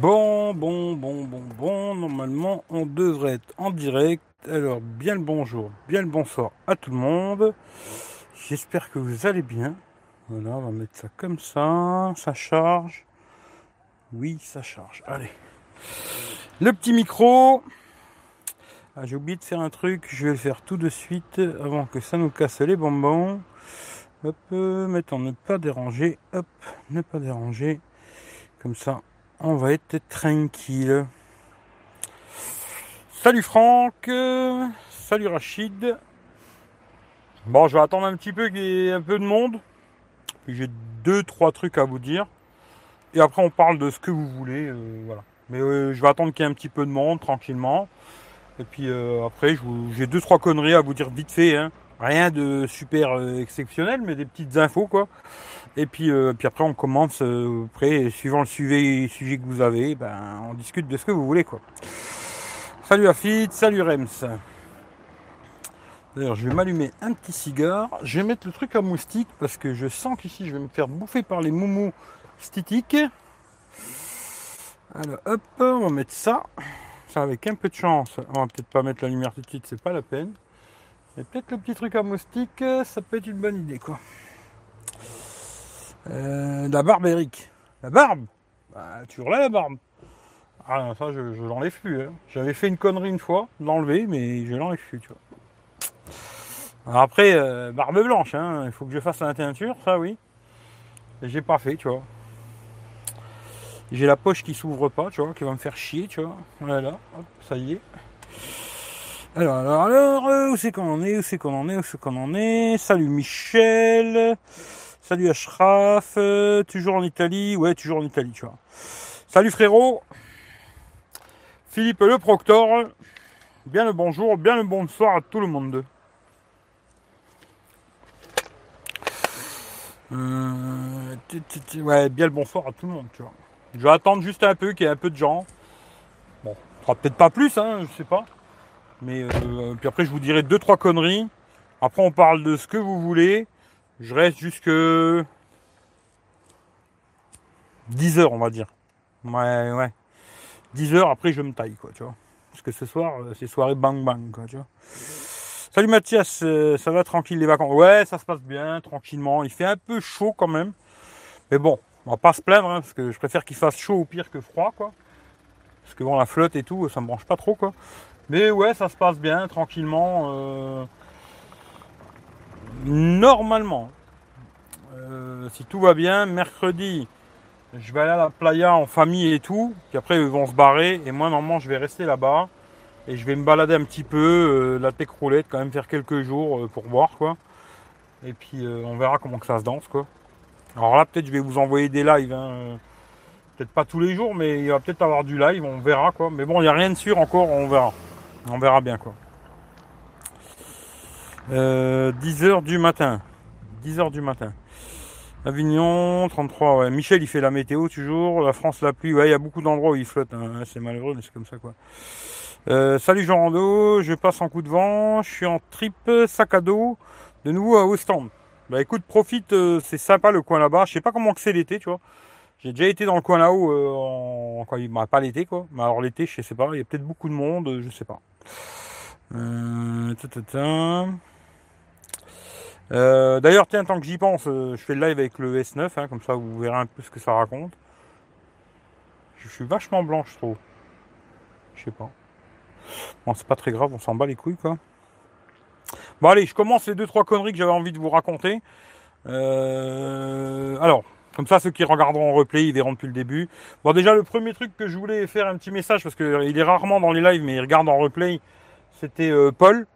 Bon, bon, bon, bon, bon. Normalement, on devrait être en direct. Alors, bien le bonjour, bien le bonsoir à tout le monde. J'espère que vous allez bien. Voilà, on va mettre ça comme ça. Ça charge. Oui, ça charge. Allez. Le petit micro. Ah, j'ai oublié de faire un truc. Je vais le faire tout de suite avant que ça nous casse les bonbons. Hop, euh, mettre en ne pas déranger. Hop, ne pas déranger. Comme ça, on va être tranquille. Salut Franck, salut Rachid. Bon, je vais attendre un petit peu qu'il y ait un peu de monde. J'ai deux, trois trucs à vous dire. Et après, on parle de ce que vous voulez. euh, voilà. Mais euh, je vais attendre qu'il y ait un petit peu de monde, tranquillement. Et puis euh, après, j'ai deux, trois conneries à vous dire vite fait. hein. Rien de super euh, exceptionnel, mais des petites infos, quoi. Et puis, euh, après, on commence. euh, après, suivant le sujet, sujet que vous avez, ben, on discute de ce que vous voulez. Salut Afid, salut Rems. D'ailleurs, je vais m'allumer un petit cigare. Je vais mettre le truc à moustique parce que je sens qu'ici, je vais me faire bouffer par les moumous stitiques. Alors, hop, on va mettre ça. Ça, avec un peu de chance. On va peut-être pas mettre la lumière tout de suite, c'est pas la peine. Et peut-être le petit truc à moustique, ça peut être une bonne idée, quoi. Euh, la barbe, Eric. La barbe? Bah, tu là la barbe. Ah non, ça, je, l'enlève plus. hein. J'avais fait une connerie une fois, l'enlever, mais je l'enlève plus, tu vois. Alors après, euh, barbe blanche, hein, il faut que je fasse la teinture, ça oui. J'ai pas fait, tu vois. J'ai la poche qui s'ouvre pas, tu vois, qui va me faire chier, tu vois. Voilà, hop, ça y est. Alors, alors, alors, euh, où c'est qu'on en est, où c'est qu'on en est, où c'est qu'on en est? Salut Michel, salut Ashraf, euh, toujours en Italie, ouais, toujours en Italie, tu vois. Salut frérot, Philippe le Proctor, bien le bonjour, bien le bonsoir à tout le monde. Euh, ouais, bien le bonsoir à tout le monde, tu vois. Je vais attendre juste un peu qu'il y ait un peu de gens. Bon, peut-être pas plus, hein, je sais pas. Mais euh, puis après, je vous dirai deux, trois conneries. Après, on parle de ce que vous voulez. Je reste jusque 10 heures, on va dire. Ouais, ouais. 10 heures, après, je me taille, quoi, tu vois. Parce que ce soir, euh, c'est soirée bang bang, quoi, tu vois. Salut Mathias, euh, ça va tranquille les vacances? Ouais, ça se passe bien, tranquillement. Il fait un peu chaud quand même. Mais bon, on va pas se plaindre, hein, parce que je préfère qu'il fasse chaud au pire que froid, quoi. Parce que bon, la flotte et tout, ça me branche pas trop, quoi. Mais ouais, ça se passe bien, tranquillement. euh, Normalement. Euh, si tout va bien, mercredi, je vais aller à la playa en famille et tout. Puis après, ils vont se barrer. Et moi, normalement, je vais rester là-bas. Et je vais me balader un petit peu, euh, la tech roulette, quand même faire quelques jours pour voir, quoi. Et puis, on verra comment que ça se danse, quoi. Alors là, peut-être, je vais vous envoyer des lives. hein, Peut-être pas tous les jours, mais il va peut-être avoir du live, on verra, quoi. Mais bon, il n'y a rien de sûr encore, on verra. On verra bien, quoi. Euh, 10h du matin. 10h du matin. Avignon, 33, ouais. Michel, il fait la météo toujours. La France, la pluie. Ouais, il y a beaucoup d'endroits où il flotte. hein. C'est malheureux, mais c'est comme ça, quoi. Euh, salut Jean Rando, je passe en coup de vent. Je suis en trip sac à dos. De nouveau à Ostende. Bah écoute, profite. euh, c'est sympa le coin là-bas. Je sais pas comment que c'est l'été, tu vois. J'ai déjà été dans le coin là-haut, euh, en... quand il bah, pas l'été, quoi. Mais alors l'été, je sais pas. Il y a peut-être beaucoup de monde, euh, je sais pas. Euh. Euh, D'ailleurs, tiens, tant que j'y pense, euh, je fais le live avec le S9, hein, comme ça vous verrez un peu ce que ça raconte. Je suis vachement blanc, je trouve. Je sais pas. Bon, c'est pas très grave, on s'en bat les couilles, quoi. Bon, allez, je commence les deux, trois conneries que j'avais envie de vous raconter. Alors, comme ça, ceux qui regarderont en replay, ils verront depuis le début. Bon, déjà, le premier truc que je voulais faire un petit message, parce qu'il est rarement dans les lives, mais il regarde en replay, c'était euh, Paul.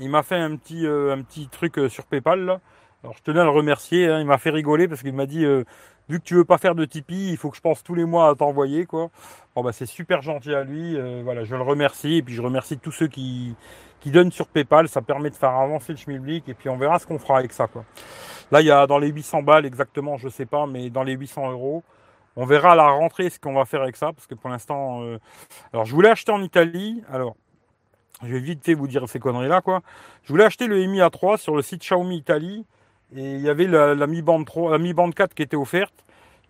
Il m'a fait un petit, euh, truc euh, sur PayPal. Là. Alors, je tenais à le remercier. hein. Il m'a fait rigoler parce qu'il m'a dit euh, vu que tu veux pas faire de Tipeee, il faut que je pense tous les mois à t'envoyer. quoi. Bon, bah, c'est super gentil à lui. euh, voilà, je le remercie. Et puis, je remercie tous ceux qui, qui donnent sur PayPal. Ça permet de faire avancer le schmilblick. Et puis, on verra ce qu'on fera avec ça. Quoi. Là, il y a dans les 800 balles exactement, je sais pas, mais dans les 800 euros. On verra à la rentrée ce qu'on va faire avec ça, parce que pour l'instant, euh, alors je voulais acheter en Italie. Alors, je vais vite vous dire ces conneries-là, quoi. Je voulais acheter le Mi A3 sur le site Xiaomi Italie, et il y avait la, Mi Band 3, la Mi Band 4 qui était offerte.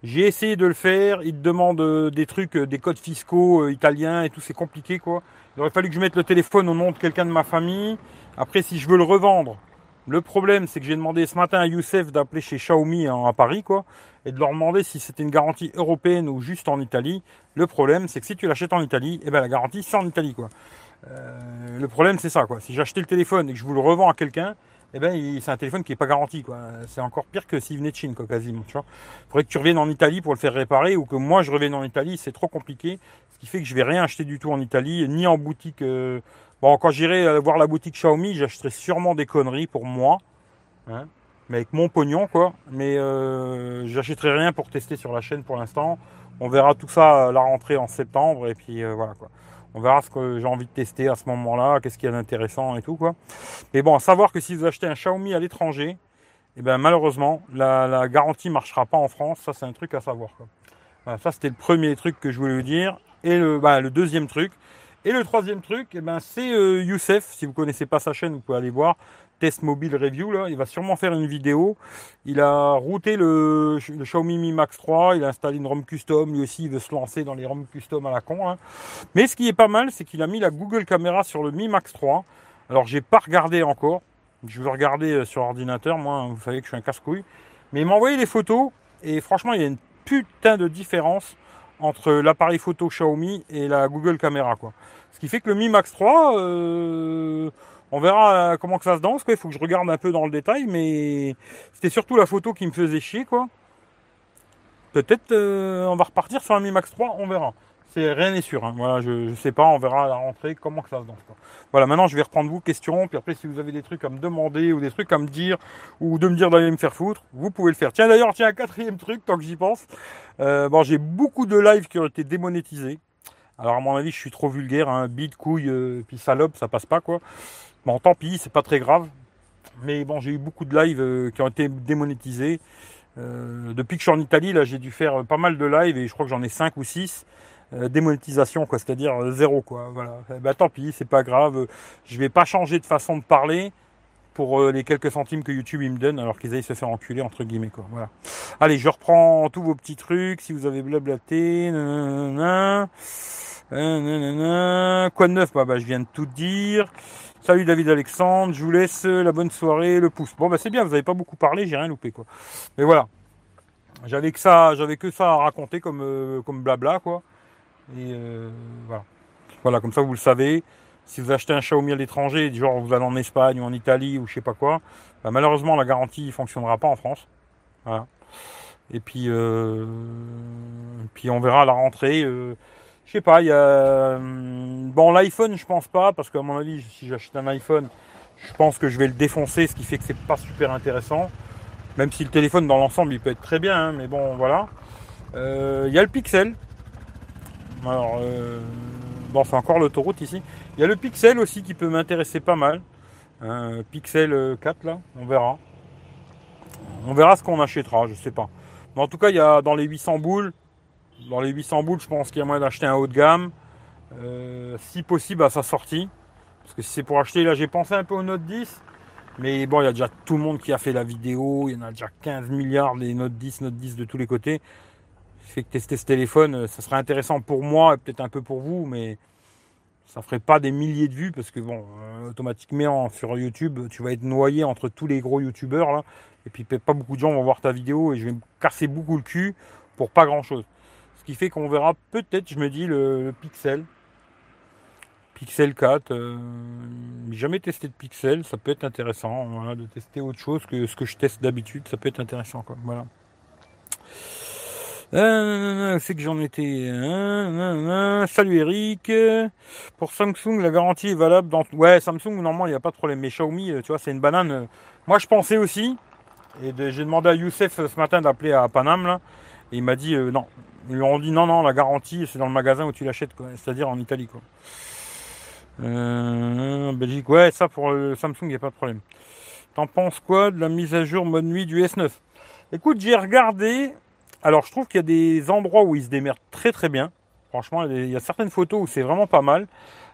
J'ai essayé de le faire, il te demande euh, des trucs, euh, des codes fiscaux italiens et tout, c'est compliqué quoi. Il aurait fallu que je mette le téléphone au nom de quelqu'un de ma famille. Après, si je veux le revendre, le problème c'est que j'ai demandé ce matin à Youssef d'appeler chez Xiaomi à Paris quoi, et de leur demander si c'était une garantie européenne ou juste en Italie. Le problème c'est que si tu l'achètes en Italie, eh ben la garantie c'est en Italie quoi. le problème c'est ça quoi. Si j'achetais le téléphone et que je vous le revends à quelqu'un, eh ben, c'est un téléphone qui n'est pas garanti. Quoi. C'est encore pire que s'il venait de Chine, quoi, quasiment. Il faudrait que tu reviennes en Italie pour le faire réparer ou que moi je revienne en Italie. C'est trop compliqué. Ce qui fait que je vais rien acheter du tout en Italie, ni en boutique. Euh, bon, quand j'irai euh, voir la boutique Xiaomi, j'achèterai sûrement des conneries pour moi. Hein, mais avec mon pognon, quoi. Mais euh, j'achèterai rien pour tester sur la chaîne pour l'instant. On verra tout ça à la rentrée en septembre. Et puis euh, voilà, quoi. On verra ce que j'ai envie de tester à ce moment-là, qu'est-ce qu'il y a d'intéressant et tout quoi. Mais bon, à savoir que si vous achetez un Xiaomi à l'étranger, eh ben malheureusement, la, garantie marchera pas en France. Ça, c'est un truc à savoir. ça, c'était le premier truc que je voulais vous dire. Et le, bah, le deuxième truc. Et le troisième truc, eh ben, c'est euh, Youssef. Si vous connaissez pas sa chaîne, vous pouvez aller voir test mobile review là, il va sûrement faire une vidéo. Il a routé le, Xiaomi Mi Max 3, il a installé une ROM custom, lui aussi il veut se lancer dans les ROM custom à la con. Hein. Mais ce qui est pas mal, c'est qu'il a mis la Google Caméra sur le Mi Max 3. Alors j'ai pas regardé encore, je vais regarder euh, sur ordinateur, moi vous savez que je suis un casse-couille. Mais il m'a envoyé les photos et franchement il y a une putain de différence entre l'appareil photo Xiaomi et la Google Caméra quoi. Ce qui fait que le Mi Max 3, euh, on verra euh, comment que ça se danse. Il faut que je regarde un peu dans le détail, mais c'était surtout la photo qui me faisait chier, quoi. Peut-être euh, on va repartir sur un Mi Max 3, on verra. Rien n'est sûr. Hein. Voilà, je, ne sais pas, on verra à la rentrée comment que ça se danse. Voilà, maintenant je vais reprendre vos questions, puis après si vous avez des trucs à me demander ou des trucs à me dire ou de me dire d'aller me faire foutre, vous pouvez le faire. Tiens d'ailleurs, tiens un quatrième truc tant que j'y pense. Euh, bon, j'ai beaucoup de lives qui ont été démonétisés. Alors à mon avis, je suis trop vulgaire, hein. bide, couille, puis salope, ça passe pas quoi. Bon, tant pis, c'est pas très grave. Mais bon, j'ai eu beaucoup de lives euh, qui ont été démonétisés. Euh, depuis que je suis en Italie, là, j'ai dû faire pas mal de lives et je crois que j'en ai 5 ou 6. Euh, démonétisation, quoi, c'est-à-dire zéro, quoi. Voilà. Bah, tant pis, c'est pas grave. Je vais pas changer de façon de parler pour les quelques centimes que YouTube il me donne, alors qu'ils aillent se faire enculer entre guillemets, quoi. Voilà. Allez, je reprends tous vos petits trucs. Si vous avez blablaté, nanana, nanana, quoi de neuf? Bah, bah, je viens de tout dire. Salut David Alexandre, je vous laisse la bonne soirée, le pouce. Bon bah c'est bien, vous n'avez pas beaucoup parlé, j'ai rien loupé quoi. Mais voilà. J'avais que ça, j'avais que ça à raconter comme, euh, comme blabla quoi. Et euh, voilà. Voilà, comme ça vous le savez. Si vous achetez un Xiaomi à l'étranger, genre vous allez en Espagne ou en Italie ou je sais pas quoi, bah, malheureusement la garantie ne fonctionnera pas en France. Voilà. Et puis, euh, puis on verra à la rentrée. Je sais pas, il y a. Hum, bon, l'iPhone, je pense pas, parce qu'à mon avis, si j'achète un iPhone, je pense que je vais le défoncer, ce qui fait que c'est pas super intéressant. Même si le téléphone dans l'ensemble il peut être très bien, hein, mais bon voilà. Euh, il y a le Pixel. Alors euh, bon c'est encore l'autoroute ici. Il y a le Pixel aussi qui peut m'intéresser pas mal. Un Pixel 4 là, on verra. On verra ce qu'on achètera, je sais pas. Mais en tout cas, il y a dans les 800 boules, dans les 800 boules, je pense qu'il y a moyen d'acheter un haut de gamme. Euh, si possible à sa sortie. Parce que si c'est pour acheter, là j'ai pensé un peu au Note 10. Mais bon, il y a déjà tout le monde qui a fait la vidéo. Il y en a déjà 15 milliards des Note 10, Note 10 de tous les côtés. Fait que tester ce téléphone, euh, ça serait intéressant pour moi et peut-être un peu pour vous, mais ça ferait pas des milliers de vues parce que bon, euh, automatiquement sur YouTube, tu vas être noyé entre tous les gros youtubeurs là. Et puis pas beaucoup de gens vont voir ta vidéo et je vais me casser beaucoup le cul pour pas grand chose qui fait qu'on verra peut-être, je me dis, le, Pixel. Pixel 4. Euh, jamais testé de Pixel, ça peut être intéressant de tester autre chose que ce que je teste d'habitude, ça peut être intéressant. Quoi, voilà. Euh, c'est que j'en étais. salut Eric. Pour Samsung, la garantie est valable dans. Ouais, Samsung, normalement, il n'y a pas de problème. Mais Xiaomi, tu vois, c'est une banane. Moi, je pensais aussi. Et j'ai demandé à Youssef ce matin d'appeler à Paname. Là, et il m'a dit euh, non, ils lui ont dit non, non, la garantie, c'est dans le magasin où tu l'achètes, c'est-à-dire en Italie. Quoi. Euh, Belgique, ouais, ça pour le Samsung, il n'y a pas de problème. T'en penses quoi de la mise à jour mode nuit du S9 Écoute, j'ai regardé. Alors, je trouve qu'il y a des endroits où il se démerde très très bien. Franchement, il y a certaines photos où c'est vraiment pas mal.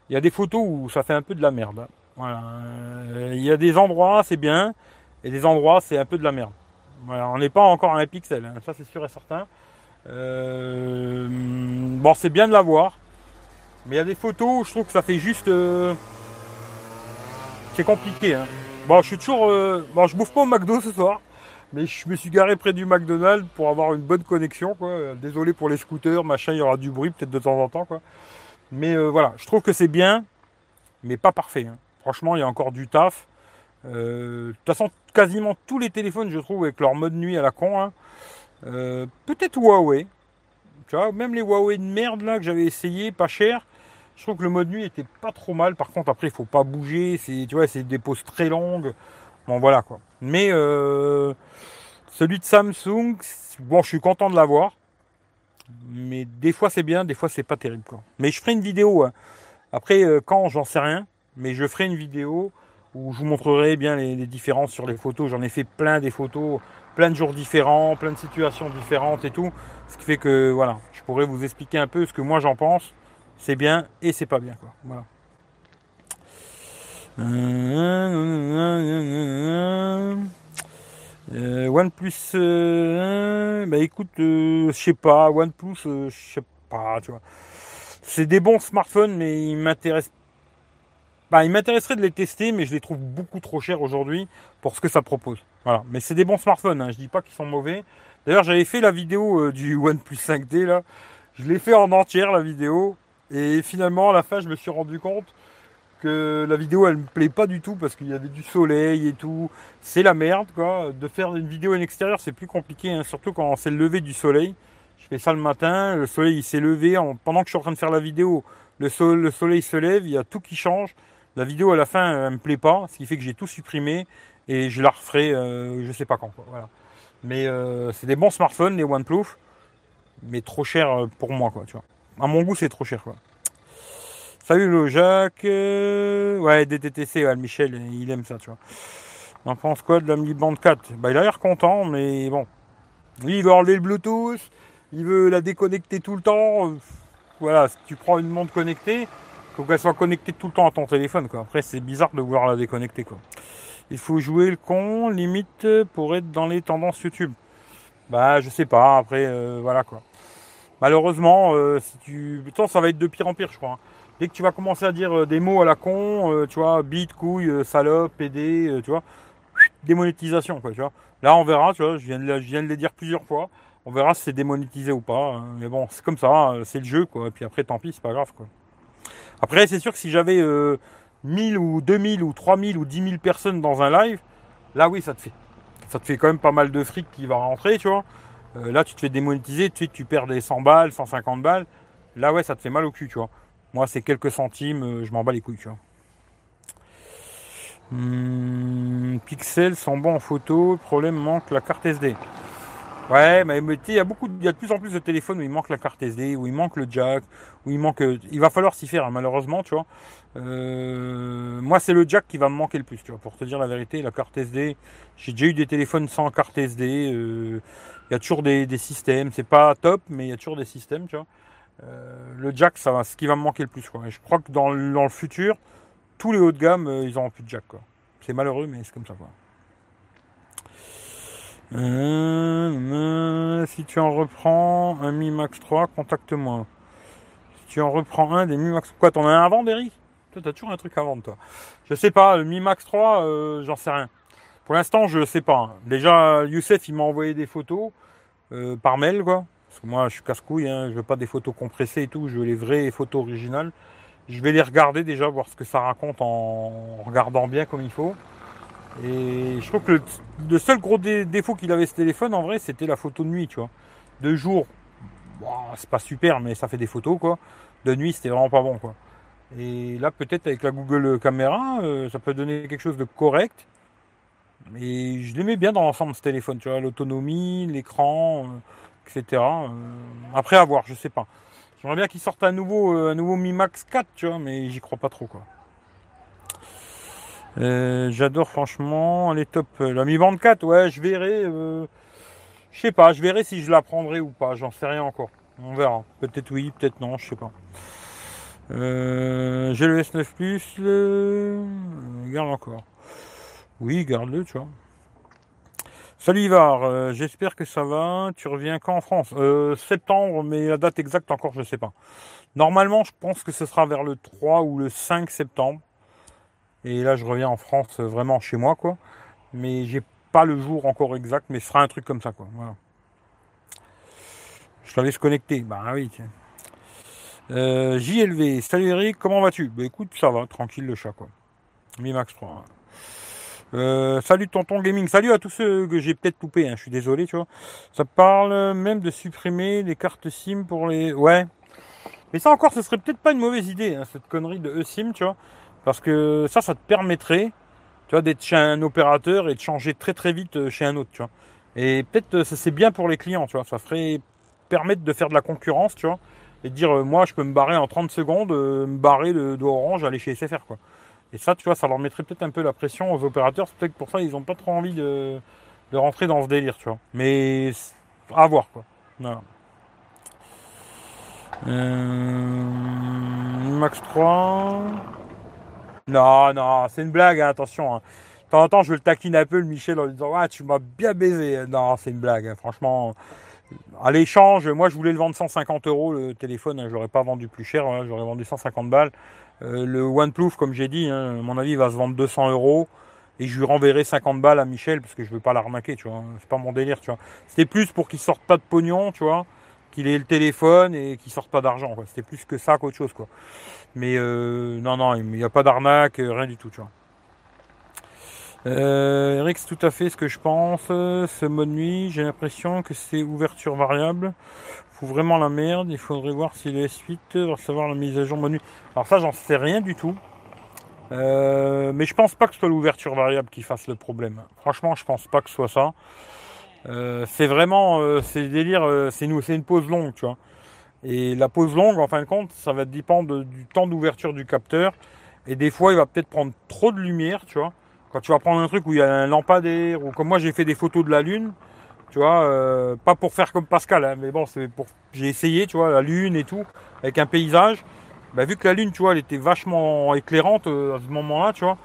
Il y a des photos où ça fait un peu de la merde. Voilà. Il y a des endroits, c'est bien. Et des endroits, c'est un peu de la merde. on n'est pas encore à un pixel, hein, ça c'est sûr et certain. Euh, bon, c'est bien de l'avoir. Mais il y a des photos, je trouve que ça fait juste. Euh, c'est compliqué. Hein. Bon, je suis toujours. Euh, bon, je bouffe pas au McDo ce soir. Mais je me suis garé près du McDonald's pour avoir une bonne connexion. Quoi. Désolé pour les scooters, machin, il y aura du bruit peut-être de temps en temps. Quoi. Mais voilà, je trouve que c'est bien, mais pas parfait. Hein. Franchement, il y a encore du taf. de toute façon, quasiment tous les téléphones, je trouve, avec leur mode nuit à la con. Hein, euh, peut-être Huawei. Tu vois, même les Huawei de merde là que j'avais essayé, pas cher. Je trouve que le mode nuit était pas trop mal. Par contre, après, il faut pas bouger. C'est, tu vois, c'est des pauses très longues. Bon, voilà quoi. Mais euh, celui de Samsung, bon, je suis content de l'avoir. Mais des fois c'est bien, des fois c'est pas terrible. Mais je ferai une vidéo. Hein. Après, euh, quand, j'en sais rien. Mais je ferai une vidéo où je vous montrerai bien les, différences sur les photos. J'en ai fait plein des photos plein de jours différents, plein de situations différentes et tout. Ce qui fait que voilà, je pourrais vous expliquer un peu ce que moi j'en pense. C'est bien et c'est pas bien. Voilà. Euh, OnePlus, euh, bah écoute, euh, je sais pas, OnePlus, je sais pas, tu vois. C'est des bons smartphones, mais ils m'intéressent bah, il m'intéresserait de les tester, mais je les trouve beaucoup trop chers aujourd'hui pour ce que ça propose. Voilà. Mais c'est des bons smartphones, hein. je dis pas qu'ils sont mauvais. D'ailleurs, j'avais fait la vidéo du OnePlus 5D là. Je l'ai fait en entière la vidéo. Et finalement, à la fin, je me suis rendu compte la vidéo, elle me plaît pas du tout parce qu'il y avait du soleil et tout. C'est la merde, quoi. De faire une vidéo en extérieur, c'est plus compliqué, hein. surtout quand c'est le lever du soleil. Je fais ça le matin, le soleil il s'est levé. pendant que je suis en train de faire la vidéo, le, le soleil se lève, il y a tout qui change. La vidéo à la fin, elle me plaît pas, ce qui fait que j'ai tout supprimé et je la referai, euh, je sais pas quand. Voilà. Mais euh, c'est des bons smartphones, les OnePlus, mais trop cher euh, pour moi, quoi. Tu vois. À mon goût, c'est trop cher, quoi. Salut le Jacques. ouais, DTTC, ouais, Michel, il aime ça, tu vois. On pense quoi de la Mi Band 4 Bah, il a l'air content, mais bon. Lui, il veut enlever le Bluetooth, il veut la déconnecter tout le temps. Voilà, si tu prends une montre connectée, faut qu'elle soit connectée tout le temps à ton téléphone. Quoi. Après, c'est bizarre de vouloir la déconnecter. Quoi. Il faut jouer le con, limite, pour être dans les tendances YouTube. Bah, je sais pas. Après, euh, voilà quoi. Malheureusement, euh, si tu. Temps, ça va être de pire en pire, je crois. Hein. Dès que tu vas commencer à dire euh, des mots à la con, tu vois, bite, couille, salope, PD, tu vois, démonétisation, quoi, tu vois. Là, on verra, tu vois, je viens de, les dire plusieurs fois. On verra si c'est démonétisé ou pas. Hein. Mais bon, c'est comme ça, c'est le jeu, quoi. Et puis après, tant pis, c'est pas grave, quoi. Après, c'est sûr que si j'avais 1000 euh, ou 2000 ou 3000 ou 10 000 personnes dans un live, là oui, ça te fait. Ça te fait quand même pas mal de fric qui va rentrer, tu vois. Euh, là, tu te fais démonétiser, tu, tu perds des 100 balles, 150 balles. Là, ouais, ça te fait mal au cul, tu vois. Moi, c'est quelques centimes, euh, je m'en bats les couilles, tu vois. Hmm, pixels sont bons en photo, problème manque la carte SD. Ouais, mais il y a beaucoup, il y a de plus en plus de téléphones où il manque la carte SD, où il manque le jack, où il manque. Il va falloir s'y faire, hein, malheureusement, tu vois. Euh, moi, c'est le jack qui va me manquer le plus, tu vois. Pour te dire la vérité, la carte SD. J'ai déjà eu des téléphones sans carte SD. Euh, il y a toujours des, systèmes. C'est pas top, mais il y a toujours des systèmes, tu vois. Euh, le jack, ça va, ce qui va me manquer le plus, quoi. Et je crois que dans, le futur, tous les hauts de gamme, ils auront plus de jack, quoi. C'est malheureux, mais c'est comme ça, quoi. Euh, si tu en reprends un Mi Max 3, contacte-moi. Si tu en reprends un des Mi Max... Quoi, t'en as un vendre, Eric Toi, t'as toujours un truc à vendre, toi. Je sais pas, le Mi Max 3, euh, j'en sais rien. Pour l'instant, je sais pas. Hein. Déjà, Youssef, il m'a envoyé des photos euh, par mail, quoi. Parce que moi, je suis casse-couille, hein. je veux pas des photos compressées et tout, je veux les vraies photos originales. Je vais les regarder déjà, voir ce que ça raconte en regardant bien comme il faut. Et je trouve que le, seul gros défaut qu'il avait ce téléphone, en vrai, c'était la photo de nuit, tu vois. De jour, c'est pas super, mais ça fait des photos, quoi. De nuit, c'était vraiment pas bon, quoi. Et là, peut-être avec la Google Caméra, euh, ça peut donner quelque chose de correct. Mais je l'aimais bien dans l'ensemble, ce téléphone, tu vois, l'autonomie, l'écran, euh, Euh, après, à voir, je sais pas. J'aimerais bien qu'il sorte un nouveau, un nouveau Mi Max 4, tu vois, mais j'y crois pas trop, quoi. Euh, j'adore franchement les top. Euh, la Mi Band 4, ouais, je verrai. Euh, je sais pas, je verrai si je la prendrai ou pas. J'en sais rien encore. On verra. Peut-être oui, peut-être non, je sais pas. J'ai le S9 Plus. Le... Garde encore. Oui, garde-le, tu vois. Salut Ivar, euh, j'espère que ça va. Tu reviens quand en France? Euh, Septembre, mais la date exacte encore, je ne sais pas. Normalement, je pense que ce sera vers le 3 ou le 5 septembre. Et là, je reviens en France euh, vraiment chez moi, quoi. Mais j'ai pas le jour encore exact, mais ce sera un truc comme ça, quoi. Voilà. Je t'avais se connecter. Bah oui, tiens. JLV, salut Eric, comment vas-tu? Bah écoute, ça va, tranquille le chat, quoi. Mi Max 3. Euh, salut Tonton Gaming, salut à tous ceux que j'ai peut-être loupé, hein, je suis désolé, tu vois. Ça parle même de supprimer les cartes SIM pour les... Ouais. Mais ça encore, ce serait peut-être pas une mauvaise idée, hein, cette connerie de eSIM, tu vois. Parce que ça, ça te permettrait, tu vois, d'être chez un opérateur et de changer très très vite euh, chez un autre, tu vois. Et peut-être euh, ça c'est bien pour les clients, tu vois. Ça ferait permettre de faire de la concurrence, tu vois. Et de dire, moi, je peux me barrer en 30 secondes, me barrer de, de Orange, aller chez SFR, quoi. Et ça, tu vois, ça leur mettrait peut-être un peu la pression aux opérateurs. C'est peut-être pour ça ils n'ont pas trop envie de, rentrer dans ce délire, tu vois. Mais à voir, quoi. Euh, max 3. Non, non, c'est une blague, hein, attention. Hein. De temps en temps, je le taquine un peu, le Michel, en lui disant Ah, tu m'as bien baisé. Non, c'est une blague, hein. franchement. À l'échange, moi je voulais le vendre 150 euros le téléphone, je l'aurais pas vendu plus cher, j'aurais vendu 150 balles. Euh, le OnePlus, comme j'ai dit, hein, à mon avis, va se vendre 200 euros. Et je lui renverrai 50 balles à Michel parce que je veux pas l'arnaquer, tu vois. C'est pas mon délire, tu vois. C'était plus pour qu'il sorte pas de pognon, tu vois. Qu'il ait le téléphone et qu'il sorte pas d'argent, C'était plus que ça qu'autre chose, quoi. Mais euh, non, non, il n'y a pas d'arnaque, euh, rien du tout, tu vois. Eric, c'est tout à fait ce que je pense. Ce mode nuit, j'ai l'impression que c'est ouverture variable vraiment la merde. Il faudrait voir si les suite va savoir la mise à jour menu. Alors ça, j'en sais rien du tout. Euh, mais je pense pas que ce soit l'ouverture variable qui fasse le problème. Franchement, je pense pas que ce soit ça. Euh, c'est vraiment, euh, c'est délire, c'est nous, c'est une pause longue, tu vois. Et la pause longue, en fin de compte, ça va dépendre du temps d'ouverture du capteur. Et des fois, il va peut-être prendre trop de lumière, tu vois. Quand tu vas prendre un truc où il y a un lampadaire, ou comme moi j'ai fait des photos de la lune, tu vois, euh, pas pour faire comme Pascal, hein, mais bon, c'est pour. J'ai essayé, tu vois, la lune et tout, avec un paysage. Bah, vu que la lune, tu vois, elle était vachement éclairante euh, à ce moment-là, tu vois.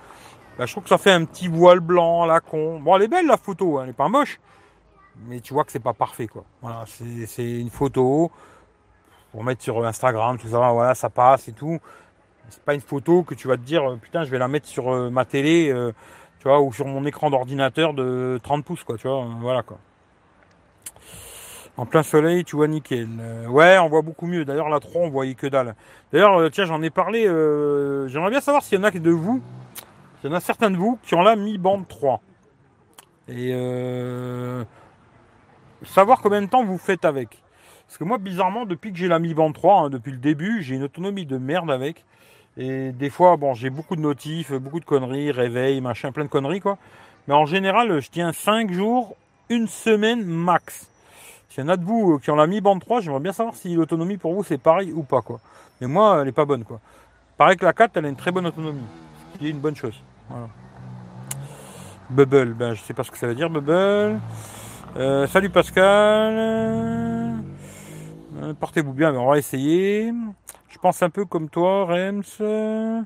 Bah, je trouve que ça fait un petit voile blanc, la con. Bon, elle est belle la photo, hein, elle est pas moche, mais tu vois que c'est pas parfait, quoi. Voilà, c'est une photo pour mettre sur Instagram, tout ça, voilà, ça passe et tout. C'est pas une photo que tu vas te dire, euh, putain, je vais la mettre sur ma télé, tu vois, ou sur mon écran d'ordinateur de 30 pouces, quoi, tu vois, voilà, quoi. En plein soleil, tu vois nickel. Euh, ouais, on voit beaucoup mieux. D'ailleurs, la 3, on voyait que dalle. D'ailleurs, euh, tiens, j'en ai parlé. Euh, j'aimerais bien savoir s'il y en a de vous, s'il y en a certains de vous qui ont la Mi Band 3. Et savoir combien de temps vous faites avec. Parce que moi, bizarrement, depuis que j'ai la Mi Band 3, hein, depuis le début, j'ai une autonomie de merde avec. Et des fois, bon, j'ai beaucoup de notifs, beaucoup de conneries, réveil, machin, plein de conneries, quoi. Mais en général, je tiens 5 jours, une semaine max. S'il y en a de vous euh, qui ont la Mi Band 3, j'aimerais bien savoir si l'autonomie pour vous c'est pareil ou pas quoi. Mais moi, elle n'est pas bonne quoi. Pareil que la 4, elle a une très bonne autonomie. Ce qui est une bonne chose. Bubble, ben je sais pas ce que ça veut dire, Bubble. Euh, salut Pascal. Euh, portez-vous bien, mais on va essayer. Je pense un peu comme toi, Rems.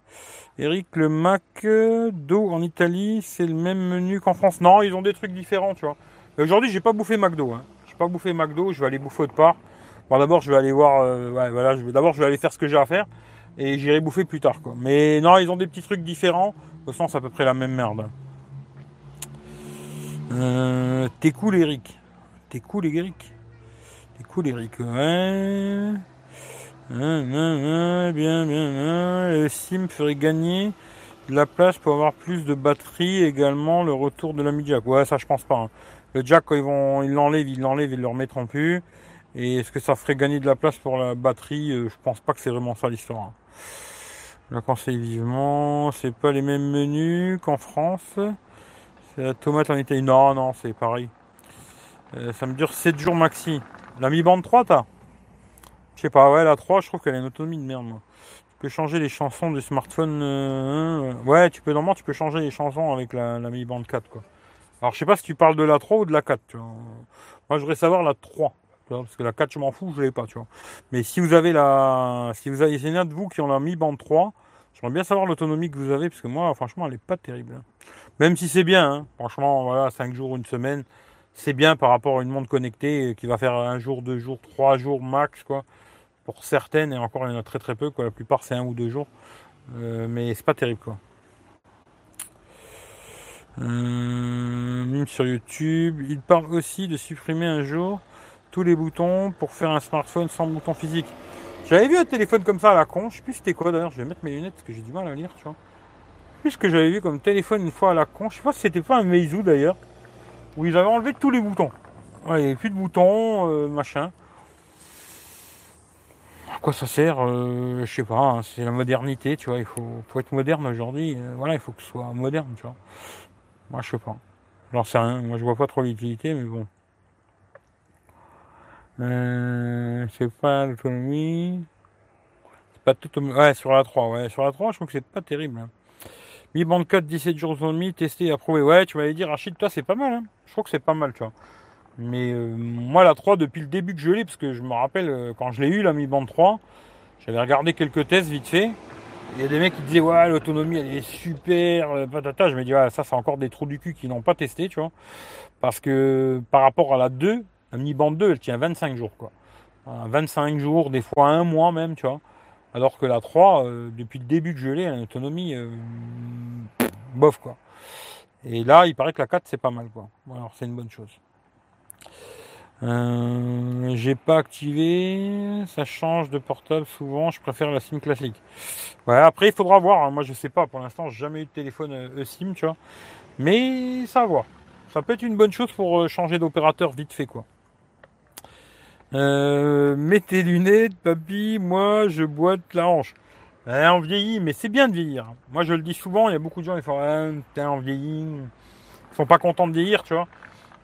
Eric, le d'eau en Italie, c'est le même menu qu'en France. Non, ils ont des trucs différents, tu vois. Aujourd'hui, j'ai pas bouffé McDo. Hein pas bouffer McDo, je vais aller bouffer autre part. Bon, d'abord, je vais aller voir, euh, voilà, je vais, d'abord, je vais aller faire ce que j'ai à faire et j'irai bouffer plus tard, quoi. Mais non, ils ont des petits trucs différents. Façon, c'est à peu près la même merde. Euh, t'es cool, Eric. T'es cool, Eric. T'es cool, Eric. Ouais. Bien, bien, bien. Le SIM ferait gagner de la place pour avoir plus de batterie. Également, le retour de la Jack. Ouais, ça, je pense pas. Hein. Le jack, quand ils vont, ils l'enlèvent, ils l'enlèvent, ils le remettront plus. Et est-ce que ça ferait gagner de la place pour la batterie euh, Je pense pas que c'est vraiment ça l'histoire. Je la conseille vivement. C'est pas les mêmes menus qu'en France. C'est la tomate en Italie. Non, non, c'est pareil. Euh, ça me dure 7 jours maxi. La Mi Band 3, t'as? Je sais pas, ouais, la 3, je trouve qu'elle a une autonomie de merde. Tu peux changer les chansons du smartphone. Euh, ouais, tu peux normalement, tu peux changer les chansons avec la, la Mi Band 4, quoi. Alors, je sais pas si tu parles de la 3 ou de la 4. Moi, je voudrais savoir la 3. parce que la 4, je m'en fous, je l'ai pas. Tu vois. Mais si vous avez la. Si vous avez. C'est de vous qui ont la Mi Band 3. J'aimerais bien savoir l'autonomie que vous avez. Parce que moi, franchement, elle est pas terrible. Hein. Même si c'est bien. Hein. Franchement, voilà, 5 jours, une semaine. c'est bien par rapport à une montre connectée qui va faire un jour, deux jours, trois jours max, quoi. Pour certaines, et encore il y en a très très peu, quoi. La plupart c'est un ou deux jours. Euh, mais c'est pas terrible, quoi. Euh, sur YouTube, il parle aussi de supprimer un jour tous les boutons pour faire un smartphone sans bouton physique. J'avais vu un téléphone comme ça à la con, je sais plus c'était quoi d'ailleurs, je vais mettre mes lunettes parce que j'ai du mal à lire, tu vois. Plus que j'avais vu comme téléphone une fois à la con, je sais pas si c'était pas un Meizu d'ailleurs, où ils avaient enlevé tous les boutons. Il n'y avait plus de boutons, euh, machin. À quoi ça sert euh, Je sais pas, hein, c'est la modernité, tu vois, il faut, faut être moderne aujourd'hui, euh, voilà, il faut que ce soit moderne, tu vois. Moi je sais pas. J'en sais rien, moi je vois pas trop l'utilité, mais bon. Euh, c'est pas l'autonomie. C'est pas tout. Ouais, sur la 3, ouais, sur la 3, je trouve que c'est pas terrible. Hein. Mi bande code 17 jours d'autonomie, testé et approuvé. Ouais, tu m'avais dit, Rachid, toi, c'est pas mal. Hein. Je trouve que c'est pas mal, tu vois. Mais euh, moi, la 3, depuis le début que je l'ai, parce que je me rappelle, euh, quand je l'ai eu, la Mi Band 3, j'avais regardé quelques tests vite fait. Il y a des mecs qui disaient, ouais, l'autonomie, elle est super, euh, patata. Je me dis, ouais, ça, c'est encore des trous du cul qui n'ont pas testé, tu vois. Parce que par rapport à la 2, la Mi Band 2, elle tient 25 jours, quoi. 25 jours, des fois un mois même, tu vois. Alors que la 3, euh, depuis le début que je l'ai, une autonomie euh, bof quoi. Et là, il paraît que la 4 c'est pas mal quoi. Alors c'est une bonne chose. Euh, j'ai pas activé, ça change de portable souvent, je préfère la SIM classique. Ouais, après il faudra voir, hein. moi je sais pas, pour l'instant j'ai jamais eu de téléphone eSIM, tu vois. Mais ça va. Ça peut être une bonne chose pour changer d'opérateur vite fait quoi. Euh, mets tes lunettes, papy, moi je boite la hanche. Eh, on vieillit, mais c'est bien de vieillir. Moi je le dis souvent, il y a beaucoup de gens qui font ah, putain, on vieillit. Ils sont pas contents de vieillir, tu vois.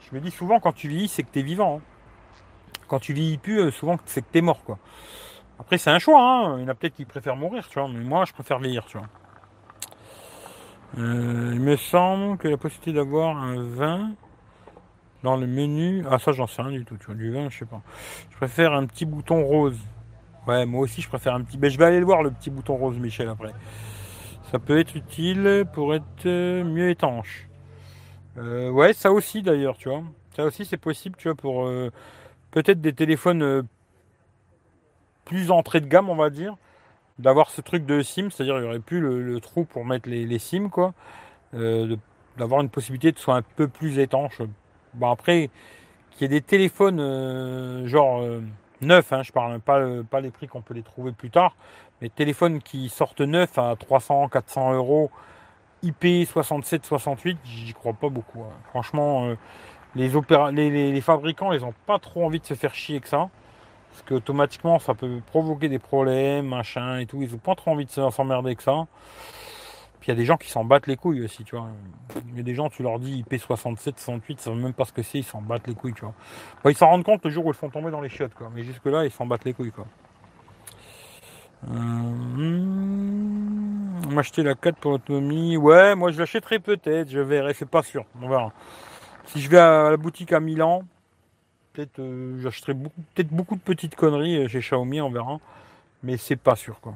Je me dis souvent quand tu vieillis, c'est que tu es vivant. Hein. Quand tu vieillis plus, euh, souvent c'est que tu es mort. Après c'est un choix, hein. il y en a peut-être qui préfèrent mourir, tu vois, mais moi je préfère vieillir. Euh, il me semble que la possibilité d'avoir un vin dans le menu, ah ça j'en sais rien du tout, tu vois, du vin, je sais pas. Je préfère un petit bouton rose. Ouais, moi aussi je préfère un petit. Ben, je vais aller le voir le petit bouton rose, Michel, après. Ça peut être utile pour être euh, mieux étanche. Euh, ouais, ça aussi d'ailleurs, tu vois. Ça aussi c'est possible, tu vois, pour euh, peut-être des téléphones plus entrée de gamme, on va dire, d'avoir ce truc de SIM, c'est-à-dire il n'y aurait plus le, trou pour mettre les, les SIM, quoi. d'avoir une possibilité de soit un peu plus étanche Bon, après, qu'il y ait des téléphones euh, genre euh, neufs, hein, je parle pas, pas les prix qu'on peut les trouver plus tard, mais téléphones qui sortent neufs à 300, 400 euros, IP 67, 68, j'y crois pas beaucoup. Hein. Franchement, euh, les, fabricants, ils ont pas trop envie de se faire chier que ça. Parce qu'automatiquement, ça peut provoquer des problèmes, machin et tout. Ils ont pas trop envie de s'emmerder que ça il y a des gens qui s'en battent les couilles aussi, tu vois. Il y a des gens, tu leur dis IP67, 68, ils savent même pas ce que c'est, ils s'en battent les couilles, tu vois. ils s'en rendent compte le jour où ils font tomber dans les chiottes, quoi. Mais jusque-là, ils s'en battent les couilles, quoi. Euh, hmm, m'acheter la 4 pour l'autonomie. Ouais, moi je l'achèterai peut-être, je verrai, c'est pas sûr. On verra. Si je vais à la boutique à Milan, peut-être euh, j'achèterai peut-être beaucoup de petites conneries euh, chez Xiaomi, on verra. Mais c'est pas sûr, quoi.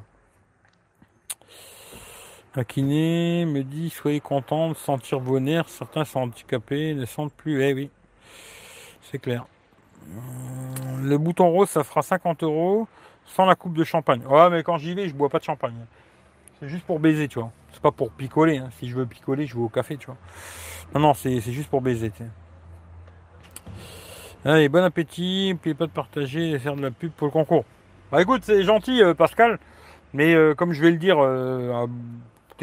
Un kiné me dit soyez content de sentir vos nerfs. Certains sont handicapés, ne sentent plus. Eh oui, c'est clair. Le bouton rose, ça fera 50 euros sans la coupe de champagne. Ouais, mais quand j'y vais, je bois pas de champagne. C'est juste pour baiser, tu vois. C'est pas pour picoler. Hein. Si je veux picoler, je vais au café, tu vois. Non, non, c'est juste pour baiser. Allez, bon appétit. N'oubliez pas de partager et faire de la pub pour le concours. Bah écoute, c'est gentil, euh, Pascal. Mais euh, comme je vais le dire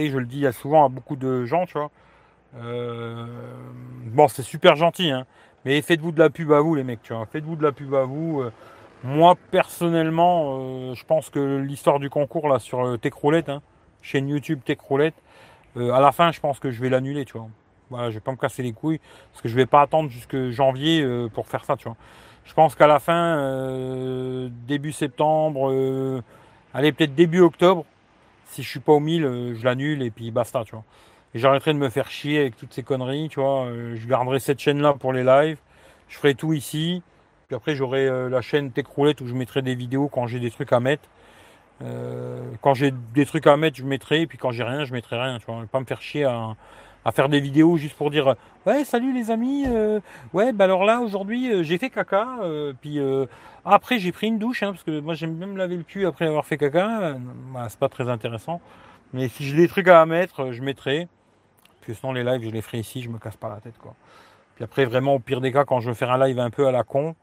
je le dis souvent à beaucoup de gens, tu vois. Euh, bon, c'est super gentil, hein, mais faites-vous de la pub à vous, les mecs, tu vois. Faites-vous de la pub à vous. Euh. moi, personnellement, euh, je pense que l'histoire du concours, là, sur Techroulette, hein, chaîne YouTube Techroulette, à la fin, je pense que je vais l'annuler, tu vois. Voilà, je vais pas me casser les couilles, parce que je vais pas attendre jusque janvier pour faire ça, tu vois. Je pense qu'à la fin, début septembre, allez, peut-être début octobre, si je suis pas au 1000, euh, je l'annule et puis basta, tu vois. Et j'arrêterai de me faire chier avec toutes ces conneries, tu vois. Euh, je garderai cette chaîne-là pour les lives. Je ferai tout ici. Puis après, j'aurai euh, la chaîne Techroulette où je mettrai des vidéos quand j'ai des trucs à mettre. quand j'ai des trucs à mettre, je mettrai. Et puis quand j'ai rien, je mettrai rien, tu vois. pas me faire chier à, faire des vidéos juste pour dire ouais salut les amis euh, ouais bah alors là aujourd'hui euh, j'ai fait caca euh, puis après j'ai pris une douche hein, parce que moi j'aime même laver le cul après avoir fait caca bah, c'est pas très intéressant mais si j'ai des trucs à mettre je mettrai puis sinon les lives je les ferai ici je me casse pas la tête quoi puis après vraiment au pire des cas quand je veux faire un live un peu à la con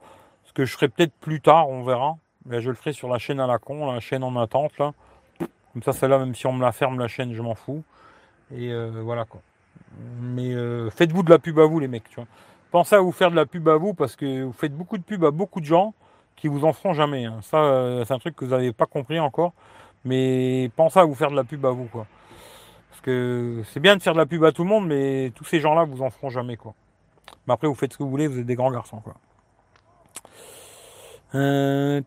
que je ferai peut-être plus tard on verra mais je le ferai sur la chaîne à la con la chaîne en attente comme ça celle-là même si on me la ferme la chaîne je m'en fous et voilà quoi mais euh, faites-vous de la pub à vous, les mecs. Tu vois. Pensez à vous faire de la pub à vous parce que vous faites beaucoup de pub à beaucoup de gens qui vous en feront jamais. Hein. Ça, euh, c'est un truc que vous n'avez pas compris encore. Mais pensez à vous faire de la pub à vous, quoi. Parce que c'est bien de faire de la pub à tout le monde, mais tous ces gens-là vous en feront jamais, quoi. Mais après, vous faites ce que vous voulez, vous êtes des grands garçons, quoi. Euh...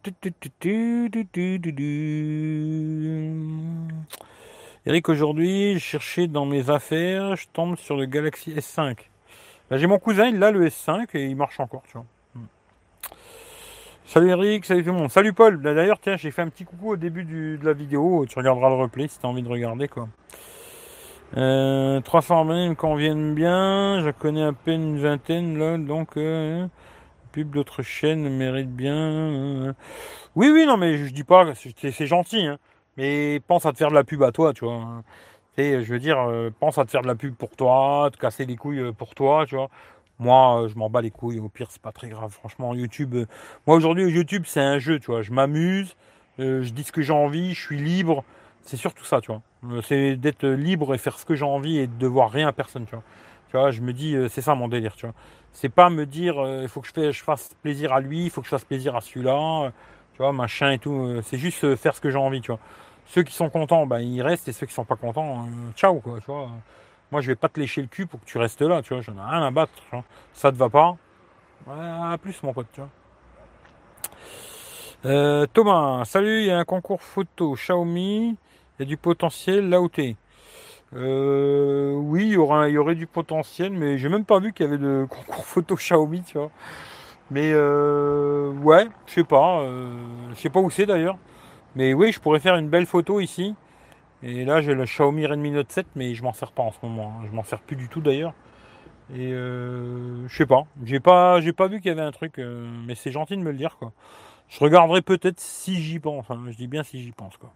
Eric, aujourd'hui, je cherchais dans mes affaires, je tombe sur le Galaxy S5. Bah, j'ai mon cousin, il a le S5 et il marche encore, tu vois. Hmm. Salut Eric, salut tout le monde. Salut Paul. Bah, d'ailleurs, tiens, j'ai fait un petit coucou au début de la vidéo. Tu regarderas le replay si tu envie de regarder, quoi. Euh, 300 abonnés me conviennent bien. Je connais à peine une vingtaine, là, donc... Euh, pub d'autres chaînes mérite bien. Oui, oui, non, mais je dis pas, c'est gentil, hein. Mais pense à te faire de la pub à toi, tu vois. je veux dire, euh, pense à te faire de la pub pour toi, te casser les couilles euh, pour toi, tu vois. Moi, euh, je m'en bats les couilles. Au pire, c'est pas très grave. Franchement, YouTube. moi, aujourd'hui, YouTube, c'est un jeu, tu vois. Je m'amuse, je dis ce que j'ai envie, je suis libre. C'est surtout ça, tu vois. c'est d'être libre et faire ce que j'ai envie et de devoir rien à personne, tu vois. Tu vois, je me dis, c'est ça mon délire, tu vois. C'est pas me dire, il faut que je, fasse plaisir à lui, il faut que je fasse plaisir à celui-là, tu vois, machin et tout. c'est juste faire ce que j'ai envie, tu vois. Ceux qui sont contents, ben, ils restent, et ceux qui sont pas contents, euh, ciao, quoi, tu vois. Moi, je vais pas te lécher le cul pour que tu restes là, tu vois. J'en ai rien à battre, tu vois. Ça te va pas? À plus, mon pote, tu vois. Euh, Thomas, salut, il y a un concours photo Xiaomi, il y a du potentiel là où t'es. Euh, oui, il y, aura, il y aurait du potentiel, mais j'ai même pas vu qu'il y avait de concours photo Xiaomi, tu vois. Mais euh, ouais, je sais pas, je sais pas où c'est d'ailleurs. Mais oui, je pourrais faire une belle photo ici. Et là, j'ai le Xiaomi Redmi Note 7, mais je m'en sers pas en ce moment. Hein. Je m'en sers plus du tout d'ailleurs. Et euh, je sais pas. J'ai pas, j'ai pas vu qu'il y avait un truc, euh, mais c'est gentil de me le dire quoi. Je regarderai peut-être si j'y pense. Hein. Je dis bien si j'y pense quoi.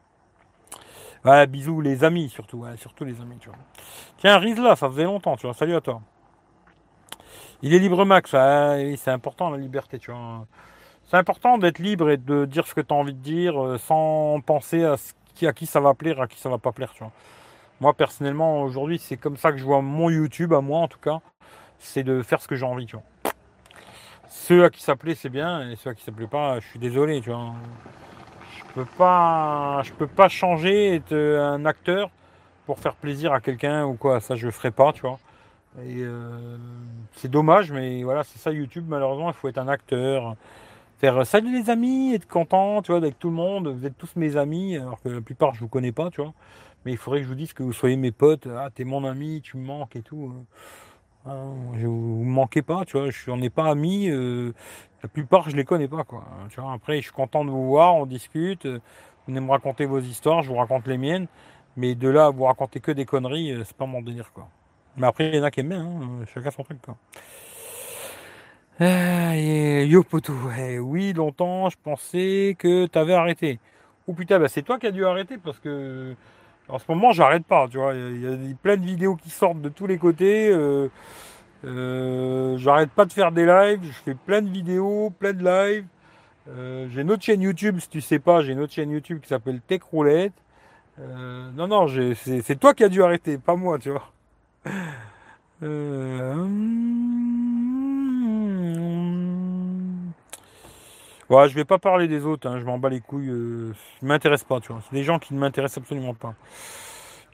Ouais, bisous les amis surtout, ouais, surtout les amis, tu vois. Tiens, Rizla, ça faisait longtemps, tu vois. Salut à toi. Il est libre max, c'est important la liberté, tu vois. C'est important d'être libre et de dire ce que tu as envie de dire euh, sans penser à, qui, à qui ça va plaire, à qui ça va pas plaire. Tu vois. Moi, personnellement, aujourd'hui, c'est comme ça que je vois mon YouTube, à moi en tout cas. C'est de faire ce que j'ai envie. Tu vois. Ceux à qui ça plaît, c'est bien. Et ceux à qui ça plaît pas, je suis désolé. Tu vois. Je peux pas, je peux pas changer, être un acteur pour faire plaisir à quelqu'un ou quoi. Ça, je le ferai pas. Tu vois. Euh, c'est dommage, mais voilà, c'est ça YouTube. Malheureusement, il faut être un acteur faire salut les amis, être content, tu vois, avec tout le monde, vous êtes tous mes amis, alors que la plupart je vous connais pas, tu vois. Mais il faudrait que je vous dise que vous soyez mes potes, ah t'es mon ami, tu me manques et tout. Ah, je, vous manquez pas, tu vois, je n'en ai pas amis, euh, la plupart je les connais pas, quoi. Tu vois, après je suis content de vous voir, on discute, vous venez me raconter vos histoires, je vous raconte les miennes, mais de là vous raconter que des conneries, euh, c'est pas mon délire, quoi. Mais après, il y en a qui aiment bien, hein, chacun son truc, quoi. Ah, yo poto, oui, longtemps, je pensais que tu avais arrêté. Ou putain, bah, c'est toi qui as dû arrêter parce que en ce moment, j'arrête pas, tu vois. Il y, a plein de vidéos qui sortent de tous les côtés. Euh, euh, j'arrête pas de faire des lives, je fais plein de vidéos, plein de lives. Euh, j'ai une autre chaîne YouTube, si tu sais pas, j'ai une autre chaîne YouTube qui s'appelle Tech Roulette. non, non, c'est toi qui as dû arrêter, pas moi, tu vois. Je vais pas parler des autres, hein, je m'en bats les couilles. Euh, ne m'intéresse pas, tu vois. C'est des gens qui ne m'intéressent absolument pas.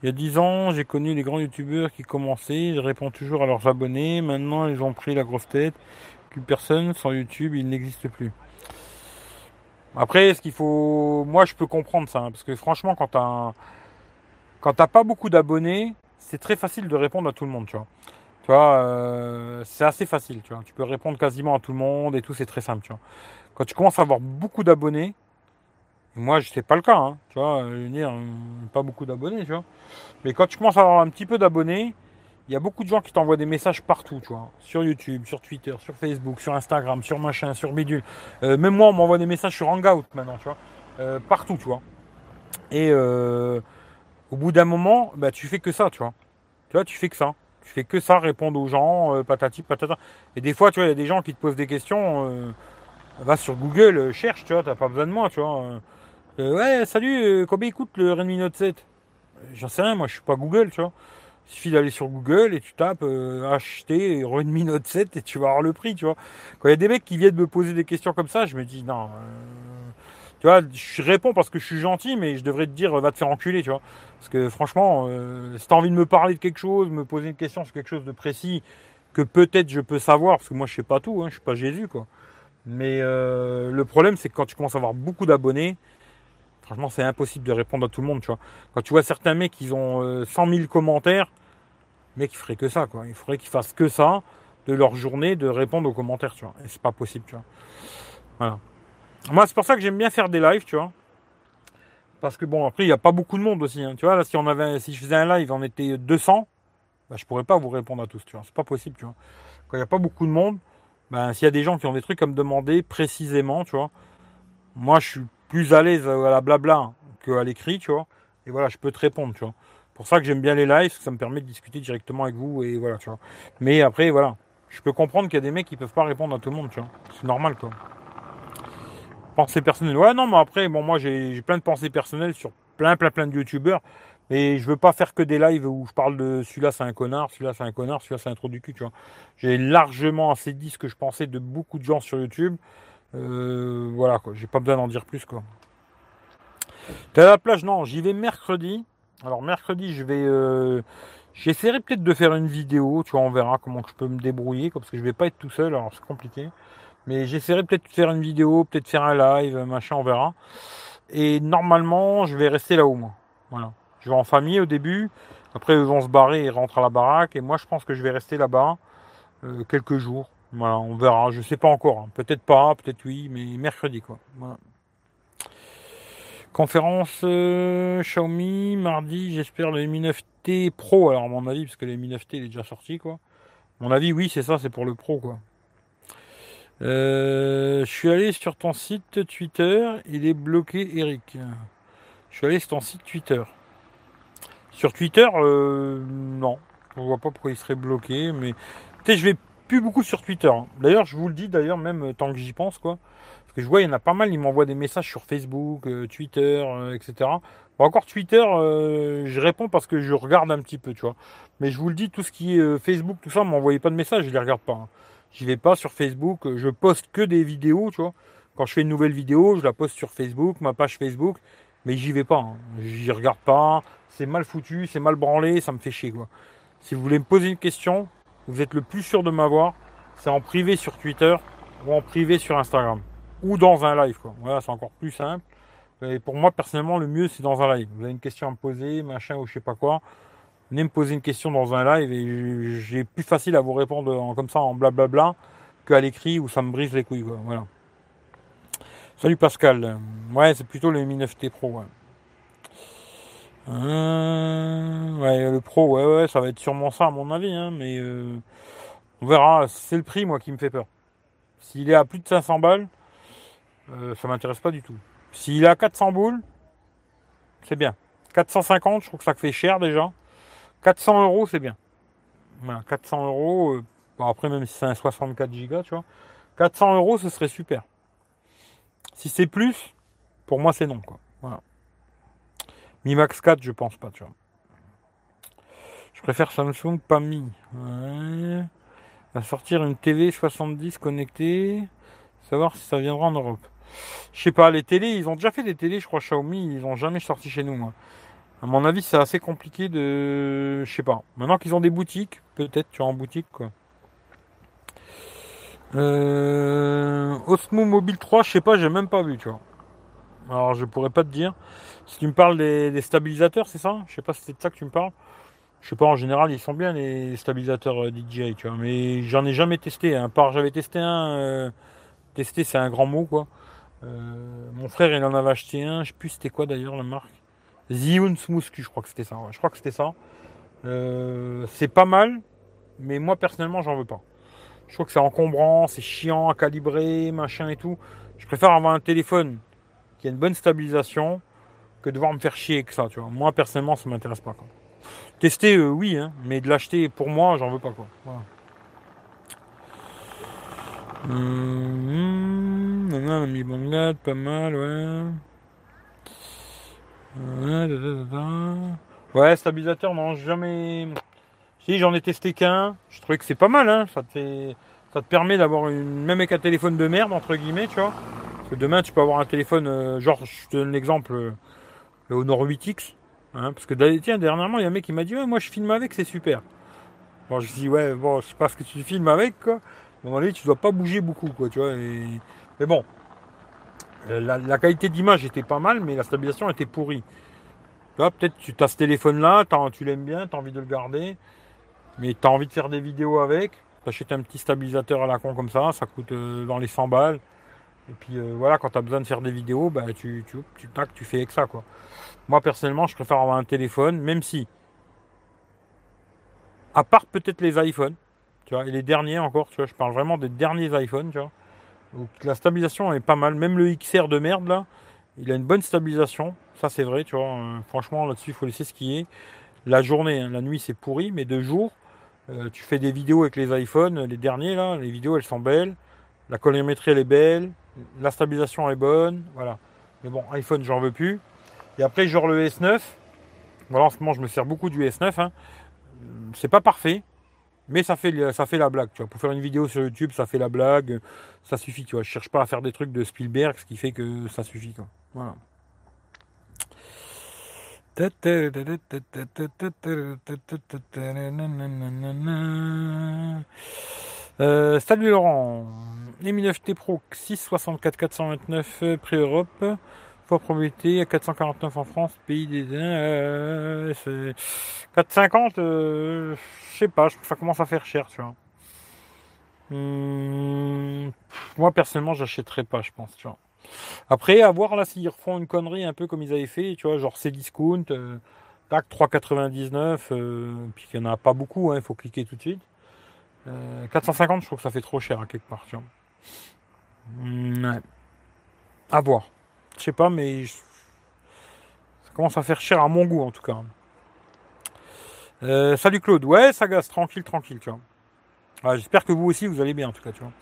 Il y a 10 ans, j'ai connu les grands youtubeurs qui commençaient, je réponds toujours à leurs abonnés. Maintenant, ils ont pris la grosse tête. Plus personne sans YouTube, il n'existe plus. Après, ce qu'il faut. Moi, je peux comprendre ça, hein, parce que franchement, quand t'as quand t'as pas beaucoup d'abonnés, c'est très facile de répondre à tout le monde, tu vois. Tu vois, euh, c'est assez facile, tu vois. Tu peux répondre quasiment à tout le monde et tout, c'est très simple, tu vois. Quand tu commences à avoir beaucoup d'abonnés, moi, sais pas le cas, hein, tu vois, je veux dire, pas beaucoup d'abonnés, tu vois. Mais quand tu commences à avoir un petit peu d'abonnés, il y a beaucoup de gens qui t'envoient des messages partout, tu vois, sur YouTube, sur Twitter, sur Facebook, sur Instagram, sur machin, sur bidule. Euh, même moi, on m'envoie des messages sur Hangout maintenant, tu vois, euh, partout, tu vois. Et euh, au bout d'un moment, bah, tu fais que ça, tu vois. Tu vois, tu fais que ça. Tu fais que ça, répondre aux gens, patati patata. Et des fois, tu vois, il y a des gens qui te posent des questions. Va sur Google, cherche, tu vois, t'as pas besoin de moi, tu vois. ouais, salut, combien coûte le Redmi Note 7 J'en sais rien, moi, je suis pas Google, tu vois. Il suffit d'aller sur Google et tu tapes euh, acheter Redmi Note 7 et tu vas avoir le prix, tu vois. Quand il y a des mecs qui viennent me poser des questions comme ça, je me dis non. Euh, tu vois, je réponds parce que je suis gentil, mais je devrais te dire va te faire enculer, tu vois. Parce que franchement, euh, si tu as envie de me parler de quelque chose, me poser une question sur quelque chose de précis que peut-être je peux savoir, parce que moi je sais pas tout, hein, je suis pas Jésus, quoi. Mais le problème, c'est que quand tu commences à avoir beaucoup d'abonnés, franchement, c'est impossible de répondre à tout le monde, tu vois. Quand tu vois certains mecs, ils ont 100 000 commentaires, mec, il ferait que ça, quoi. Il faudrait qu'ils fassent que ça de leur journée, de répondre aux commentaires, tu vois. Et c'est pas possible, tu vois. Moi, c'est pour ça que j'aime bien faire des lives, tu vois. Parce que bon, après, il n'y a pas beaucoup de monde aussi. Hein. Tu vois, là, si on avait, si je faisais un live, on était 200, bah, je pourrais pas vous répondre à tous, tu vois. C'est pas possible, tu vois. Quand il n'y a pas beaucoup de monde, ben, s'il y a des gens qui ont des trucs à me demander précisément, tu vois, moi, je suis plus à l'aise à la blabla qu'à l'écrit, tu vois. Et voilà, je peux te répondre, tu vois pour ça que j'aime bien les lives, ça me permet de discuter directement avec vous et voilà, tu vois. Mais après, voilà, je peux comprendre qu'il y a des mecs qui peuvent pas répondre à tout le monde, tu vois. C'est normal, quoi. Pensée personnelle. Ouais, non, mais après, bon, moi, j'ai plein de pensées personnelles sur plein, plein, plein de youtubeurs. Mais je veux pas faire que des lives où je parle de celui-là c'est un connard, celui-là c'est un connard, celui-là c'est un trou du cul, tu vois. J'ai largement assez dit ce que je pensais de beaucoup de gens sur YouTube. Euh, voilà quoi, j'ai pas besoin d'en dire plus quoi. T'es à la plage? Non, j'y vais mercredi. Alors mercredi, je vais, euh, j'essaierai peut-être de faire une vidéo. Tu vois, on verra comment je peux me débrouiller, parce que je vais pas être tout seul. Alors c'est compliqué, mais j'essaierai peut-être de faire une vidéo, peut-être faire un live, machin, on verra. Et normalement, je vais rester là-haut, moi. Voilà. Je vais en famille au début. Après, ils vont se barrer et rentrer à la baraque. Et moi, je pense que je vais rester là-bas euh, quelques jours. Voilà, on verra. Je sais pas encore. Hein. Peut-être pas, peut-être oui, mais mercredi, quoi. Conférence euh, Xiaomi, mardi, j'espère le Mi 9T Pro. Alors, à mon avis, parce que le Mi 9T il est déjà sorti, quoi. Mon avis, oui, c'est ça, c'est pour le Pro, quoi. Euh, je suis allé sur ton site Twitter, il est bloqué, Eric. Je suis allé sur ton site Twitter. Sur Twitter, euh, non. Je vois pas pourquoi il serait bloqué, mais. Tu je vais plus beaucoup sur Twitter. Hein. D'ailleurs, je vous le dis, d'ailleurs, même tant que j'y pense, quoi. Parce que je vois, il y en a pas mal, ils m'envoient des messages sur Facebook, euh, Twitter, euh, etc. encore Twitter, euh, je réponds parce que je regarde un petit peu, tu vois. Mais je vous le dis, tout ce qui est Facebook, tout ça, m'envoyez pas de messages, je les regarde pas. Hein. J'y vais pas sur Facebook, je poste que des vidéos, tu vois. Quand je fais une nouvelle vidéo, je la poste sur Facebook, ma page Facebook, mais j'y vais pas. Hein. J'y regarde pas. C'est mal foutu, c'est mal branlé, ça me fait chier, quoi. Si vous voulez me poser une question, vous êtes le plus sûr de m'avoir, c'est en privé sur Twitter ou en privé sur Instagram ou dans un live. Quoi. Voilà, c'est encore plus simple. Et pour moi, personnellement, le mieux, c'est dans un live. Vous avez une question à me poser, machin, ou je sais pas quoi. Venez me poser une question dans un live et j'ai plus facile à vous répondre comme ça, en blablabla, qu'à l'écrit où ça me brise les couilles. Quoi. Voilà. Salut Pascal. Ouais, c'est plutôt le Mi 9T Pro. Ouais, le Pro, ouais, ouais, ça va être sûrement ça à mon avis, hein, mais euh, on verra. C'est le prix, moi, qui me fait peur. S'il est à plus de 500 balles, euh, ça m'intéresse pas du tout. S'il a 400 boules, c'est bien. 450, je trouve que ça fait cher déjà. 400 euros, c'est bien. 400 euros, euh, après même si c'est un 64 Go, tu vois. 400 euros, ce serait super. Si c'est plus, pour moi, c'est non, quoi. Voilà. Mi Max 4, je pense pas, tu vois. Je préfère Samsung, pas Mi. Ouais. Va sortir une TV 70 connectée. Savoir si ça viendra en Europe. Je sais pas, les télés, ils ont déjà fait des télés, je crois, Xiaomi, ils ont jamais sorti chez nous, moi. À mon avis, c'est assez compliqué de. Je sais pas. Maintenant qu'ils ont des boutiques, peut-être, tu vois, en boutique, quoi. Euh... Osmo Mobile 3, je sais pas, j'ai même pas vu, tu vois. Alors, je pourrais pas te dire. Si tu me parles des, stabilisateurs, c'est ça? Je sais pas si c'est de ça que tu me parles. Je sais pas, en général, ils sont bien les stabilisateurs euh, DJI, tu vois. Mais j'en ai jamais testé. À part, j'avais testé un. Euh, Tester, c'est un grand mot, quoi. Euh, mon frère, il en avait acheté un, je sais plus c'était quoi d'ailleurs la marque. Zion Smooth, je crois que c'était ça. Je crois que c'était ça. Euh, c'est pas mal, mais moi personnellement, j'en veux pas. Je trouve que c'est encombrant, c'est chiant à calibrer, machin et tout. Je préfère avoir un téléphone qui a une bonne stabilisation que de devoir me faire chier avec ça, tu vois. Moi personnellement, ça m'intéresse pas. Quoi. Tester, euh, oui, hein, mais de l'acheter pour moi, j'en veux pas quoi. Hum, pas mal, ouais. Ouais, stabilisateur, non, jamais. Si j'en ai testé qu'un, je trouvais que c'est pas mal, hein. Ça te ça te permet d'avoir une, même avec un téléphone de merde entre guillemets, tu vois. Parce demain tu peux avoir un téléphone, euh, genre, je te donne l'exemple, euh, le Honor 8X, hein, parce que tiens, dernièrement il y a un mec qui m'a dit, ouais, moi je filme avec, c'est super. Bon, je dis, ouais, bon, je sais pas ce que tu filmes avec, quoi. Donné, tu dois pas bouger beaucoup, quoi, tu vois. Mais bon, euh, la, qualité d'image était pas mal, mais la stabilisation était pourrie. Tu vois, peut-être tu as ce téléphone-là, tu l'aimes bien, tu as envie de le garder, mais tu as envie de faire des vidéos avec. Tu achètes un petit stabilisateur à la con comme ça, ça coûte euh, dans les 100 balles. Et puis euh, voilà, quand tu as besoin de faire des vidéos, bah, tu, tu, tu, tu fais avec ça. Quoi. Moi personnellement, je préfère avoir un téléphone, même si, à part peut-être les iPhones, tu vois, et les derniers encore, tu vois, je parle vraiment des derniers iPhones, tu vois. Donc la stabilisation est pas mal. Même le XR de merde là, il a une bonne stabilisation. Ça c'est vrai, tu vois. Euh, franchement là-dessus il faut laisser skier. La journée, hein, la nuit c'est pourri, mais de jour, euh, tu fais des vidéos avec les iPhones, les derniers là, les vidéos elles sont belles. La colorimétrie elle est belle, la stabilisation est bonne, voilà. Mais bon, iPhone j'en veux plus. Et après genre le S9. Voilà, en ce moment je me sers beaucoup du S9. Hein. C'est pas parfait, mais ça fait, ça fait la blague, tu vois. Pour faire une vidéo sur YouTube, ça fait la blague. Ça suffit, tu vois. Je cherche pas à faire des trucs de Spielberg, ce qui fait que ça suffit, quoi. Voilà. Euh, salut Laurent, Mi 9T Pro 664 429 prix Europe, fois probabilité à 449 en France, pays des euh, 450, euh, je sais pas, ça commence à faire cher, tu vois. Hmm, moi personnellement, j'achèterais pas, je pense, tu vois. Après, à voir là s'ils refont une connerie un peu comme ils avaient fait, tu vois, genre c'est discount, euh, tac, 3,99, euh, puis il n'y en a pas beaucoup, hein, il faut cliquer tout de suite. 450, euh, je trouve que ça fait trop cher à quelque part, tu vois. Ouais. À voir. Je sais pas, mais ça commence à faire cher à mon goût en tout cas. Euh, salut Claude. Ouais, ça gaze, tranquille, tranquille, tu vois. Ah, j'espère que vous aussi, vous allez bien, en tout cas, tu vois.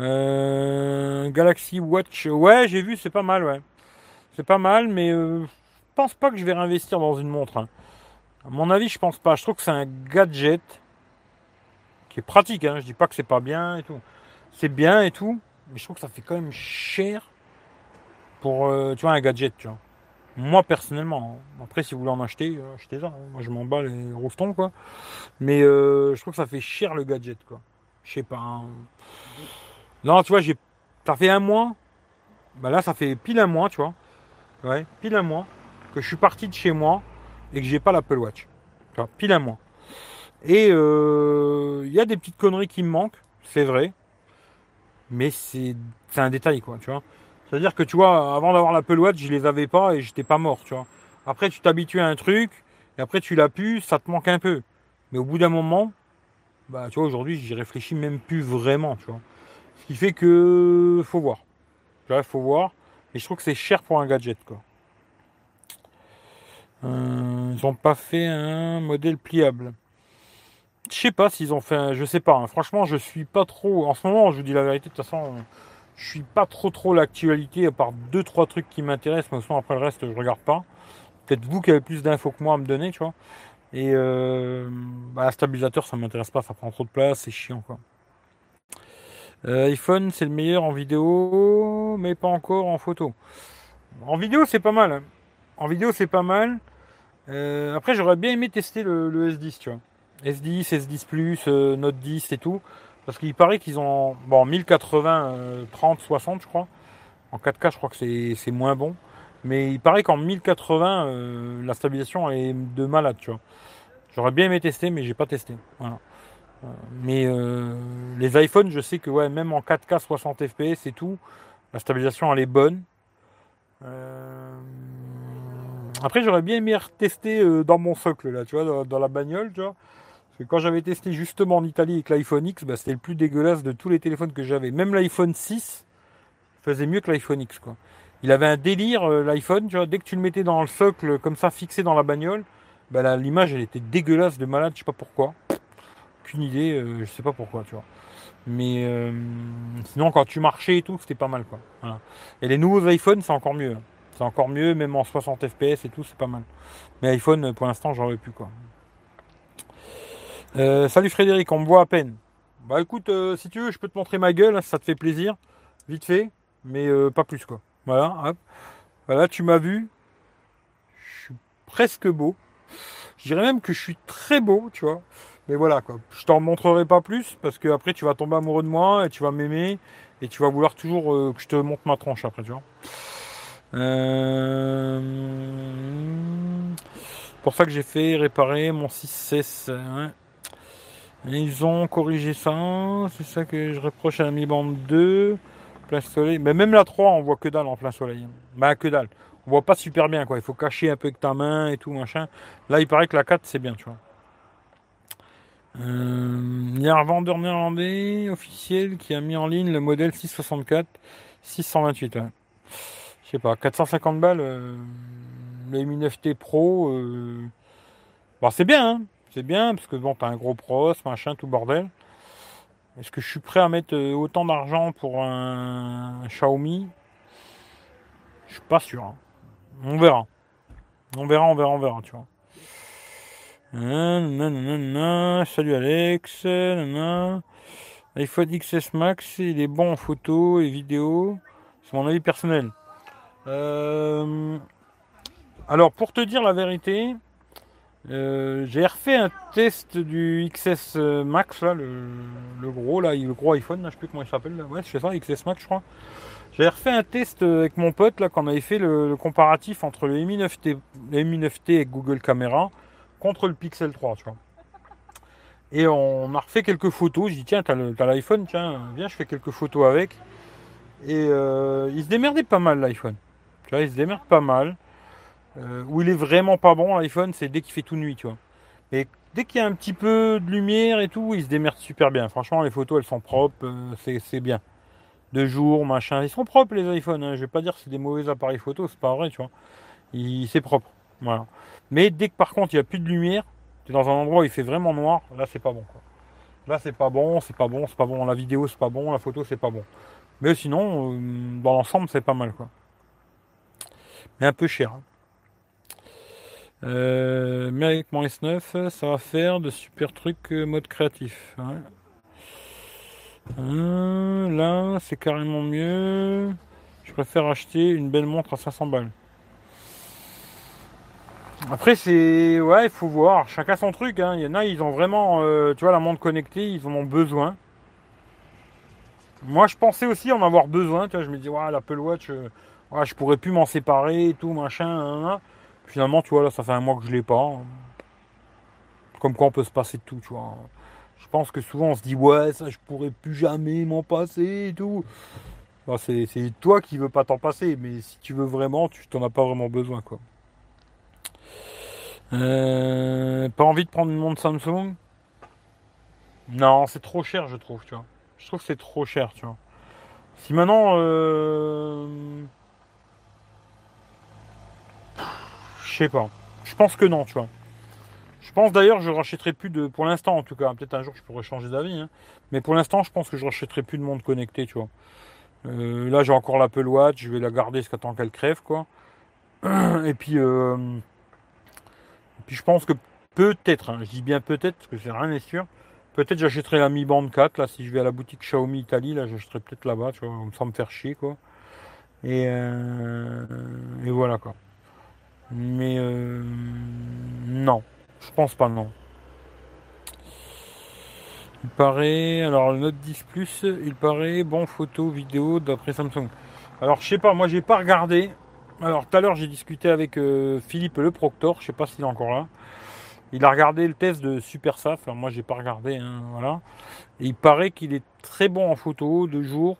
Euh, Galaxy Watch, ouais, j'ai vu, c'est pas mal, ouais. C'est pas mal, mais euh, je pense pas que je vais réinvestir dans une montre. Hein. À mon avis, je pense pas. Je trouve que c'est un gadget qui est pratique. Hein. Je dis pas que c'est pas bien et tout. C'est bien et tout, mais je trouve que ça fait quand même cher pour, tu vois, un gadget, tu vois. Moi personnellement, hein. après si vous voulez en acheter, euh, achetez-en. Hein. Moi je m'en bats les rostons quoi. Mais euh, je trouve que ça fait cher le gadget quoi. Je sais pas. Hein. Non, tu vois, j'ai. Ça fait un mois. Bah là, ça fait pile un mois, tu vois. Ouais, pile un mois que je suis parti de chez moi et que j'ai pas l'Apple Watch. Vois, pile un mois. Et euh, il y a des petites conneries qui me manquent, c'est vrai. Mais c'est un détail, quoi, tu vois. C'est-à-dire que tu vois, avant d'avoir l'Apple Watch, je les avais pas et j'étais pas mort, tu vois. Après, tu t'habitues à un truc, et après tu l'as pu, ça te manque un peu. Mais au bout d'un moment, bah tu vois, aujourd'hui, j'y réfléchis même plus vraiment, tu vois. Ce qui fait que faut voir. Tu faut voir. Et je trouve que c'est cher pour un gadget, quoi. Euh, ils ont pas fait un modèle pliable. Je sais pas s'ils ont fait un, je sais pas. Hein. Franchement, je suis pas trop. En ce moment, je vous dis la vérité, de toute façon je suis pas trop trop l'actualité, à part deux trois trucs qui m'intéressent, mais sinon après le reste je regarde pas. Peut-être vous qui avez plus d'infos que moi à me donner, tu vois. Et euh, bah, stabilisateur, ça m'intéresse pas, ça prend trop de place, c'est chiant quoi. Euh, iPhone, c'est le meilleur en vidéo, mais pas encore en photo. En vidéo, c'est pas mal. Hein. En vidéo, c'est pas mal. Euh, après, j'aurais bien aimé tester le, le, S10, tu vois. S10, S10 Plus, Note 10 et tout. Parce qu'il paraît qu'ils ont bon 1080 30 60 je crois. En 4K je crois que c'est moins bon. Mais il paraît qu'en 1080 euh, la stabilisation est de malade, tu vois. J'aurais bien aimé tester mais j'ai pas testé. Voilà. Euh, mais euh, les iPhones, je sais que ouais, même en 4K 60 fps et tout, la stabilisation elle est bonne. après, j'aurais bien aimé retester euh, dans mon socle, là, tu vois, dans, la bagnole, tu vois. Quand j'avais testé justement en Italie avec l'iPhone X, bah, c'était le plus dégueulasse de tous les téléphones que j'avais. Même l'iPhone 6 faisait mieux que l'iPhone X. Il avait un délire, euh, l'iPhone, dès que tu le mettais dans le socle, comme ça, fixé dans la bagnole, bah, l'image, était dégueulasse de malade, je sais pas pourquoi. Aucune idée, euh, je sais pas pourquoi. Mais euh, sinon, quand tu marchais et tout, c'était pas mal. Et les nouveaux iPhones, c'est encore mieux. Hein. C'est encore mieux, même en 60 fps et tout, c'est pas mal. Mais iPhone, pour l'instant, j'en veux plus. Salut Frédéric, on me voit à peine. Bah écoute, si tu veux, je peux te montrer ma gueule, ça te fait plaisir, vite fait, mais pas plus, quoi. Voilà, hop. Voilà, tu m'as vu. Je suis presque beau. Je dirais même que je suis très beau, tu vois. Mais voilà, quoi. Je t'en montrerai pas plus parce que après tu vas tomber amoureux de moi et tu vas m'aimer et tu vas vouloir toujours euh, que je te montre ma tronche après, tu vois. Euh... Pour ça que j'ai fait réparer mon 6S. Ils ont corrigé ça. C'est ça que je reproche à la Mi Band 2 soleil. Mais même la 3, on voit que dalle en plein soleil. Bah, que dalle. On voit pas super bien, quoi. Il faut cacher un peu avec ta main et tout, machin. Là, il paraît que la 4, c'est bien, tu vois. Euh, il y a un vendeur néerlandais officiel qui a mis en ligne le modèle 664 628. Je sais pas, 450 balles. Euh, le Mi 9T Pro. Euh, bah, c'est bien, hein. C'est bien parce que bon, t'as un gros pros, machin, tout bordel. Est-ce que je suis prêt à mettre euh, autant d'argent pour un Xiaomi? Je suis pas sûr. Hein. On verra. On verra, on verra, on verra, tu vois. Salut Alex. L'iPhone XS Max, il est bon en photo et vidéo. C'est mon avis personnel. Euh, alors, pour te dire la vérité, euh, j'ai refait un test du XS Max, là, le, gros, là, le gros iPhone, là, je sais plus comment il s'appelle. Ouais, c'est ça, XS Max, je crois. J'ai refait un test avec mon pote, là, quand on avait fait le, comparatif entre le Mi 9T, le Mi 9T avec Google Camera contre le Pixel 3, tu vois. Et on a refait quelques photos. Je dis, tiens, t'as l'iPhone, tiens, viens, je fais quelques photos avec. Et euh, il se démerdait pas mal, l'iPhone. Tu il se démerde pas mal. Euh, où il est vraiment pas bon l'iPhone, c'est dès qu'il fait tout nuit, tu vois. Mais dès qu'il y a un petit peu de lumière et tout, il se démerde super bien. Franchement, les photos, elles sont propres, euh, c'est bien. De jour, machin, ils sont propres les iPhones. Hein. Je vais pas dire que c'est des mauvais appareils photo, c'est pas vrai, tu vois. C'est propre, voilà. Mais dès que par contre il n'y a plus de lumière, tu es dans un endroit où il fait vraiment noir, là c'est pas bon. Quoi. Là c'est pas bon, c'est pas bon, c'est pas bon. La vidéo c'est pas bon, la photo c'est pas bon. Mais sinon, euh, dans l'ensemble c'est pas mal quoi. Mais un peu cher. Hein. Euh, mais avec mon S9, ça va faire de super trucs euh, mode créatif. Euh, là, c'est carrément mieux. Je préfère acheter une belle montre à 500 balles. Après, c'est. Ouais, il faut voir. Chacun son truc. Hein. Il y en a, ils ont vraiment. tu vois, la montre connectée, ils en ont besoin. Moi, je pensais aussi en avoir besoin. Je me dis, ouais, l'Apple Watch, ouais, je pourrais plus m'en séparer et tout, machin. Finalement, tu vois, là, ça fait un mois que je l'ai pas. Comme quoi, on peut se passer de tout, tu vois. Je pense que souvent, on se dit, ouais, ça, je pourrais plus jamais m'en passer et tout. Bah, c'est toi qui veux pas t'en passer, mais si tu veux vraiment, tu t'en as pas vraiment besoin, quoi. Euh, pas envie de prendre une montre Samsung? Non, c'est trop cher, je trouve, tu vois. Je trouve que c'est trop cher, tu vois. Si maintenant, euh, Je sais pas. Je pense que non, tu vois. Je pense d'ailleurs je rachèterai plus de. Pour l'instant en tout cas, peut-être un jour je pourrais changer d'avis. Hein. Mais pour l'instant, je pense que je rachèterai plus de monde connecté, tu vois. Euh, là j'ai encore l'Apple Watch, je vais la garder jusqu'à temps qu'elle crève, quoi. Et puis, euh, puis je pense que peut-être, hein, je dis bien peut-être, parce que c'est rien n'est sûr. Peut-être j'achèterai la Mi Band 4, là, si je vais à la boutique Xiaomi Italie, là, j'achèterai peut-être là-bas, tu vois, sans me faire chier, quoi. Et, euh, et voilà, quoi. Mais euh, non, je pense pas non. Il paraît, alors le Note 10 Plus, il paraît bon photo, vidéo d'après Samsung. Alors je sais pas, moi j'ai pas regardé. Alors tout à l'heure j'ai discuté avec euh, Philippe le Proctor, je sais pas s'il est encore là. Il a regardé le test de Super Saf, alors moi j'ai pas regardé, hein, voilà. Et il paraît qu'il est très bon en photo de jour.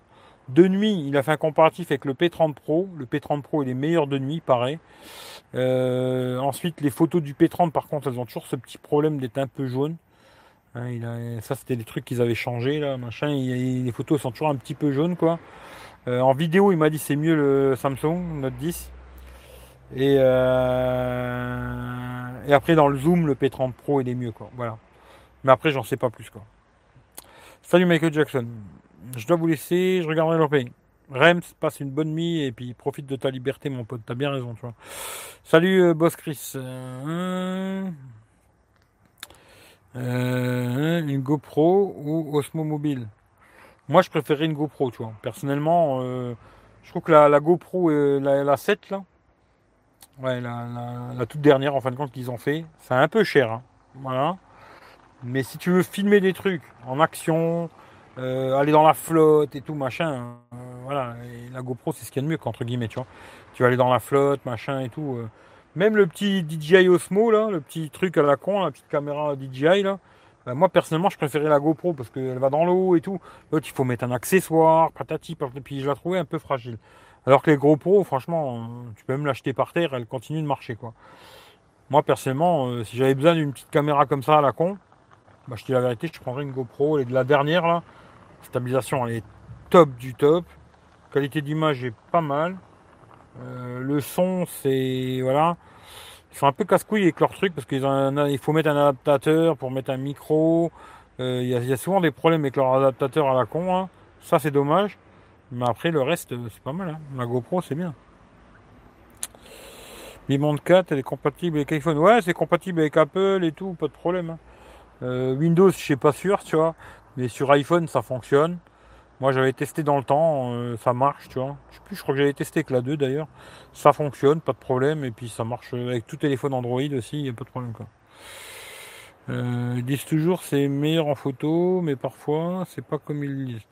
De nuit, il a fait un comparatif avec le P30 Pro. Le P30 Pro, il est meilleur de nuit, pareil. Euh, ensuite, les photos du P30, par contre, elles ont toujours ce petit problème d'être un peu jaune. Hein, ça, c'était des trucs qu'ils avaient changé, là, machin. les photos sont toujours un petit peu jaunes, quoi. Euh, en vidéo, il m'a dit c'est mieux le Samsung Note 10. Et, euh, et après, dans le zoom, le P30 Pro, il est mieux, quoi. Voilà. Mais après, j'en sais pas plus, quoi. Salut Michael Jackson. Je dois vous laisser, je regarderai leur. Rems, passe une bonne nuit et puis profite de ta liberté, mon pote. T'as bien raison, tu vois. Salut, euh, Boss Chris. Euh, euh, une GoPro ou Osmo Mobile? Moi, je préférais une GoPro, tu vois. Personnellement, je trouve que la, GoPro, la, la 7, là, la, toute dernière, en fin de compte, qu'ils ont fait, c'est un peu cher. Hein. Mais si tu veux filmer des trucs en action, aller dans la flotte et tout, machin, euh, voilà, la GoPro c'est ce qu'il y a de mieux, entre guillemets, tu vois. Tu vas aller dans la flotte, machin et tout. Euh. Même le petit DJI Osmo, là, le petit truc à la con, la petite caméra DJI, là, ben, moi personnellement je préférais la GoPro parce qu'elle va dans l'eau et tout. L'autre il faut mettre un accessoire, patati, et puis je la trouvais un peu fragile. Alors que les GoPro, franchement, tu peux même l'acheter par terre, elle continue de marcher, quoi. Moi personnellement, si j'avais besoin d'une petite caméra comme ça à la con, bah, je dis la vérité, je prendrais une GoPro. Et de la dernière, là, stabilisation, elle est top du top. Qualité d'image est pas mal. Euh, le son, c'est. Voilà. Ils sont un peu casse-couilles avec leur truc parce qu'il faut mettre un adaptateur pour mettre un micro. Euh, il y, a souvent des problèmes avec leur adaptateur à la con. Hein. Ça, c'est dommage. Mais après, le reste, c'est pas mal. Hein. La GoPro, c'est bien. Mi 4, elle est compatible avec iPhone. Ouais, c'est compatible avec Apple et tout, pas de problème. Hein. Euh, Windows, je suis pas sûr, tu vois. Mais sur iPhone, ça fonctionne. Moi, j'avais testé dans le temps, euh, ça marche, tu vois. Je sais plus, je crois que j'avais testé avec la 2 d'ailleurs. Ça fonctionne, pas de problème. Et puis, ça marche avec tout téléphone Android aussi, il n'y a pas de problème, quoi. Euh, ils disent toujours c'est meilleur en photo, mais parfois c'est pas comme ils disent.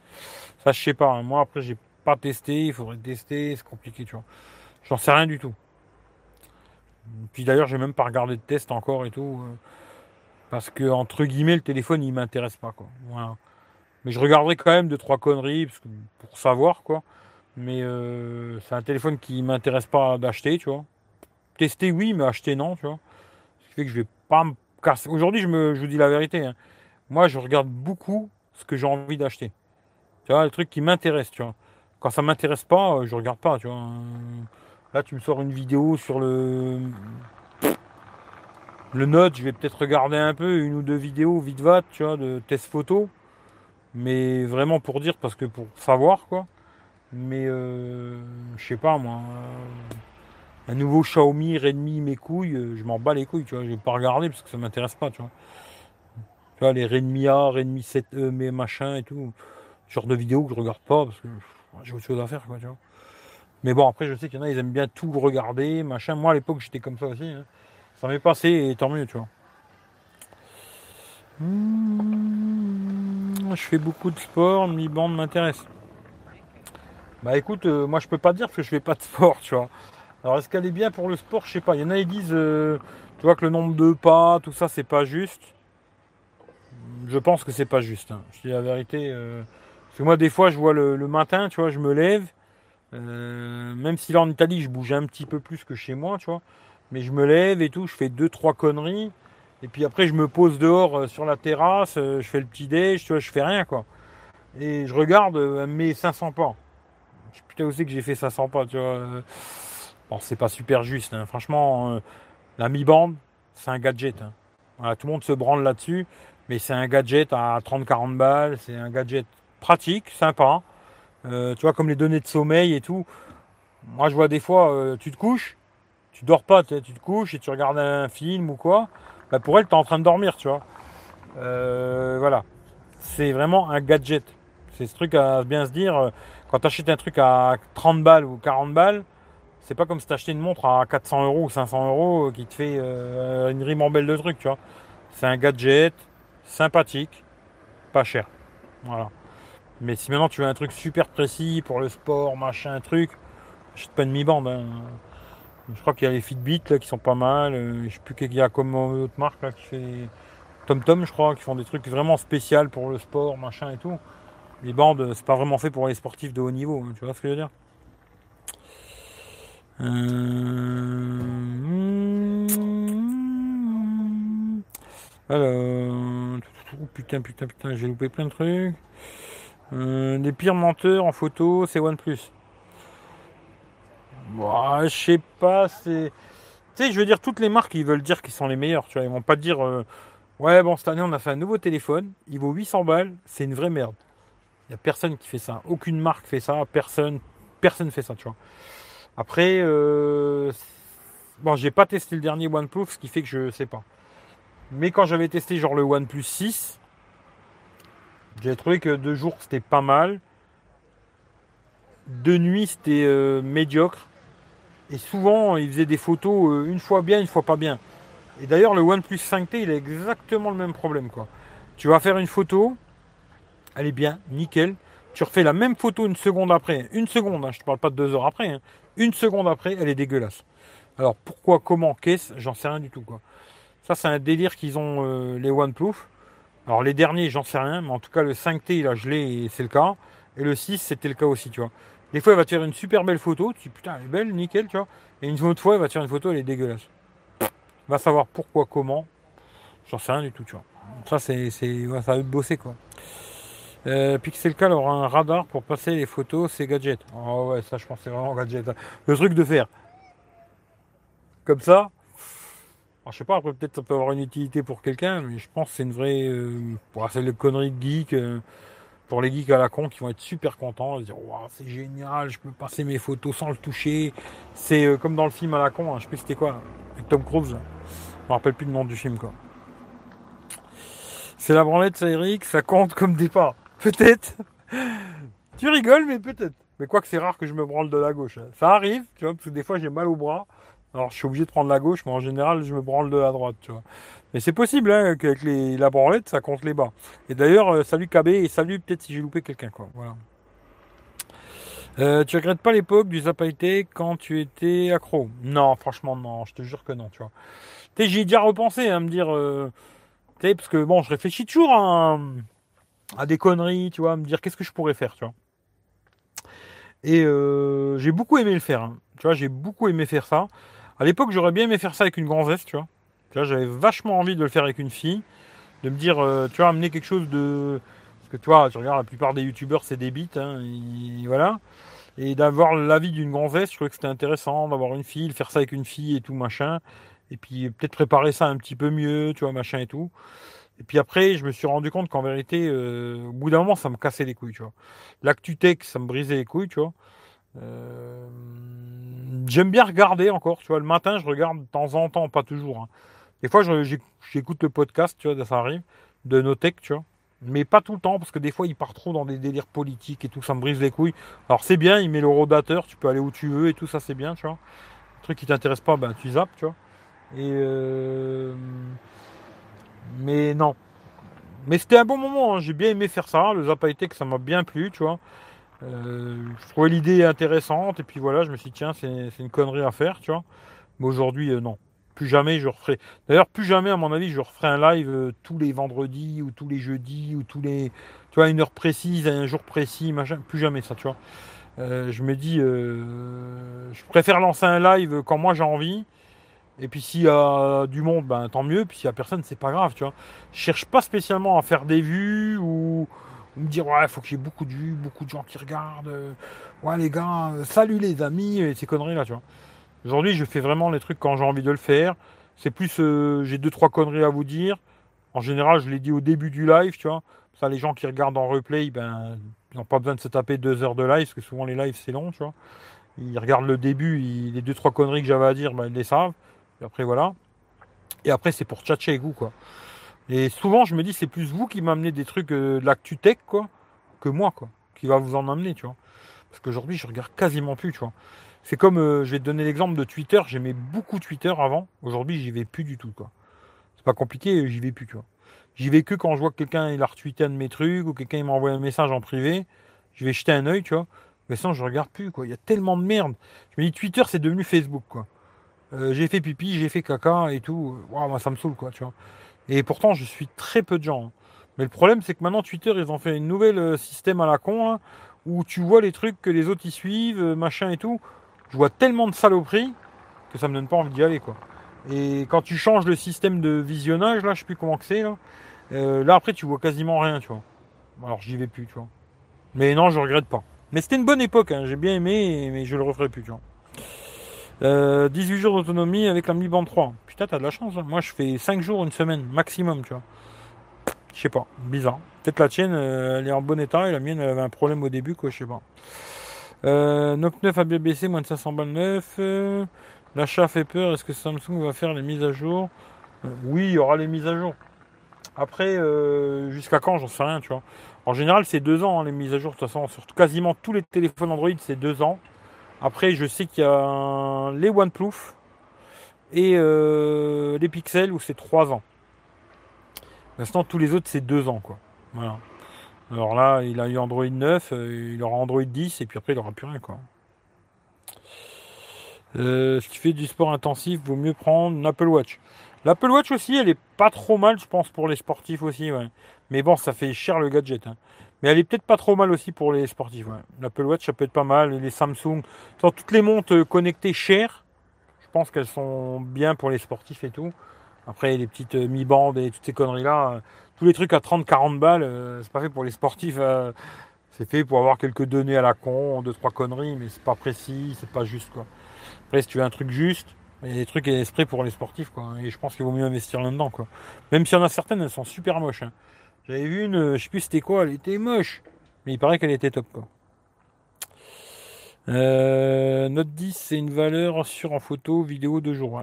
Ça, je sais pas. Hein. Moi, après, j'ai pas testé. Il faudrait tester. C'est compliqué, tu vois. J'en sais rien du tout. Puis d'ailleurs, j'ai même pas regardé de test encore et tout. Parce que, entre guillemets, le téléphone, il m'intéresse pas, quoi. Mais je regarderai quand même deux, trois conneries pour savoir, quoi. Mais euh, c'est un téléphone qui m'intéresse pas d'acheter, tu vois. Tester, oui, mais acheter, non, tu vois. Ce qui fait que je vais pas me casser. Aujourd'hui, je, me, je vous dis la vérité. Hein. Moi, je regarde beaucoup ce que j'ai envie d'acheter. Tu vois, le truc qui m'intéresse, tu vois. Quand ça m'intéresse pas, euh, je regarde pas, tu vois. Là, tu me sors une vidéo sur le le Note, je vais peut-être regarder un peu une ou deux vidéos vite vat, tu vois, de test photo. Mais vraiment pour dire, parce que pour savoir, quoi. Mais euh, je sais pas, moi. un nouveau Xiaomi, Redmi, mes couilles, euh, je m'en bats les couilles, tu vois. Je vais pas regarder parce que ça m'intéresse pas, tu vois. Tu vois, les Redmi A, Redmi 7E, mes machins et tout. Genre de vidéos que je regarde pas parce que j'ai autre chose à faire, quoi, tu vois. Mais bon, après, je sais qu'il y en a, ils aiment bien tout regarder, machin. Moi, à l'époque, j'étais comme ça aussi. Hein. Ça m'est passé et tant mieux, tu vois. Hmm, je fais beaucoup de sport, mi-bande m'intéresse. Bah écoute, euh, moi je peux pas dire que je fais pas de sport, tu vois. Alors est-ce qu'elle est bien pour le sport? Je sais pas. Il y en a qui disent, euh, tu vois, que le nombre de pas, tout ça, c'est pas juste. Je pense que c'est pas juste. Hein. Je dis la vérité. Euh, parce que moi, des fois, je vois le, le, matin, tu vois, je me lève. même si là en Italie, je bouge un petit peu plus que chez moi, tu vois. Mais je me lève et tout, je fais deux, trois conneries. Et puis après, je me pose dehors euh, sur la terrasse, euh, je fais le petit tu vois, je fais rien, quoi. Et je regarde euh, mes 500 pas. Je putain aussi que j'ai fait 500 pas, tu vois. Bon, c'est pas super juste, hein. franchement. la mi-bande, c'est un gadget. Hein. tout le monde se branle là-dessus, mais c'est un gadget à 30-40 balles, c'est un gadget pratique, sympa. tu vois, comme les données de sommeil et tout. Moi, je vois des fois, tu te couches, tu dors pas, tu te couches et tu regardes un film ou quoi, bah pour elle, tu es en train de dormir, tu vois. Euh, voilà. C'est vraiment un gadget. C'est ce truc à bien se dire. Quand tu achètes un truc à 30 balles ou 40 balles, c'est pas comme si tu achetais une montre à 400 euros ou 500 euros qui te fait euh, une rimambelle de trucs, tu vois. C'est un gadget sympathique, pas cher. Voilà. Mais si maintenant tu veux un truc super précis pour le sport, machin, truc, achète pas une mi-bande. Hein. Je crois qu'il y a les Fitbit là, qui sont pas mal. Euh, je sais plus qu'il y a comme autre marque là, qui fait TomTom, je crois, qui font des trucs vraiment spéciaux pour le sport, machin et tout. Les bandes, c'est pas vraiment fait pour les sportifs de haut niveau, hein, tu vois ce que je veux dire euh... Alors, putain, putain, putain, j'ai loupé plein de trucs. Euh, les pires menteurs en photo, c'est OnePlus. Bon, je sais pas, c'est. Tu sais, je veux dire, toutes les marques, ils veulent dire qu'ils sont les meilleurs, tu vois. Ils vont pas dire, euh, ouais, bon, cette année, on a fait un nouveau téléphone, il vaut 800 balles, c'est une vraie merde. Il n'y a personne qui fait ça. Aucune marque fait ça, personne, personne fait ça, tu vois. Après, euh, bon, j'ai pas testé le dernier OnePlus, ce qui fait que je sais pas. Mais quand j'avais testé genre le OnePlus 6, j'ai trouvé que deux jours c'était pas mal. De nuit c'était euh, médiocre. Et souvent, il faisait des photos euh, une fois bien, une fois pas bien. Et d'ailleurs, le OnePlus 5T, il a exactement le même problème. Quoi. Tu vas faire une photo, elle est bien, nickel. Tu refais la même photo une seconde après. Une seconde, hein, je ne te parle pas de deux heures après. Hein. Une seconde après, elle est dégueulasse. Alors pourquoi, comment, qu'est-ce, j'en sais rien du tout. Ça, c'est un délire qu'ils ont euh, les OnePlus. Alors les derniers, j'en sais rien, mais en tout cas le 5T, là, je l'ai et c'est le cas. Et le 6, c'était le cas aussi, tu vois. Des fois, il va te faire une super belle photo. Tu dis, putain, elle est belle, nickel, tu vois. Et une autre fois, il va te faire une photo, elle est dégueulasse. Va savoir pourquoi, comment. J'en sais rien du tout, tu vois. Ça, c'est, c'est, ça va bosser, quoi. Euh, Pixelcal aura un radar pour passer les photos, c'est gadget. Oh ouais, ça, je pense c'est vraiment gadget. Hein. Le truc de faire. Comme ça. Alors, je sais pas, après, peut-être ça peut avoir une utilité pour quelqu'un, mais je pense que c'est une vraie. Euh, c'est le connerie de geek. Euh, pour les geeks à la con qui vont être super contents, ils dire c'est génial, je peux passer mes photos sans le toucher. C'est euh, comme dans le film à la con, hein, je sais plus c'était quoi, avec Tom Cruise. Je me rappelle plus le nom du film quoi. C'est la branlette, ça Eric, ça compte comme départ. Peut-être. tu rigoles, mais peut-être. Mais quoi que c'est rare que je me branle de la gauche. Hein. Ça arrive, tu vois, parce que des fois j'ai mal au bras. Alors je suis obligé de prendre la gauche, mais en général je me branle de la droite, tu vois. Mais c'est possible hein, qu'avec les, la branlette, ça compte les bas. Et d'ailleurs, euh, salut KB et salut peut-être si j'ai loupé quelqu'un. quoi. Euh, tu regrettes pas l'époque du Zapaité quand tu étais accro? Non, franchement, non, je te jure que non, tu vois. Ai déjà repensé à me dire. Euh, parce que bon, je réfléchis toujours à, des conneries, tu vois, à me dire qu'est-ce que je pourrais faire, tu vois. Et j'ai beaucoup aimé le faire, hein. tu vois, j'ai beaucoup aimé faire ça. À l'époque, j'aurais bien aimé faire ça avec une gonzesse, tu vois. Vois, j'avais vachement envie de le faire avec une fille, de me dire, euh, tu vois, amener quelque chose de. Parce que tu vois, tu regardes, la plupart des youtubeurs, c'est des bites, hein, et voilà. Et d'avoir l'avis d'une gonzesse, je trouvais que c'était intéressant d'avoir une fille, de faire ça avec une fille et tout, machin. Et puis peut-être préparer ça un petit peu mieux, tu vois, machin et tout. Et puis après, je me suis rendu compte qu'en vérité, euh, au bout d'un moment, ça me cassait les couilles, tu vois. L'actu tech, ça me brisait les couilles, tu vois. Euh, j'aime bien regarder encore, tu vois. Le matin, je regarde de temps en temps, pas toujours. Hein. Des fois, j'écoute le podcast, tu vois, ça arrive, de Notech, tu vois. Mais pas tout le temps, parce que des fois, il part trop dans des délires politiques et tout, ça me brise les couilles. Alors, c'est bien, il met le rodateur, tu peux aller où tu veux et tout, ça, c'est bien, tu vois. Un truc qui t'intéresse pas, ben, tu zappes, tu vois. Euh... Mais non. Mais c'était un bon moment, hein. j'ai bien aimé faire ça. Le que ça m'a bien plu, tu vois. Euh, je trouvais l'idée intéressante, et puis voilà, je me suis dit, tiens, c'est une connerie à faire, tu vois. Mais aujourd'hui, euh, non plus jamais je referai. D'ailleurs, plus jamais, à mon avis, je referai un live euh, tous les vendredis ou tous les jeudis ou tous les. Tu vois, une heure précise, un jour précis, machin. Plus jamais ça, tu vois. Euh, je me dis, euh, je préfère lancer un live quand moi j'ai envie. Et puis s'il y a du monde, ben tant mieux. Puis s'il y a personne, c'est pas grave, tu vois. Je cherche pas spécialement à faire des vues ou, me dire ouais, faut que j'ai beaucoup de vues, beaucoup de gens qui regardent. Ouais les gars, salut les amis, et ces conneries là, tu vois. Aujourd'hui, je fais vraiment les trucs quand j'ai envie de le faire. C'est plus, euh, j'ai deux, trois conneries à vous dire. En général, je l'ai dit au début du live, tu vois. Ça, les gens qui regardent en replay, ben, ils n'ont pas besoin de se taper deux heures de live, parce que souvent les lives, c'est long, tu vois. Ils regardent le début, les deux, trois conneries que j'avais à dire, ben, ils les savent. Et après, voilà. Et après, c'est pour tchatcher avec vous, quoi. Et souvent, je me dis, c'est plus vous qui m'amenez des trucs euh, de l'actu tech, quoi, que moi, quoi, qui va vous en amener, tu vois. Parce qu'aujourd'hui, je regarde quasiment plus, tu vois. C'est comme, euh, je vais te donner l'exemple de Twitter. J'aimais beaucoup Twitter avant. Aujourd'hui, j'y vais plus du tout, quoi. C'est pas compliqué, j'y vais plus, tu. J'y vais que quand je vois que quelqu'un il a retweeté un de mes trucs ou quelqu'un m'a envoyé un message en privé. Je vais jeter un œil, tu vois. Mais sinon, je regarde plus, quoi. Il y a tellement de merde. Je me dis, Twitter, c'est devenu Facebook, quoi. Euh, j'ai fait pipi, j'ai fait caca et tout. Waouh, moi, ça me saoule, quoi, tu vois. Et pourtant, je suis très peu de gens. Hein. Mais le problème, c'est que maintenant, Twitter, ils ont fait une nouvelle euh, système à la con, hein, où tu vois les trucs que les autres y suivent, euh, machin et tout. Je vois tellement de saloperies que ça me donne pas envie d'y aller, quoi. Et quand tu changes le système de visionnage, là, je sais plus comment que c'est, là, euh, là après, tu vois quasiment rien, tu vois. Alors, j'y vais plus, tu vois. Mais non, je regrette pas. Mais c'était une bonne époque, hein. j'ai bien aimé, mais je le referai plus, tu vois. 18 euh, jours d'autonomie avec la Mi Band 3. Putain, t'as de la chance. Hein. Moi, je fais 5 jours, une semaine, maximum, tu vois. Je sais pas, bizarre. Peut-être la tienne, euh, elle est en bon état et la mienne, elle avait un problème au début, quoi, je sais pas. Euh, Note 9 à BBC, moins de 500 balles neuf. Euh, l'achat fait peur. Est-ce que Samsung va faire les mises à jour? Oui, il y aura les mises à jour. Après, jusqu'à quand, j'en sais rien, tu vois. En général, c'est deux ans, hein, les mises à jour. De toute façon, sur quasiment tous les téléphones Android, c'est deux ans. Après, je sais qu'il y a les OnePlus et euh, les Pixels où c'est 3 ans. L'instant, tous les autres, c'est 2 ans. Quoi. Voilà. Alors là, il a eu Android 9, euh, il aura Android 10 et puis après, il n'aura plus rien. Quoi. Euh, ce qui fait du sport intensif, vaut mieux prendre une Apple Watch. L'Apple Watch aussi, elle est pas trop mal, je pense, pour les sportifs aussi. Mais bon, ça fait cher le gadget. Hein. Mais elle est peut-être pas trop mal aussi pour les sportifs. L'Apple Watch, ça peut être pas mal. Les Samsung, toutes les montres connectées chères, je pense qu'elles sont bien pour les sportifs et tout. Après, les petites euh, mi-bandes et toutes ces conneries-là, euh, tous les trucs à 30-40 balles, euh, c'est pas fait pour les sportifs. c'est fait pour avoir quelques données à la con, deux, trois conneries, mais c'est pas précis, c'est pas juste. Quoi. Après, si tu veux un truc juste, il y a des trucs esprits pour les sportifs. Quoi, et je pense qu'il vaut mieux investir là-dedans. Quoi. Même s'il y en a certaines, elles sont super moches. Hein. J'avais vu une, euh, je sais plus c'était quoi, elle était moche. Mais il paraît qu'elle était top quoi. Euh, note 10, c'est une valeur sur en photo, vidéo de jour.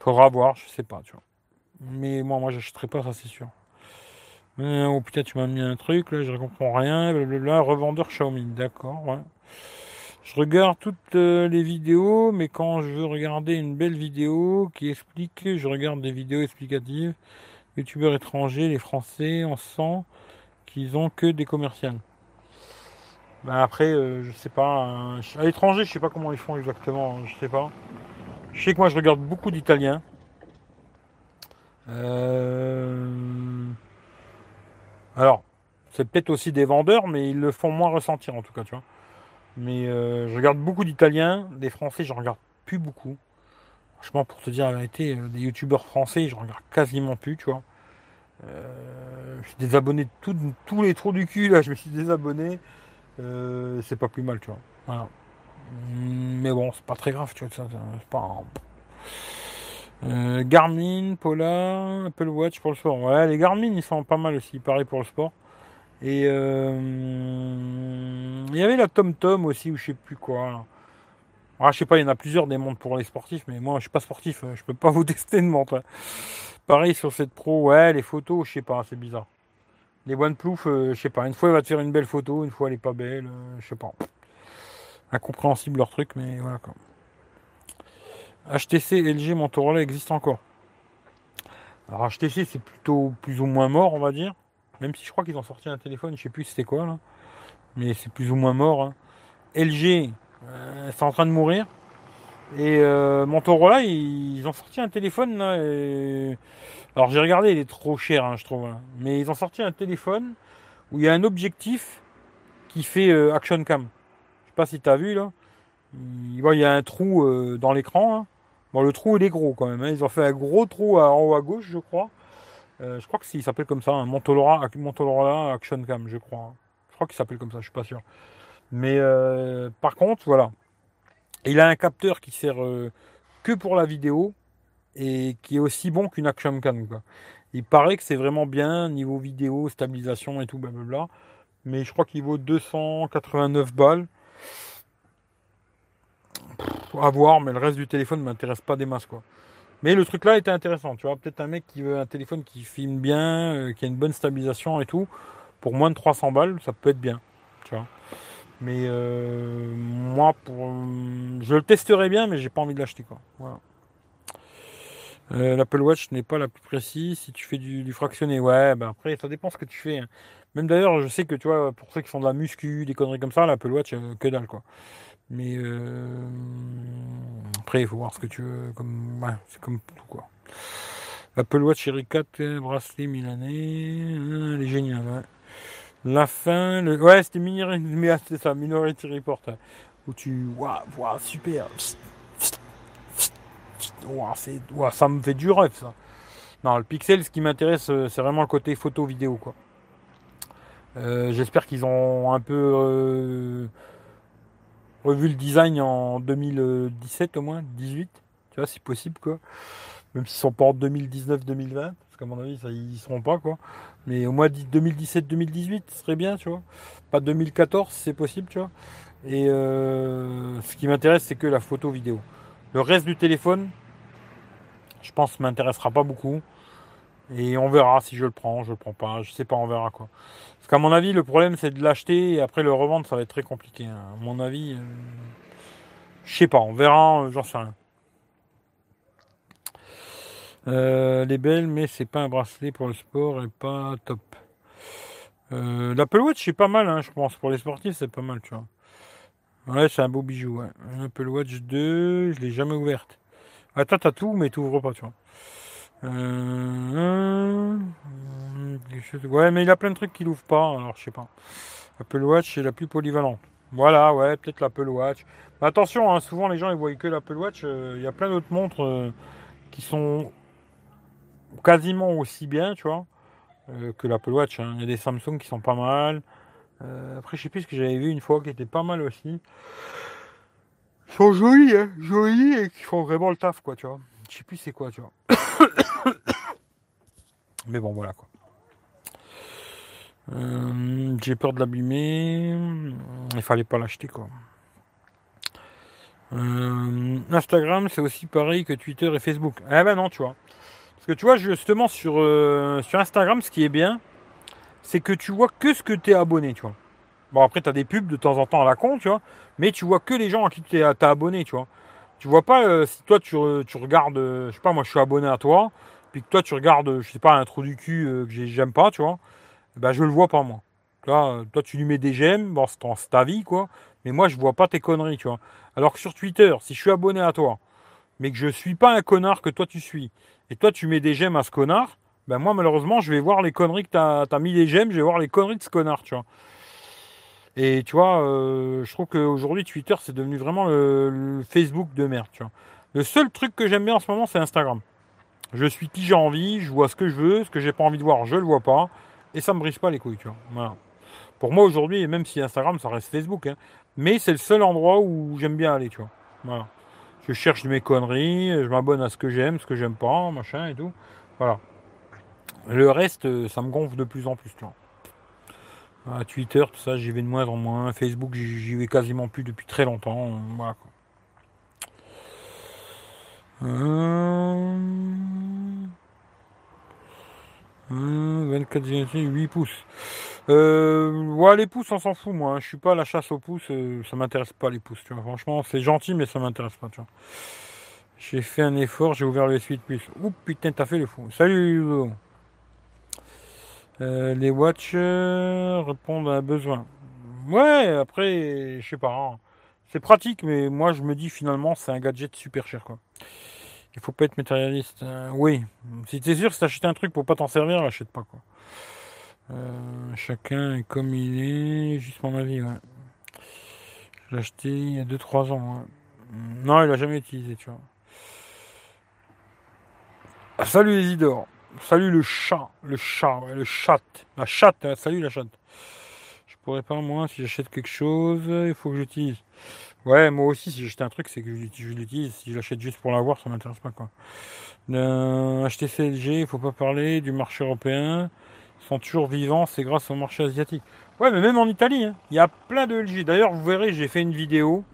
Faudra voir, je sais pas, tu vois. Mais moi, moi, j'achèterai pas, ça c'est sûr. Euh, oh putain, tu m'as mis un truc, là, je ne comprends rien. Blablabla, revendeur Xiaomi, d'accord, ouais. Je regarde toutes les vidéos, mais quand je veux regarder une belle vidéo qui explique, je regarde des vidéos explicatives youtubeurs étrangers, les Français, on sent qu'ils ont que des commerciales. Ben après, euh, je sais pas. à l'étranger, je sais pas comment ils font exactement. Je sais pas. Je sais que moi, je regarde beaucoup d'Italiens. Euh, alors, c'est peut-être aussi des vendeurs, mais ils le font moins ressentir en tout cas, tu vois. Mais euh, je regarde beaucoup d'Italiens, des Français, j'en regarde plus beaucoup. Franchement, pour te dire la vérité, des youtubeurs français, je regarde quasiment plus, tu vois. Euh, je suis désabonné de tous les trous du cul, là, je me suis désabonné. Euh, c'est pas plus mal, tu vois. Voilà. Mais bon, c'est pas très grave, tu vois. C'est pas. Euh, Garmin, Polar, Apple Watch pour le sport. Ouais, les Garmin, ils sont pas mal aussi, pareil pour le sport. Et il y avait la Tom Tom aussi, ou je sais plus quoi. Ah, je sais pas, il y en a plusieurs des montres pour les sportifs, mais moi je suis pas sportif, je peux pas vous tester une montre. Pareil sur cette pro, ouais, les photos, je sais pas, c'est bizarre. Les OnePlus, euh, je sais pas, une fois il va te faire une belle photo, une fois elle est pas belle, euh, je sais pas. Incompréhensible leur truc, mais voilà quoi. HTC, LG, Motorola existe encore. Alors HTC c'est plutôt plus ou moins mort, on va dire. Même si je crois qu'ils ont sorti un téléphone, je sais plus c'était quoi là. Mais c'est plus ou moins mort. Hein. LG, euh, c'est en train de mourir. Et euh, Motorola, ils, ont sorti un téléphone là. Alors j'ai regardé, il est trop cher, hein, je trouve. Hein. Mais ils ont sorti un téléphone où il y a un objectif qui fait euh, action cam. Je sais pas si tu as vu là. Il, il y a un trou euh, dans l'écran. Hein. Bon, le trou il est gros quand même. Ils ont fait un gros trou en haut à gauche, je crois. je crois que il s'appelle comme ça, un Motorola, Motorola Action Cam, je crois. Je crois qu'il s'appelle comme ça, je suis pas sûr. Mais par contre, voilà. Il a un capteur qui sert euh, que pour la vidéo et qui est aussi bon qu'une action cam. Il paraît que c'est vraiment bien niveau vidéo, stabilisation et tout, blablabla. Mais je crois qu'il vaut 289 balles. À voir, mais le reste du téléphone ne m'intéresse pas des masses quoi. Mais le truc là était intéressant, tu vois. Peut-être un mec qui veut un téléphone qui filme bien, euh, qui a une bonne stabilisation et tout, pour moins de 300 balles, ça peut être bien, tu vois. Mais euh, moi, pour, je le testerai bien, mais j'ai pas envie de l'acheter. Quoi. Voilà. Euh, L'Apple Watch n'est pas la plus précise. Si tu fais du, fractionné, ouais, ben après, ça dépend ce que tu fais. Hein. Même d'ailleurs, je sais que tu vois, pour ceux qui font de la muscu, des conneries comme ça, l'Apple Watch, euh, que dalle quoi. Mais après, il faut voir ce que tu veux. Comme, c'est comme tout quoi. Apple Watch Série 4, bracelet milanais. Ah, elle est géniale, ouais. La fin, le... ouais, c'était Minority, ça, Minority Report. Où tu. Waouh, wow, super. Wow, wow, ça me fait du rêve, ça. Non, le Pixel, ce qui m'intéresse, euh, c'est vraiment le côté photo-vidéo, quoi. Euh, j'espère qu'ils ont un peu euh, revu le design en 2017 au moins, 18, tu vois, si possible, quoi. Même s'ils sont pas en 2019-2020, parce qu'à mon avis, ça, ils seront pas, quoi. Mais au moins 2017-2018, ce serait bien, tu vois. Pas 2014, c'est possible, tu vois. Et ce qui m'intéresse, c'est que la photo vidéo. Le reste du téléphone, je pense, m'intéressera pas beaucoup. Et on verra si je le prends, je le prends pas, je sais pas, on verra quoi. Parce mon avis, le problème c'est de l'acheter et après le revendre, ça va être très compliqué. Hein. À mon avis, euh, je sais pas, on verra, euh, j'en sais rien. Euh, les belles, mais c'est pas un bracelet pour le sport et pas top. L'Apple Watch c'est pas mal, hein, je pense. Pour les sportifs, c'est pas mal, tu vois. Ouais, c'est un beau bijou. Ouais. Apple Watch 2, je l'ai jamais ouverte. Ah, toi, t'as tout, mais tu ouvres pas, tu vois. Euh, ouais, mais il a plein de trucs qu'il ouvre pas, alors je sais pas. Apple Watch est la plus polyvalente. Voilà, ouais, peut-être l'Apple Watch. Attention, hein, souvent les gens ils voient que l'Apple Watch. Euh, il y a plein d'autres montres euh, qui sont quasiment aussi bien, tu vois, que l'Apple Watch. Hein. Il y a des Samsung qui sont pas mal. après, je sais plus ce que j'avais vu une fois qui était pas mal aussi. Ils sont jolis, hein, jolis et qui font vraiment le taf, quoi, tu vois. Je sais plus c'est quoi, tu vois. Mais bon, voilà quoi. Euh, j'ai peur de l'abîmer. Il fallait pas l'acheter quoi. Euh, Instagram, c'est aussi pareil que Twitter et Facebook. Eh ben non, tu vois. Parce que tu vois, justement, sur, euh, sur Instagram, ce qui est bien, c'est que tu vois que ce que tu es abonné, tu vois. Bon, après, tu as des pubs de temps en temps à la con, tu vois. Mais tu vois que les gens à qui tu es abonné, tu vois. Tu vois pas si toi tu, regardes, euh, je sais pas, moi je suis abonné à toi, que toi tu regardes, je sais pas, un trou du cul euh, que j'aime pas, tu vois, ben je le vois pas moi. Là, toi tu lui mets des j'aime, bon c'est ta vie quoi, mais moi je vois pas tes conneries, tu vois. Alors que sur Twitter, si je suis abonné à toi, mais que je suis pas un connard que toi tu suis, et toi tu mets des j'aime à ce connard, ben moi malheureusement je vais voir les conneries que tu as, mis des j'aime, je vais voir les conneries de ce connard, tu vois. Et tu vois, euh, je trouve qu'aujourd'hui, Twitter, c'est devenu vraiment le, Facebook de merde. Tu vois. Le seul truc que j'aime bien en ce moment, c'est Instagram. Je suis qui j'ai envie, je vois ce que je veux, ce que j'ai pas envie de voir, je le vois pas. Et ça me brise pas les couilles, tu vois. Pour moi, aujourd'hui, même si Instagram, ça reste Facebook, hein, mais c'est le seul endroit où j'aime bien aller, tu vois. Je cherche mes conneries, je m'abonne à ce que j'aime, ce que j'aime pas, machin et tout. Voilà. Le reste, ça me gonfle de plus en plus, tu vois. Twitter, tout ça, j'y vais de moins en moins. Facebook, j'y vais quasiment plus depuis très longtemps. Voilà. 24 8 pouces. Euh, ouais, les pouces, on s'en fout, moi. Hein. Je suis pas à la chasse aux pouces. Euh, ça m'intéresse pas, les pouces. Tu vois. Franchement, c'est gentil, mais ça m'intéresse pas. Tu vois. J'ai fait un effort, j'ai ouvert le suite plus. Ouh, putain, t'as fait le fou. Salut, euh, les watch répondent à un besoin. Ouais, après, je sais pas. Hein. C'est pratique, mais moi je me dis finalement c'est un gadget super cher quoi. Il faut pas être matérialiste. Euh, oui, si t'es sûr, si t'achètes un truc pour pas t'en servir, achète pas quoi. Euh, chacun est comme il est, juste mon avis. Ouais. Je l'ai acheté il y a 2-3 ans. Non, il a jamais utilisé, tu vois. Ah, salut Isidore. Salut le chat, le chat, le chat, la chatte, hein, salut la chatte. Pourrais pas moi si j'achète quelque chose, il faut que j'utilise. Ouais, moi aussi si j'achète un truc, c'est que je l'utilise. Si je l'achète juste pour l'avoir, ça m'intéresse pas quoi. Euh, acheter CLG, il faut pas parler du marché européen. Ils sont toujours vivants, c'est grâce au marché asiatique. Ouais, mais même en Italie, hein, il y a plein de LG. D'ailleurs, vous verrez, j'ai fait une vidéo.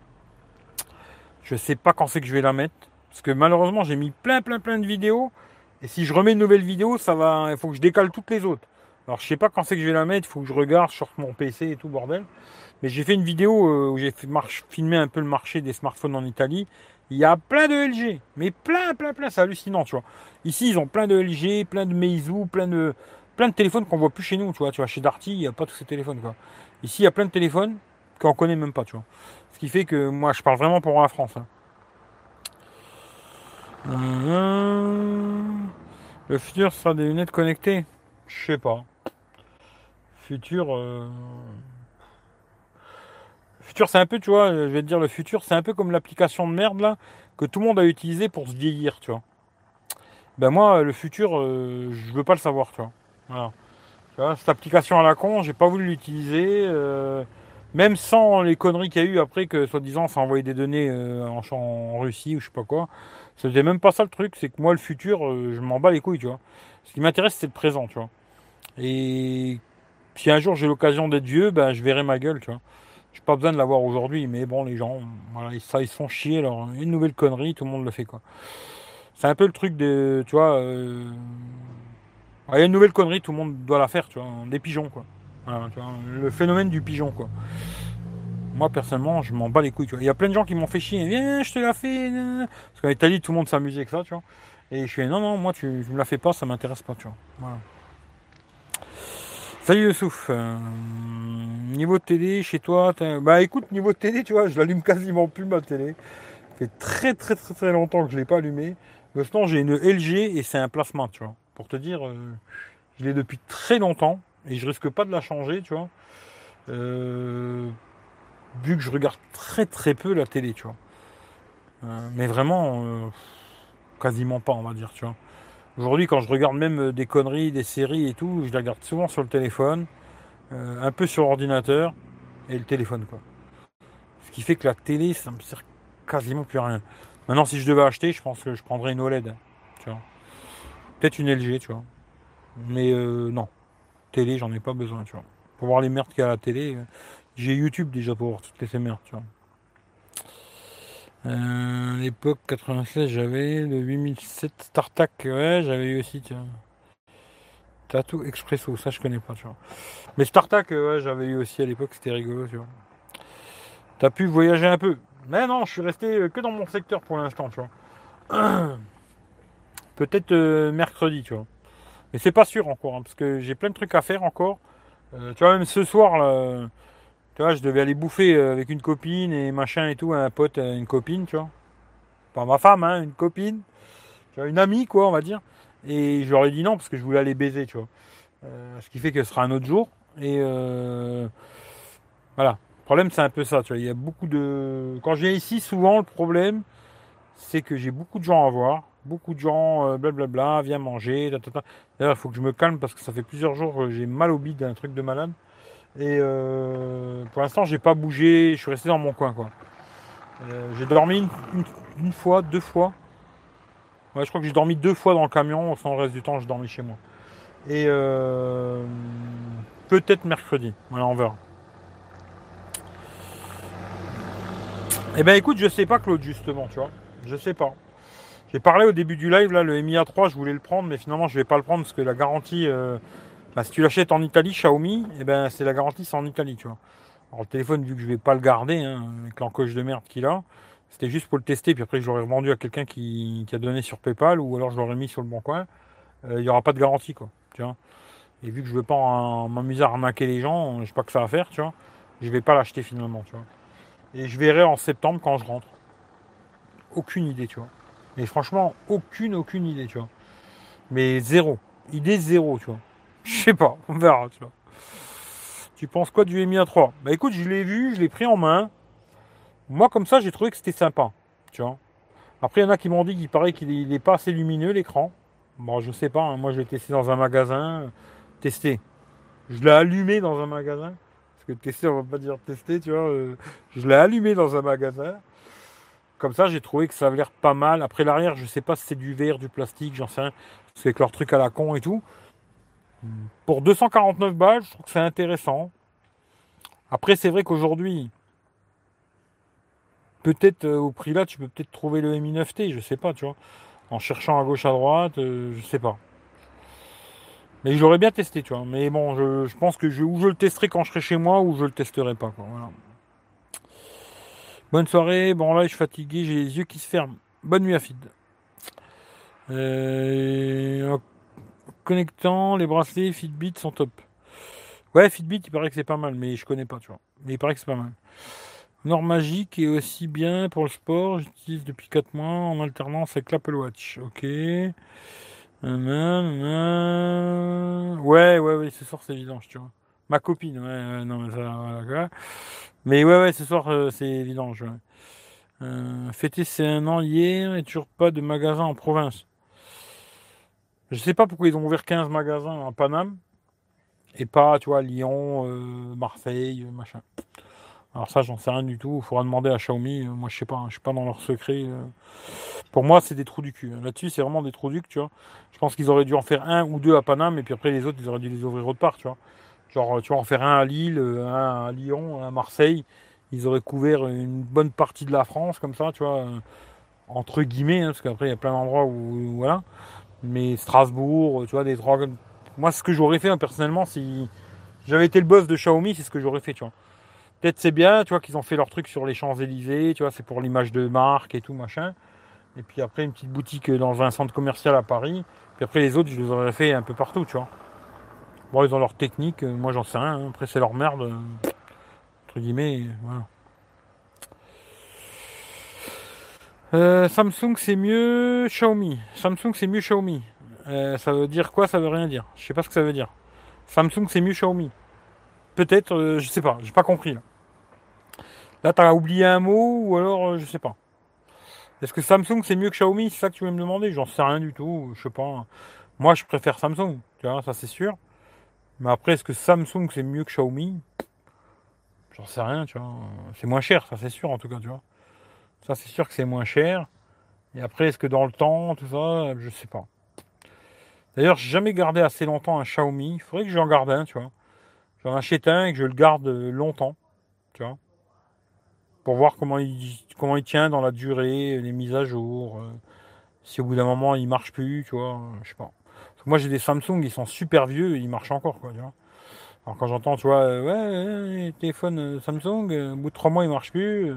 Je sais pas quand c'est que je vais la mettre. Parce que malheureusement, j'ai mis plein, plein, plein de vidéos. Et si je remets une nouvelle vidéo, ça va, il faut que je décale toutes les autres. Alors je sais pas quand c'est que je vais la mettre, il faut que je regarde sur mon PC et tout bordel. Mais j'ai fait une vidéo euh, où j'ai filmé un peu le marché des smartphones en Italie. Il y a plein de LG, mais plein, plein, plein, c'est hallucinant, tu vois. Ici, ils ont plein de LG, plein de Meizu, plein de, plein de téléphones qu'on voit plus chez nous, tu vois. Tu vois, chez Darty, il n'y a pas tous ces téléphones, quoi. Ici, il y a plein de téléphones qu'on connaît même pas, tu vois. Ce qui fait que moi, je parle vraiment pour la France. Hein. Le futur sera des lunettes connectées? Je sais pas. Futur. Euh, futur, c'est un peu, tu vois, je vais te dire, le futur, c'est un peu comme l'application de merde là, que tout le monde a utilisé pour se vieillir, tu vois. Ben moi, le futur, euh, je veux pas le savoir, tu vois. Voilà. Tu vois, cette application à la con, j'ai pas voulu l'utiliser. Euh, même sans les conneries qu'il y a eu après que, soi-disant, ça envoyait des données en, en, Russie ou je sais pas quoi. C'était même pas ça le truc, c'est que moi, le futur, je m'en bats les couilles, tu vois. Ce qui m'intéresse, c'est le présent, tu vois. Et si un jour j'ai l'occasion d'être vieux, ben, je verrai ma gueule, tu vois. J'ai pas besoin de l'avoir aujourd'hui, mais bon, les gens, voilà, ça, ils se font chier. Alors, une nouvelle connerie, tout le monde le fait, quoi. C'est un peu le truc de, tu vois, euh, une nouvelle connerie, tout le monde doit la faire, tu vois, des pigeons, quoi. le phénomène du pigeon, quoi. Moi, personnellement, je m'en bats les couilles, tu vois. Il y a plein de gens qui m'ont fait chier, viens, je te la fais. Parce qu'en Italie, tout le monde s'amusait avec ça, tu vois. Et je suis, non, non, moi, tu ne me la fais pas, ça m'intéresse pas, tu vois. Voilà. Salut Youssouf. Euh, niveau télé, chez toi, bah écoute, niveau télé, tu vois, je l'allume quasiment plus ma télé. Ça fait très très très très longtemps que je l'ai pas allumé. Maintenant, j'ai une LG et c'est un plasma, tu vois. Pour te dire, euh, je l'ai depuis très longtemps et je risque pas de la changer, tu vois. Euh, vu que je regarde très très peu la télé, tu vois. mais vraiment, quasiment pas, on va dire, tu vois. Aujourd'hui, quand je regarde même euh, des conneries, des séries et tout, je les regarde souvent sur le téléphone, euh, un peu sur l'ordinateur et le téléphone, quoi. Ce qui fait que la télé, ça me sert quasiment plus à rien. Maintenant, si je devais acheter, je pense que je prendrais une OLED, tu vois. Peut-être une LG, tu vois. Mais euh, non, télé, j'en ai pas besoin, tu vois. Pour voir les merdes qu'il y a à la télé, j'ai YouTube déjà pour voir toutes ces merdes, tu vois. Euh, l'époque 96, j'avais le 8007 StarTAC, ouais, j'avais eu aussi, tiens. Tattoo Expresso, ça je connais pas, tu vois. Mais StarTAC, ouais, j'avais eu aussi à l'époque, c'était rigolo, tu vois. T'as pu voyager un peu. Mais non, je suis resté euh, que dans mon secteur pour l'instant, tu vois. Peut-être euh, mercredi, tu vois. Mais c'est pas sûr encore, hein, parce que j'ai plein de trucs à faire encore. tu vois, même ce soir, là, tu vois, je devais aller bouffer euh, avec une copine et machin et tout, un pote, euh, une copine, tu vois. Pas ma femme, hein, une copine. Tu vois, une amie, quoi, on va dire. Et je leur ai dit non parce que je voulais aller baiser, tu vois. Euh, ce qui fait que ce sera un autre jour. Et voilà. Le problème, c'est un peu ça, tu vois. Il y a beaucoup de. Quand je viens ici, souvent, le problème, c'est que j'ai beaucoup de gens à voir. Beaucoup de gens, blablabla, viens manger. D'ailleurs, il faut que je me calme parce que ça fait plusieurs jours que j'ai mal au bide, un truc de malade. Et euh, pour l'instant, j'ai pas bougé, je suis resté dans mon coin. quoi. Euh, j'ai dormi une, fois, deux fois. Ouais, je crois que j'ai dormi deux fois dans le camion, sans le reste du temps, j'ai dormi chez moi. Et euh, peut-être mercredi. On verra. Eh ben écoute, je sais pas Claude justement, tu vois. Je sais pas. J'ai parlé au début du live là, le Mi A3, je voulais le prendre, mais finalement je vais pas le prendre parce que la garantie, bah, si tu l'achètes en Italie, Xiaomi, eh ben, c'est la garantie, c'est en Italie, tu vois. Alors le téléphone, vu que je vais pas le garder, hein, avec l'encoche de merde qu'il a, c'était juste pour le tester, puis après je l'aurais revendu à quelqu'un qui, a donné sur PayPal, ou alors je l'aurais mis sur le bon coin. Euh, il n'y aura pas de garantie, quoi. Et vu que je veux pas m'amuser à arnaquer les gens, je sais pas que ça va faire, tu vois. Je vais pas l'acheter finalement. Et je verrai en septembre quand je rentre. Aucune idée, tu vois. Mais franchement, aucune, aucune idée, tu vois. Mais zéro. Idée zéro, tu vois. Je sais pas, on verra, tu vois. Tu penses quoi du Mi A3 Bah écoute, je l'ai vu, je l'ai pris en main. Moi, comme ça, j'ai trouvé que c'était sympa, tu vois. Après, il y en a qui m'ont dit qu'il paraît qu'il n'est pas assez lumineux, l'écran. Bon, je sais pas, hein. moi, je l'ai testé dans un magasin. Testé. Je l'ai allumé dans un magasin. Parce que tester, on va pas dire tester, tu vois. Euh, je l'ai allumé dans un magasin. Comme ça, j'ai trouvé que ça avait l'air pas mal. Après l'arrière, je sais pas si c'est du verre, du plastique, j'en sais rien. C'est avec leur truc à la con et tout. Pour 249 balles, je trouve que c'est intéressant. Après, c'est vrai qu'aujourd'hui, peut-être euh, au prix là, tu peux peut-être trouver le Mi 9T, je sais pas, tu vois. En cherchant à gauche, à droite, euh, je sais pas. Mais j'aurais bien testé, tu vois. Mais bon, je, pense que je, ou je le testerai quand je serai chez moi, ou je le testerai pas. Bonne soirée. Bon, là, je suis fatigué, j'ai les yeux qui se ferment. Bonne nuit à Fid. Euh, connectant, les bracelets Fitbit sont top. Ouais, Fitbit, il paraît que c'est pas mal, mais je connais pas, tu vois. Mais il paraît que c'est pas mal. Nord Magique est aussi bien pour le sport. J'utilise depuis 4 mois en alternance avec l'Apple Watch. Ok. Ouais, ouais, ouais, ce soir c'est vidange, tu vois. Ma copine, ouais, non, mais ça, Mais ouais, ouais, ce soir euh, c'est vidange, ouais. Euh, fêter c'est un an hier et toujours pas de magasin en province. Je sais pas pourquoi ils ont ouvert 15 magasins à Paname et pas, tu Lyon, euh, Marseille, machin. Alors ça, j'en sais rien du tout. Il faudra demander à Xiaomi. Moi, je sais pas. Je suis pas dans leur secret. Pour moi, c'est des trous du cul. Là-dessus, c'est vraiment des trous du cul, tu vois. Je pense qu'ils auraient dû en faire un ou deux à Paname, et puis après, les autres, ils auraient dû les ouvrir autre part, tu vois. Genre, tu en faire un à Lille, un à Lyon, un à Marseille. Ils auraient couvert une bonne partie de la France, comme ça, tu vois. Entre guillemets, hein, parce qu'après, il y a plein d'endroits où, voilà. Mais Strasbourg, tu vois, des trois. Moi, ce que j'aurais fait, hein, personnellement, si j'avais été le boss de Xiaomi, c'est ce que j'aurais fait, tu vois. Peut-être c'est bien, tu vois, qu'ils ont fait leur truc sur les Champs-Élysées, tu vois, c'est pour l'image de marque et tout, machin. Et puis après, une petite boutique dans un centre commercial à Paris. Puis après, les autres, je les aurais fait un peu partout, tu vois. Bon, ils ont leur technique, euh, moi j'en sais rien. Hein. Après, c'est leur merde. Euh, entre guillemets, voilà. Euh, Samsung c'est mieux Xiaomi. Samsung c'est mieux Xiaomi. ça veut dire quoi Ça veut rien dire. Je sais pas ce que ça veut dire. Samsung c'est mieux Xiaomi. Peut-être, je sais pas. J'ai pas compris là. Là, t'as oublié un mot ou alors je sais pas. Est-ce que Samsung c'est mieux que Xiaomi? C'est ça que tu veux me demander J'en sais rien du tout. Je sais pas. Moi, je préfère Samsung. Tu vois, ça c'est sûr. Mais après, est-ce que Samsung c'est mieux que Xiaomi? J'en sais rien, tu vois. C'est moins cher, ça c'est sûr en tout cas, tu vois. Ça c'est sûr que c'est moins cher. Et après, est-ce que dans le temps, tout ça, je sais pas. D'ailleurs, j'ai jamais gardé assez longtemps un Xiaomi. Il faudrait que j'en garde un, tu vois. J'en achète un et que je le garde longtemps, tu vois pour voir comment il, comment il tient dans la durée, les mises à jour, euh, si au bout d'un moment il marche plus, tu vois, je sais pas. moi j'ai des Samsung, ils sont super vieux et ils marchent encore, quoi, tu vois. Alors quand j'entends, tu vois, euh, ouais, téléphone euh, Samsung, au bout de trois mois il marche plus,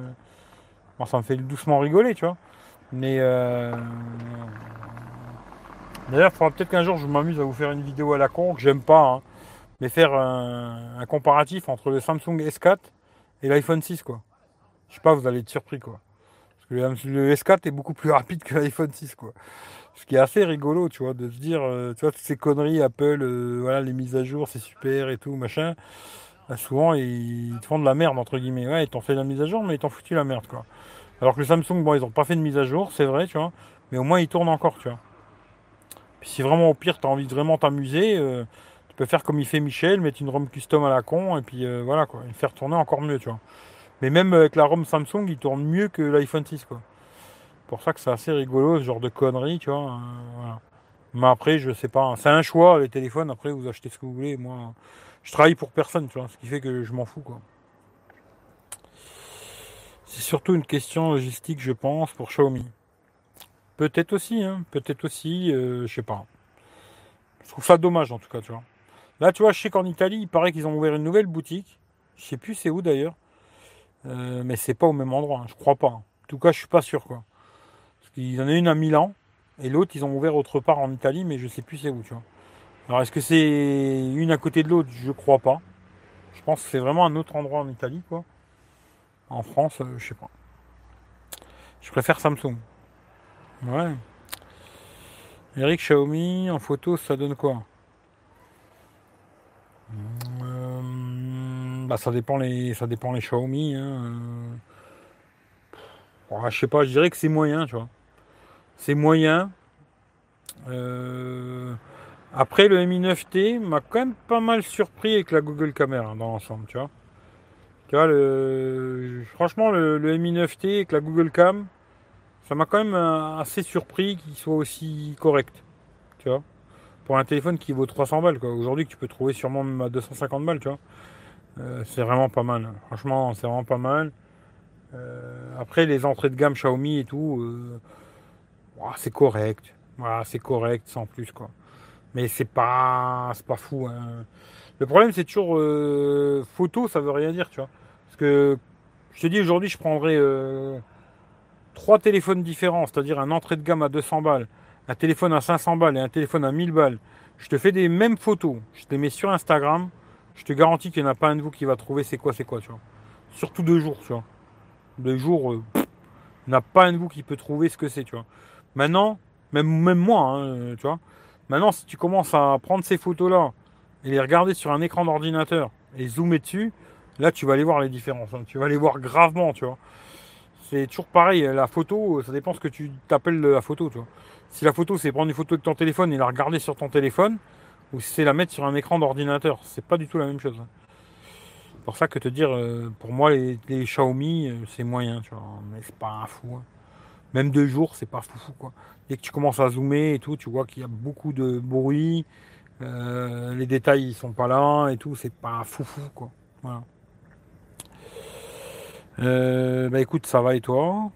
bon, ça me fait doucement rigoler, tu vois. Mais d'ailleurs, il faudra peut-être qu'un jour je m'amuse à vous faire une vidéo à la con que j'aime pas, hein, mais faire un, comparatif entre le Samsung S4 et l'iPhone 6, quoi je sais pas, vous allez être surpris quoi. Parce que le S4 est beaucoup plus rapide que l'iPhone 6 quoi. Ce qui est assez rigolo, tu vois, de se dire, euh, tu vois, toutes ces conneries, Apple, euh, voilà, les mises à jour, c'est super et tout, machin. Bah, souvent, ils te font de la merde, entre guillemets. Ouais, ils t'ont fait la mise à jour, mais ils t'ont foutu la merde, quoi. Alors que le Samsung, bon, ils n'ont pas fait de mise à jour, c'est vrai, tu vois, mais au moins, ils tournent encore, tu vois. Puis si vraiment, au pire, tu as envie de vraiment t'amuser, euh, tu peux faire comme il fait Michel, mettre une ROM custom à la con, et puis voilà, quoi, et faire tourner encore mieux, tu vois. Mais même avec la ROM Samsung, il tourne mieux que l'iPhone 6, quoi. Pour ça que c'est assez rigolo, ce genre de conneries, tu vois. Euh, Mais après, je sais pas. C'est un choix, les téléphones. Après, vous achetez ce que vous voulez. Moi, je travaille pour personne, tu vois. Ce qui fait que je m'en fous, quoi. C'est surtout une question logistique, je pense, pour Xiaomi. Peut-être aussi, hein. Peut-être aussi, euh, je sais pas. Je trouve ça dommage, en tout cas, tu vois. Là, tu vois, je sais qu'en Italie, il paraît qu'ils ont ouvert une nouvelle boutique. Je sais plus c'est où d'ailleurs. Euh, mais c'est pas au même endroit, hein, je crois pas. En tout cas, je suis pas sûr quoi. Parce en a une à Milan et l'autre ils ont ouvert autre part en Italie, mais je sais plus c'est où, tu vois. Alors est-ce que c'est une à côté de l'autre? Je crois pas. Je pense que c'est vraiment un autre endroit en Italie, quoi. En France, euh, je sais pas. Je préfère Samsung. Ouais. Eric Xiaomi en photo, ça donne quoi? Bah, ça dépend les, ça dépend les Xiaomi. Hein. Euh. je sais pas, je dirais que c'est moyen, tu vois. C'est moyen. Euh, après, le Mi 9T m'a quand même pas mal surpris avec la Google Caméra dans l'ensemble, tu vois. Vois, le... franchement, le, Mi 9T avec la Google Cam, ça m'a quand même euh, assez surpris qu'il soit aussi correct. Pour un téléphone qui vaut 300 balles. Aujourd'hui, tu peux trouver sûrement même à 250 balles, tu vois. Euh, c'est vraiment pas mal. Franchement, c'est vraiment pas mal. Euh, après, les entrées de gamme Xiaomi et tout, c'est correct. Voilà, c'est correct, sans plus, quoi. Mais c'est pas, pas fou. Hein. Le problème, c'est toujours photo, ça veut rien dire, tu vois. Parce que je te dis aujourd'hui, je prendrais trois téléphones différents, c'est-à-dire un entrée de gamme à 200 balles, un téléphone à 500 balles et un téléphone à 1000 balles. Je te fais des mêmes photos, je te les mets sur Instagram. Je te garantis qu'il n'y en a pas un de vous qui va trouver c'est quoi, c'est quoi, tu vois. Surtout deux jours, tu vois. Deux jours, euh, il n'y en a pas un de vous qui peut trouver ce que c'est, tu vois. Maintenant, même, même moi, hein, tu vois, Maintenant, si tu commences à prendre ces photos-là et les regarder sur un écran d'ordinateur et zoomer dessus, là, tu vas aller voir les différences. Hein. Tu vas les voir gravement, tu vois. C'est toujours pareil. La photo, ça dépend ce que tu t'appelles la photo, tu. Si la photo, c'est prendre une photo de ton téléphone et la regarder sur ton téléphone, ou si c'est la mettre sur un écran d'ordinateur, c'est pas du tout la même chose. Hein. C'est pour ça que te dire, euh, pour moi, les, Xiaomi, euh, c'est moyen, tu vois. Mais c'est pas un fou. Hein. Même deux jours, c'est pas fou, quoi. Dès que tu commences à zoomer et tout, tu vois qu'il y a beaucoup de bruit, euh, les détails ils sont pas là et tout, c'est pas foufou quoi. Voilà. Euh, bah écoute, ça va et toi?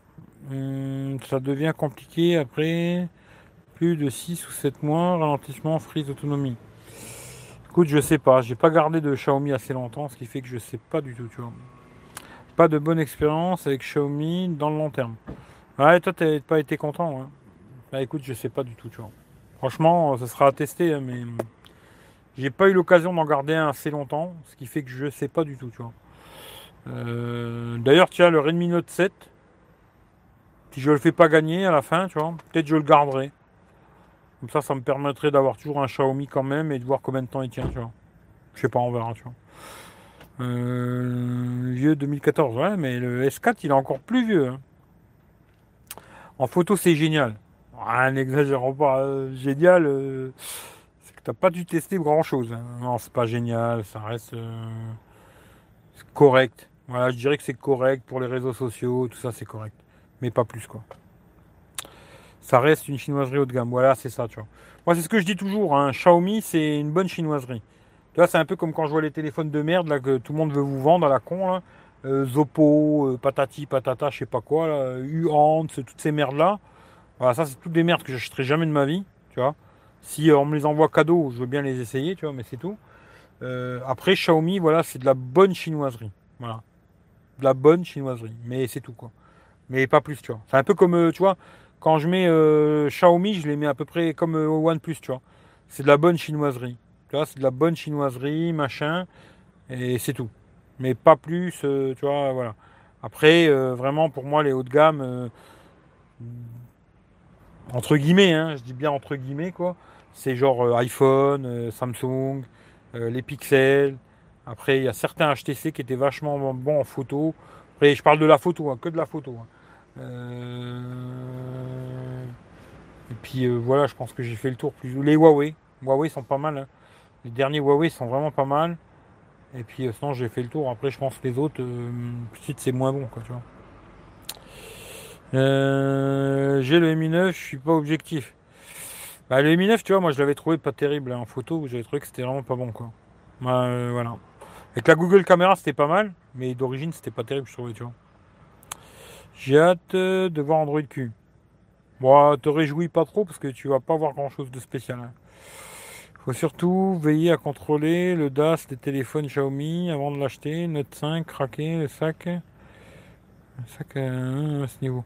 Hum, Ça devient compliqué après plus de 6 ou 7 mois, ralentissement, frise autonomie. Écoute, je sais pas, j'ai pas gardé de Xiaomi assez longtemps, ce qui fait que je sais pas du tout, tu vois. Pas de bonne expérience avec Xiaomi dans le long terme. Ouais, toi t'as pas été content, hein. Bah écoute, je sais pas du tout, tu vois. Franchement, ça sera à tester, hein, mais j'ai pas eu l'occasion d'en garder un assez longtemps, ce qui fait que je sais pas du tout, tu vois. Euh, d'ailleurs, tiens, le Redmi Note 7, si je le fais pas gagner à la fin, tu vois, peut-être je le garderai. Comme ça, ça me permettrait d'avoir toujours un Xiaomi quand même et de voir combien de temps il tient, tu vois. Je sais pas, on verra, tu vois. Euh, vieux 2014, ouais, mais le S4, il est encore plus vieux. Hein. En photo, c'est génial. Ah, n'exagérons pas. Euh, génial, euh, c'est que t'as pas dû tester grand chose. Hein. Non, c'est pas génial, ça reste euh, correct. Voilà, je dirais que c'est correct pour les réseaux sociaux, tout ça c'est correct. Mais pas plus quoi. Ça reste une chinoiserie haut de gamme. Voilà, c'est ça, tu vois. Moi, c'est ce que je dis toujours. Hein. Xiaomi, c'est une bonne chinoiserie. Tu vois, c'est un peu comme quand je vois les téléphones de merde là, que tout le monde veut vous vendre à la con. Zoppo, patati, patata, je sais pas quoi, là, Uhand, toutes ces merdes là. Voilà, ça, c'est toutes des merdes que j'achèterai jamais de ma vie, tu vois. Si euh, on me les envoie cadeau, je veux bien les essayer, tu vois, mais c'est tout. Euh, après, Xiaomi, voilà, c'est de la bonne chinoiserie. Voilà. De la bonne chinoiserie. Mais c'est tout, quoi. Mais pas plus, tu vois. C'est un peu comme, euh, tu vois, quand je mets Xiaomi, je les mets à peu près comme OnePlus, tu vois. C'est de la bonne chinoiserie. Tu vois, c'est de la bonne chinoiserie, machin. Et c'est tout. Mais pas plus, tu vois, voilà. Après, vraiment, pour moi, les hauts de gamme entre guillemets, hein, je dis bien entre guillemets, quoi. C'est genre euh, iPhone, euh, Samsung, euh, les Pixels. Après, il y a certains HTC qui étaient vachement bons en photo. Après, je parle de la photo, hein, que de la photo. Hein. Et puis voilà, je pense que j'ai fait le tour. Plus... Les Huawei, Huawei sont pas mal. Les derniers Huawei sont vraiment pas mal. Et puis sinon, j'ai fait le tour. Après, je pense que les autres, c'est moins bon, quoi, tu vois. Euh, j'ai le Mi 9, je suis pas objectif. Bah, le Mi 9, tu vois, moi je l'avais trouvé pas terrible hein, en photo, j'avais trouvé que c'était vraiment pas bon quoi. Bah, euh, voilà. Avec la Google Caméra c'était pas mal, mais d'origine c'était pas terrible je trouvais, tu vois. J'ai hâte euh, de voir Android Q. Bon, te réjouis pas trop parce que tu vas pas voir grand chose de spécial. Hein. Faut surtout veiller à contrôler le DAS des téléphones Xiaomi avant de l'acheter. Note 5, craquer le sac. Ça à ce niveau.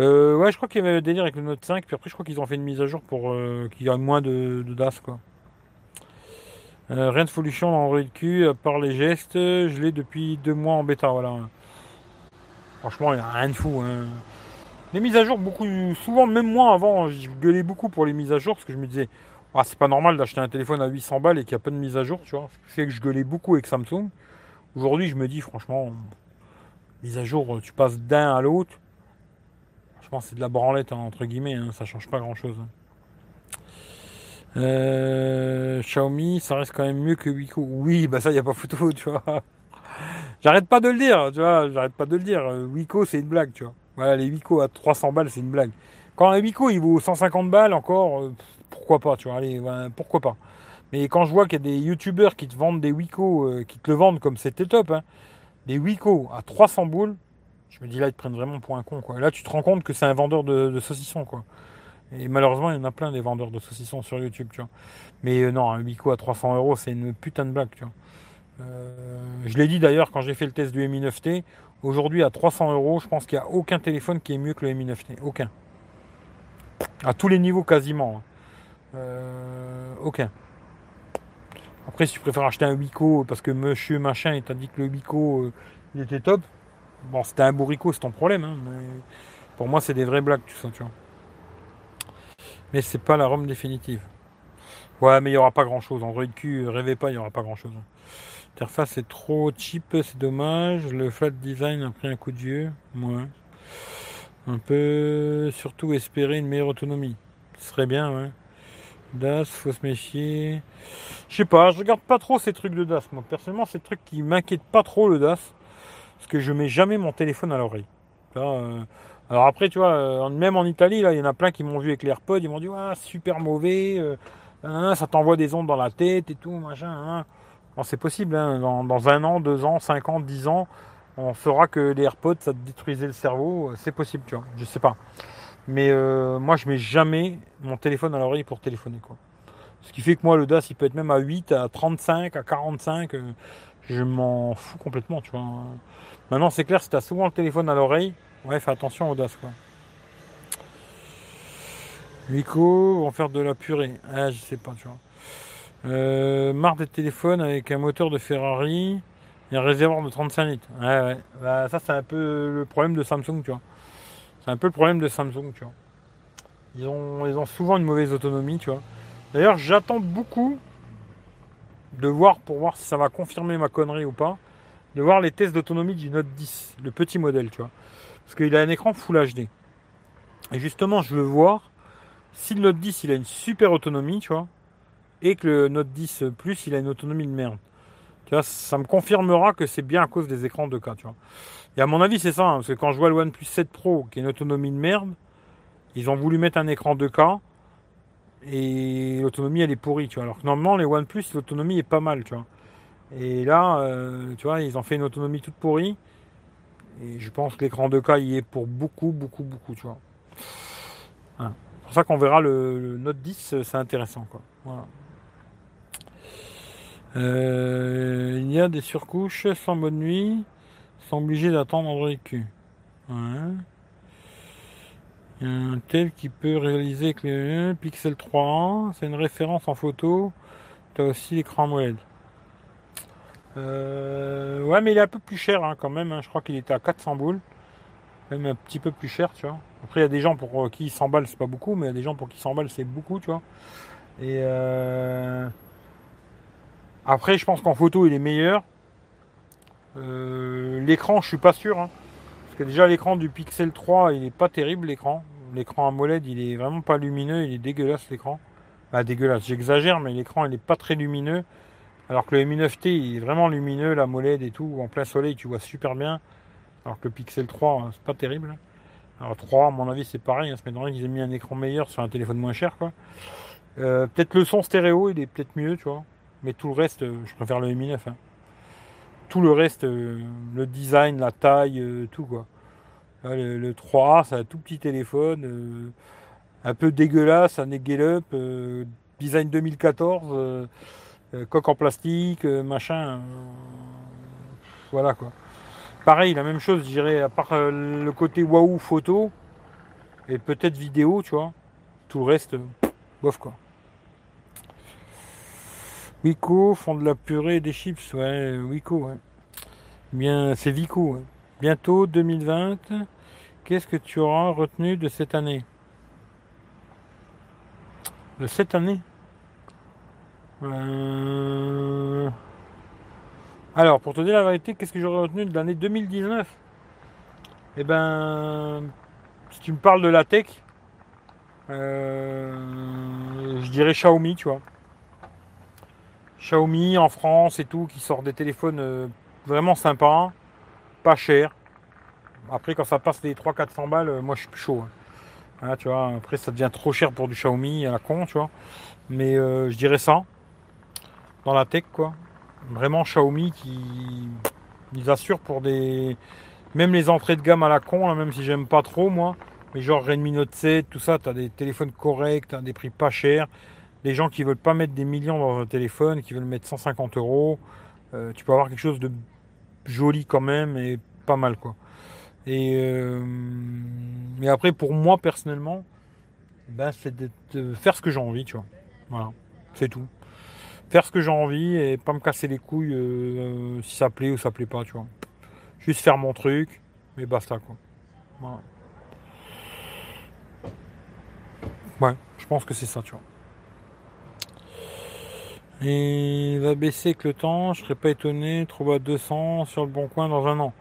Euh, ouais, je crois qu'il y avait le délire avec le Note 5, puis après je crois qu'ils ont fait une mise à jour pour euh, qu'il y ait moins de, DAS quoi. Euh, rien de folution dans Android Q, à part les gestes, je l'ai depuis deux mois en bêta, voilà. Franchement, il n'y a rien de fou. Hein. Les mises à jour, beaucoup, souvent, même moi avant, je gueulais beaucoup pour les mises à jour, parce que je me disais, ah, c'est pas normal d'acheter un téléphone à 800 balles et qu'il n'y a pas de mise à jour, tu vois. Ce fait que je gueulais beaucoup avec Samsung. Aujourd'hui, je me dis, franchement, mise à jour, tu passes d'un à l'autre. Pense c'est de la branlette, hein, entre guillemets, hein, ça change pas grand chose. Euh, Xiaomi, ça reste quand même mieux que Wiko. Oui, bah ça, il n'y a pas photo, tu vois. J'arrête pas de le dire, tu vois, j'arrête pas de le dire. Wiko, c'est une blague, tu vois. Voilà, les Wiko à 300 balles, c'est une blague. Quand un Wiko, il vaut 150 balles encore, euh, pourquoi pas, tu vois, allez, pourquoi pas. Mais quand je vois qu'il y a des youtubeurs qui te vendent des Wiko, euh, qui te le vendent comme c'était top, hein, des Wiko à 300 boules, je me dis là, ils te prennent vraiment pour un con. Quoi. là, tu te rends compte que c'est un vendeur de, saucissons. Quoi. Et malheureusement, il y en a plein des vendeurs de saucissons sur YouTube. Tu vois. Mais euh, non, un Wiko à 300 euros, c'est une putain de blague. Tu vois. Euh, je l'ai dit d'ailleurs quand j'ai fait le test du Mi 9T. Aujourd'hui, à 300 euros, je pense qu'il n'y a aucun téléphone qui est mieux que le Mi 9T. Aucun. À tous les niveaux quasiment. Hein. Euh, aucun. Après, si tu préfères acheter un Wiko parce que monsieur machin il t'a dit que le Wiko euh, il était top, bon, c'était un bourrico, c'est ton problème. Hein, mais pour moi, c'est des vraies blagues, tout ça, tu vois. Mais c'est pas la Rome définitive. Ouais, mais il n'y aura pas grand chose. Android Q, rêvez pas, il n'y aura pas grand chose. L'interface est trop cheap, c'est dommage. Le flat design a pris un coup de vieux. Ouais. On peut surtout espérer une meilleure autonomie. Ce serait bien, ouais. DAS, faut se méfier. Je sais pas, je regarde pas trop ces trucs de DAS. Moi, personnellement, c'est des trucs qui m'inquiètent pas trop le DAS. Parce que je mets jamais mon téléphone à l'oreille. Euh, alors après, tu vois, euh, même en Italie, là, il y en a plein qui m'ont vu avec les AirPods, ils m'ont dit, ah, super mauvais, euh, ça t'envoie des ondes dans la tête et tout, machin. c'est possible, hein. dans, dans, un an, deux ans, cinq ans, dix ans, on saura que les AirPods, ça te détruisait le cerveau. C'est possible, tu vois, je sais pas. Mais moi, je mets jamais mon téléphone à l'oreille pour téléphoner, quoi. Ce qui fait que moi, le DAS, il peut être même à 8, à 35, à 45. je m'en fous complètement, tu vois. Maintenant, c'est clair, si tu as souvent le téléphone à l'oreille, ouais, fais attention au DAS, quoi. Nico, vont faire de la purée. Ah, je sais pas, tu vois. Euh, marre des téléphones avec un moteur de Ferrari et un réservoir de 35 litres. Ouais, ouais. Bah, ça, c'est un peu le problème de Samsung, tu vois. C'est un peu le problème de Samsung, tu vois. Ils ont, ils ont souvent une mauvaise autonomie, tu vois. D'ailleurs, j'attends beaucoup de voir pour voir si ça va confirmer ma connerie ou pas de voir les tests d'autonomie du Note 10, le petit modèle, tu vois. Parce qu'il a un écran Full HD. Et justement, je veux voir si le Note 10 il a une super autonomie, tu vois, et que le Note 10 Plus il a une autonomie de merde. Tu vois, ça me confirmera que c'est bien à cause des écrans 2K, tu vois. Et à mon avis, c'est ça, hein, parce que quand je vois le OnePlus 7 Pro qui a une autonomie de merde, ils ont voulu mettre un écran 2K et l'autonomie elle est pourrie, tu vois. Alors que normalement, les OnePlus, l'autonomie est pas mal, tu vois. Et là, euh, tu vois, ils ont fait une autonomie toute pourrie. Et je pense que l'écran 2K y est pour beaucoup, beaucoup, beaucoup, tu vois. C'est pour ça qu'on verra le, Note 10, c'est intéressant, quoi. Euh, il y a des surcouches sans bonne nuit, sans obligé d'attendre Android Q. Ouais. Il y a un tel qui peut réaliser que le Pixel 3, c'est une référence en photo. Tu as aussi l'écran OLED. Euh, ouais, mais il est un peu plus cher hein, quand même. Hein. Je crois qu'il était à 400 boules. Même un petit peu plus cher, tu vois. Après, il y a des gens pour qui 100 balles, c'est pas beaucoup, mais il y a des gens pour qui 100 balles, c'est beaucoup, tu vois. Et euh, après, je pense qu'en photo, il est meilleur. L'écran, je suis pas sûr. Hein. Parce que déjà, l'écran du Pixel 3, il est pas terrible, l'écran. L'écran AMOLED, il est vraiment pas lumineux, il est dégueulasse, l'écran. Bah, dégueulasse, j'exagère, mais l'écran, il est pas très lumineux. Alors que le Mi 9T il est vraiment lumineux, la molette et tout, en plein soleil tu vois super bien. Alors que le Pixel 3 hein, c'est pas terrible. Alors 3 à mon avis c'est pareil, hein, m'étonnerait qu'ils aient mis un écran meilleur sur un téléphone moins cher. Euh, peut-être le son stéréo il est peut-être mieux tu vois. Mais tout le reste, euh, je préfère le Mi 9. Hein. Tout le reste, euh, le design, la taille, tout quoi. le, 3A c'est un tout petit téléphone, un peu dégueulasse, un egg up, design 2014 euh, coque en plastique, euh, machin. Euh, voilà quoi. Pareil, la même chose, je dirais, à part le côté waouh photo et peut-être vidéo, tu vois. Tout le reste, bof quoi. Wico font de la purée des chips, ouais, Wico. Bien, c'est Vico. Bientôt 2020. Qu'est-ce que tu auras retenu de cette année? De cette année? Euh, alors, pour te dire la vérité, qu'est-ce que j'aurais retenu de l'année 2019 Eh ben, si tu me parles de la tech, euh, je dirais Xiaomi, tu vois. Xiaomi en France et tout, qui sort des téléphones euh, vraiment sympas, pas chers. Après, quand ça passe les 300-400 balles, moi je suis plus chaud. Hein. tu vois, après, ça devient trop cher pour du Xiaomi à la con, tu vois. Mais je dirais ça dans la tech, quoi. Vraiment Xiaomi qui ils assurent pour des. Même les entrées de gamme à la con, même si j'aime pas trop, moi. Mais genre Redmi Note 7, tout ça, tu as des téléphones corrects, des prix pas chers. Des gens qui veulent pas mettre des millions dans un téléphone, qui veulent mettre 150 euros. Euh, tu peux avoir quelque chose de joli quand même et pas mal, quoi. Et euh, mais après, pour moi personnellement, ben, c'est de faire ce que j'ai envie, tu vois. Voilà, c'est tout faire ce que j'ai envie et pas me casser les couilles euh, si ça plaît ou ça plaît pas, tu vois. Juste faire mon truc, mais basta quoi. Ouais, je pense que c'est ça, tu vois. Il va baisser avec le temps, je serais pas étonné, trouve à 200 sur le bon coin dans un an.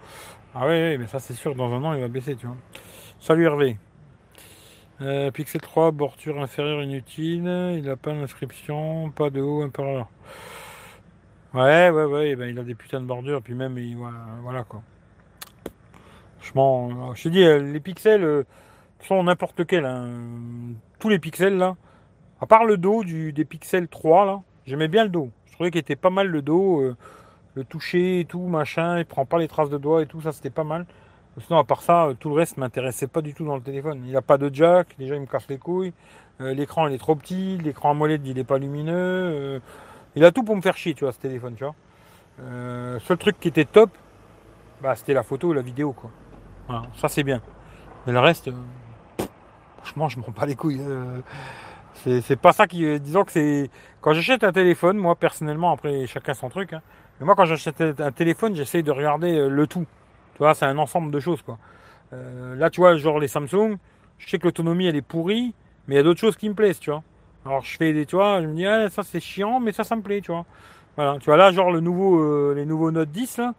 Ah ouais, mais ça c'est sûr, dans un an il va baisser, tu vois. Salut Hervé. Euh, Pixel 3, bordure inférieure inutile, il a pas d'inscription, pas de haut inférieur. Ouais, ouais, ouais, ben, il a des putains de bordures, puis même, il, voilà, quoi. Franchement, je te dis, euh, les pixels euh, sont n'importe lequel. Hein. Tous les pixels, là, à part le dos des pixels 3, là, j'aimais bien le dos. Je trouvais qu'il était pas mal le dos, euh, le toucher et tout, machin, il prend pas les traces de doigts et tout, ça c'était pas mal. Sinon, à part ça, tout le reste m'intéressait pas du tout dans le téléphone. Il a pas de jack, déjà il me casse les couilles. l'écran il est trop petit, l'écran AMOLED il est pas lumineux. Il a tout pour me faire chier, tu vois, ce téléphone, tu vois. Euh, seul truc qui était top, bah, c'était la photo la vidéo, quoi. Voilà, ça c'est bien. Mais le reste, euh, franchement, je m'en pas les couilles. Euh. c'est pas ça qui. Disons que c'est. Quand j'achète un téléphone, moi personnellement, après chacun son truc, hein, mais moi quand j'achète un téléphone, j'essaye de regarder le tout. Tu vois, c'est un ensemble de choses, quoi. là, tu vois, genre les Samsung, je sais que l'autonomie elle est pourrie, mais il y a d'autres choses qui me plaisent, tu vois. Alors je fais des, tu vois, je me dis, ah, ça c'est chiant, mais ça, ça me plaît, tu vois. Voilà, tu vois, là, genre le nouveau, euh, les nouveaux Note 10, là,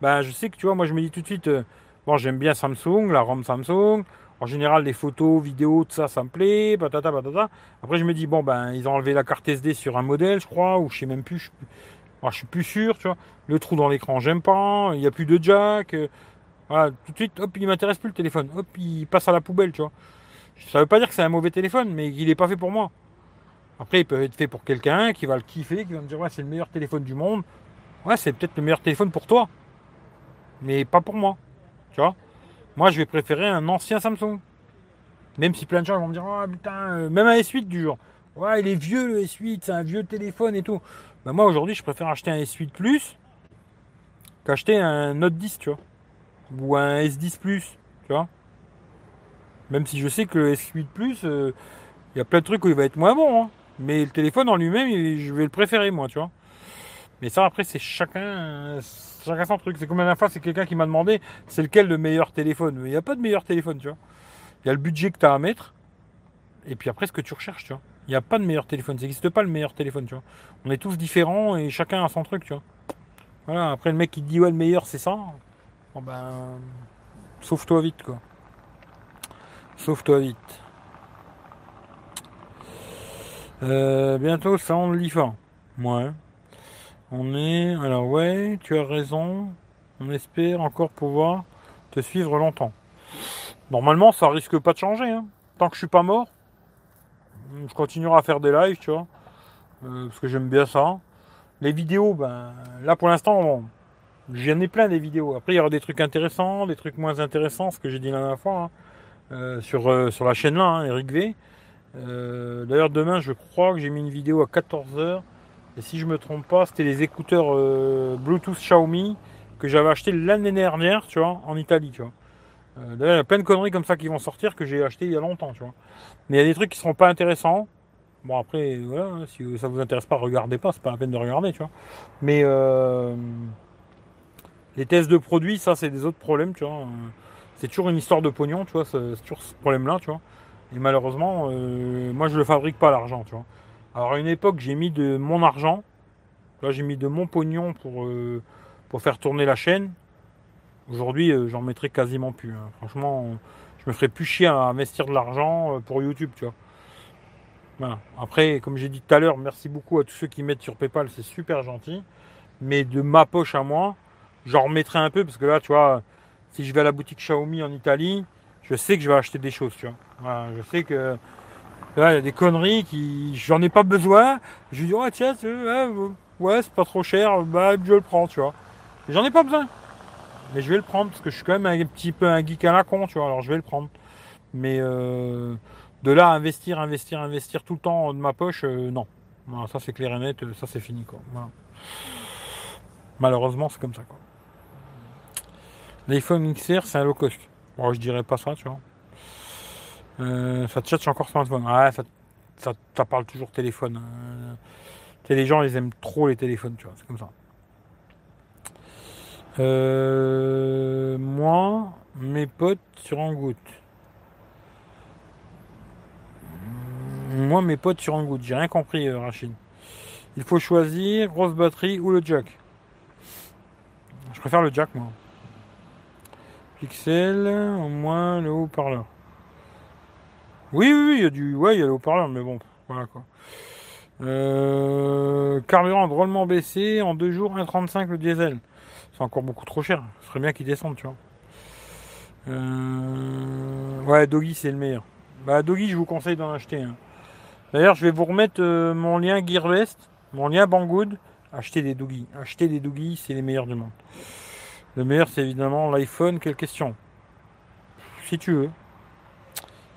ben, je sais que, tu vois, moi je me dis tout de suite, euh, bon, j'aime bien Samsung, la ROM Samsung. En général, les photos, vidéos, tout ça, ça me plaît. Après, je me dis, bon, ben, ils ont enlevé la carte SD sur un modèle, je crois, ou je sais même plus, je, je suis plus sûr, tu vois. Le trou dans l'écran, j'aime pas, il n'y a plus de jack. Euh, voilà, tout de suite, hop, il m'intéresse plus le téléphone. Hop, il passe à la poubelle, tu vois. Ça veut pas dire que c'est un mauvais téléphone, mais il n'est pas fait pour moi. Après, il peut être fait pour quelqu'un qui va le kiffer, qui va me dire ouais, c'est le meilleur téléphone du monde. Ouais, c'est peut-être le meilleur téléphone pour toi, mais pas pour moi. Tu vois Moi, je vais préférer un ancien Samsung. Même si plein de gens vont me dire oh putain, euh, même un S8 du jour. Ouais, il est vieux le S8, c'est un vieux téléphone et tout. Ben, moi, aujourd'hui, je préfère acheter un S8 Plus qu'acheter un Note 10, tu vois. Ou un S10 Plus, tu vois. Même si je sais que le S8 Plus, euh, il y a plein de trucs où il va être moins bon. Hein. Mais le téléphone en lui-même, je vais le préférer, moi, tu vois. Mais ça, après, c'est chacun, chacun son truc. C'est comme la fois, c'est quelqu'un qui m'a demandé c'est lequel le meilleur téléphone? Mais il n'y a pas de meilleur téléphone, tu vois. Il y a le budget que tu as à mettre. Et puis après, ce que tu recherches, tu vois. Il n'y a pas de meilleur téléphone. Ça n'existe pas le meilleur téléphone, tu vois. On est tous différents et chacun a son truc, tu vois. Voilà, après, le mec qui dit ouais, le meilleur, c'est ça. Bon ben. Sauve-toi vite, quoi. Sauve-toi vite. Euh, bientôt, ça on lit fin. Ouais. On est. Alors, ouais, tu as raison. On espère encore pouvoir te suivre longtemps. Normalement, ça risque pas de changer. Hein. Tant que je suis pas mort, je continuerai à faire des lives, tu vois. Euh, parce que j'aime bien ça. Les vidéos, ben, là pour l'instant, j'en ai plein des vidéos. Après, il y aura des trucs intéressants, des trucs moins intéressants, ce que j'ai dit la dernière fois, hein. euh, sur, sur la chaîne là, hein, Eric V. Euh, d'ailleurs, demain, je crois que j'ai mis une vidéo à 14h. Si je me trompe pas, c'était les écouteurs euh, Bluetooth Xiaomi que j'avais acheté l'année dernière, tu vois, en Italie, tu vois. Euh, d'ailleurs, il y a plein de conneries comme ça qui vont sortir que j'ai acheté il y a longtemps, tu vois. Mais il y a des trucs qui seront pas intéressants. Bon, après, voilà, hein, si ça vous intéresse pas, regardez pas, c'est pas la peine de regarder, tu vois. Mais les tests de produits, ça, c'est des autres problèmes, tu vois. C'est toujours une histoire de pognon, tu vois, c'est toujours ce problème-là, tu vois. Et malheureusement, euh, moi je le fabrique pas l'argent, tu vois. Alors à une époque, j'ai mis de mon argent. Là, j'ai mis de mon pognon pour, euh, faire tourner la chaîne. Aujourd'hui, euh, j'en mettrai quasiment plus. Hein. Franchement, je me ferais plus chier à investir de l'argent pour YouTube, tu vois. Après, comme j'ai dit tout à l'heure, merci beaucoup à tous ceux qui mettent sur PayPal, c'est super gentil. Mais de ma poche à moi, j'en remettrai un peu parce que là, tu vois, si je vais à la boutique Xiaomi en Italie, je sais que je vais acheter des choses, je sais que il y a des conneries qui, j'en ai pas besoin. Je dis, oh tiens, ouais, c'est pas trop cher, bah, je le prends, tu vois. J'en ai pas besoin. Mais je vais le prendre parce que je suis quand même un petit peu un geek à la con, tu vois. Alors je vais le prendre. Mais euh, de là à investir, investir, investir tout le temps de ma poche, euh, non. ça c'est clair et net, ça c'est fini, quoi. Malheureusement, c'est comme ça, quoi. L'iPhone XR, c'est un low cost. Bon, je dirais pas ça, tu vois. Euh, ça te cherche encore smartphone. Ouais, ça, ça, parle toujours téléphone. Euh, les gens, ils aiment trop les téléphones, tu vois. C'est comme ça. Euh, moi, mes potes sur en goutte. Moi, mes potes sur en goutte. J'ai rien compris, Rachid. Il faut choisir grosse batterie ou le jack. Je préfère le jack, moi. Pixel, au moins le haut-parleur. Oui, oui, il y a du. Ouais, il y a le haut-parleur, mais bon, voilà quoi. Euh, carburant drôlement baissé, en deux jours, 1,35 le diesel. C'est encore beaucoup trop cher. Ce serait bien qu'il descende, tu vois. Euh, ouais, Doggy, c'est le meilleur. Bah, Doggy, je vous conseille d'en acheter un. D'ailleurs, je vais vous remettre euh, mon lien Gearbest, mon lien Banggood. Achetez des Doggy. Achetez des Doggy, c'est les meilleurs du monde. Le meilleur, c'est évidemment l'iPhone. Quelle question? Si tu veux.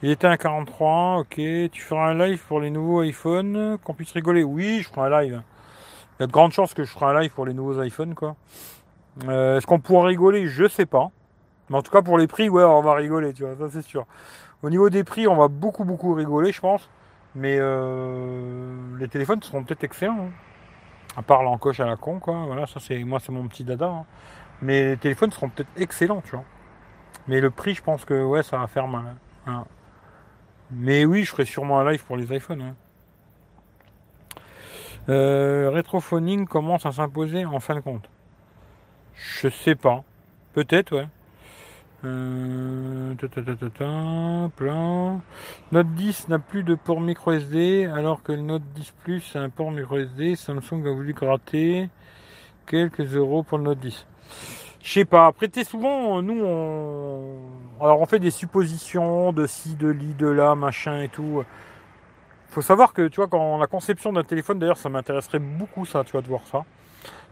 Il était un 43, ok. Tu feras un live pour les nouveaux iPhones, qu'on puisse rigoler. Oui, je ferai un live. Il y a de grandes chances que je ferai un live pour les nouveaux iPhones, quoi. Euh, est-ce qu'on pourra rigoler? Je sais pas. Mais en tout cas, pour les prix, ouais, on va rigoler, tu vois, ça c'est sûr. Au niveau des prix, on va beaucoup, beaucoup rigoler, je pense. Mais euh, les téléphones seront peut-être excellents. Hein. À part l'encoche à la con, quoi. Voilà, ça c'est moi, c'est mon petit dada. Hein. Mais les téléphones seront peut-être excellents, tu vois. Mais le prix, je pense que ouais, ça va faire mal. Hein. Mais oui, je ferai sûrement un live pour les iPhones. Euh, rétrophoning commence à s'imposer en fin de compte. Je sais pas. Peut-être, ouais. Euh, plein. Note 10 n'a plus de port micro SD, alors que le Note 10 Plus a un port micro SD. Samsung a voulu gratter quelques euros pour le Note 10. Je sais pas. Après, souvent, nous, on, alors on fait des suppositions de ci, de li, de là, machin et tout. Faut savoir que, tu vois, quand la conception d'un téléphone, d'ailleurs, ça m'intéresserait beaucoup, ça, tu vois, de voir ça.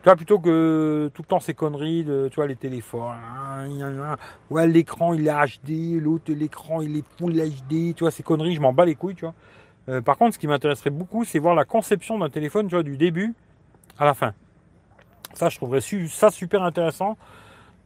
Tu vois, plutôt que tout le temps ces conneries de, tu vois, les téléphones. Hein, ouais, l'écran il est HD, l'autre l'écran il est full HD, tu vois, ces conneries, je m'en bats les couilles, tu vois. Euh, par contre, ce qui m'intéresserait beaucoup, c'est voir la conception d'un téléphone, tu vois, du début à la fin. Ça, je trouverais ça super intéressant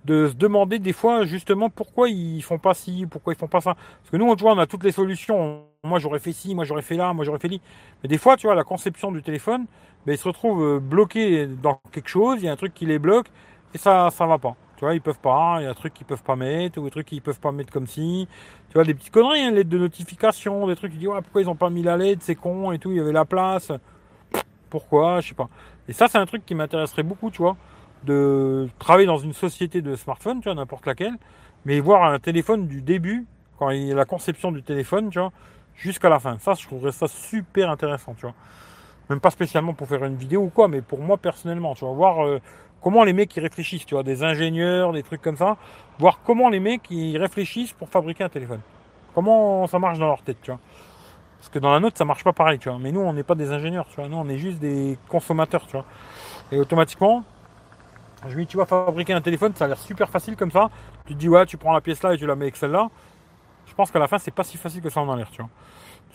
de se demander des fois justement pourquoi ils font pas ci, pourquoi ils font pas ça. Parce que nous, on, tu on a toutes les solutions. Moi, j'aurais fait ci, moi, j'aurais fait là, moi, j'aurais fait li. Mais des fois, tu vois, la conception du téléphone, ben, ils se retrouvent euh, bloqués dans quelque chose, il y a un truc qui les bloque, et ça, ça va pas. Tu vois, ils peuvent pas, il y a un truc qu'ils peuvent pas mettre, ou des trucs qu'ils peuvent pas mettre comme si. Tu vois, des petites conneries, hein, l'aide de notification, des trucs qui disent, ouais, pourquoi ils ont pas mis la LED, c'est con, et tout, il y avait la place. Pourquoi, je sais pas. Et ça, c'est un truc qui m'intéresserait beaucoup, tu vois, de travailler dans une société de smartphone, tu vois, n'importe laquelle, mais voir un téléphone du début, quand il y a la conception du téléphone, tu vois, jusqu'à la fin. Ça, je trouverais ça super intéressant, tu vois. Même pas spécialement pour faire une vidéo ou quoi, mais pour moi personnellement, tu vas voir euh, comment les mecs ils réfléchissent, tu vois, des ingénieurs, des trucs comme ça, voir comment les mecs ils réfléchissent pour fabriquer un téléphone. Comment ça marche dans leur tête, tu vois. Parce que dans la nôtre, ça marche pas pareil, tu vois. Mais nous, on n'est pas des ingénieurs, tu vois. Nous, on est juste des consommateurs, tu vois. Et automatiquement, je me dis, tu vas fabriquer un téléphone, ça a l'air super facile comme ça. Tu te dis, ouais, tu prends la pièce là et tu la mets avec celle-là. Je pense qu'à la fin, c'est pas si facile que ça en a l'air, tu vois.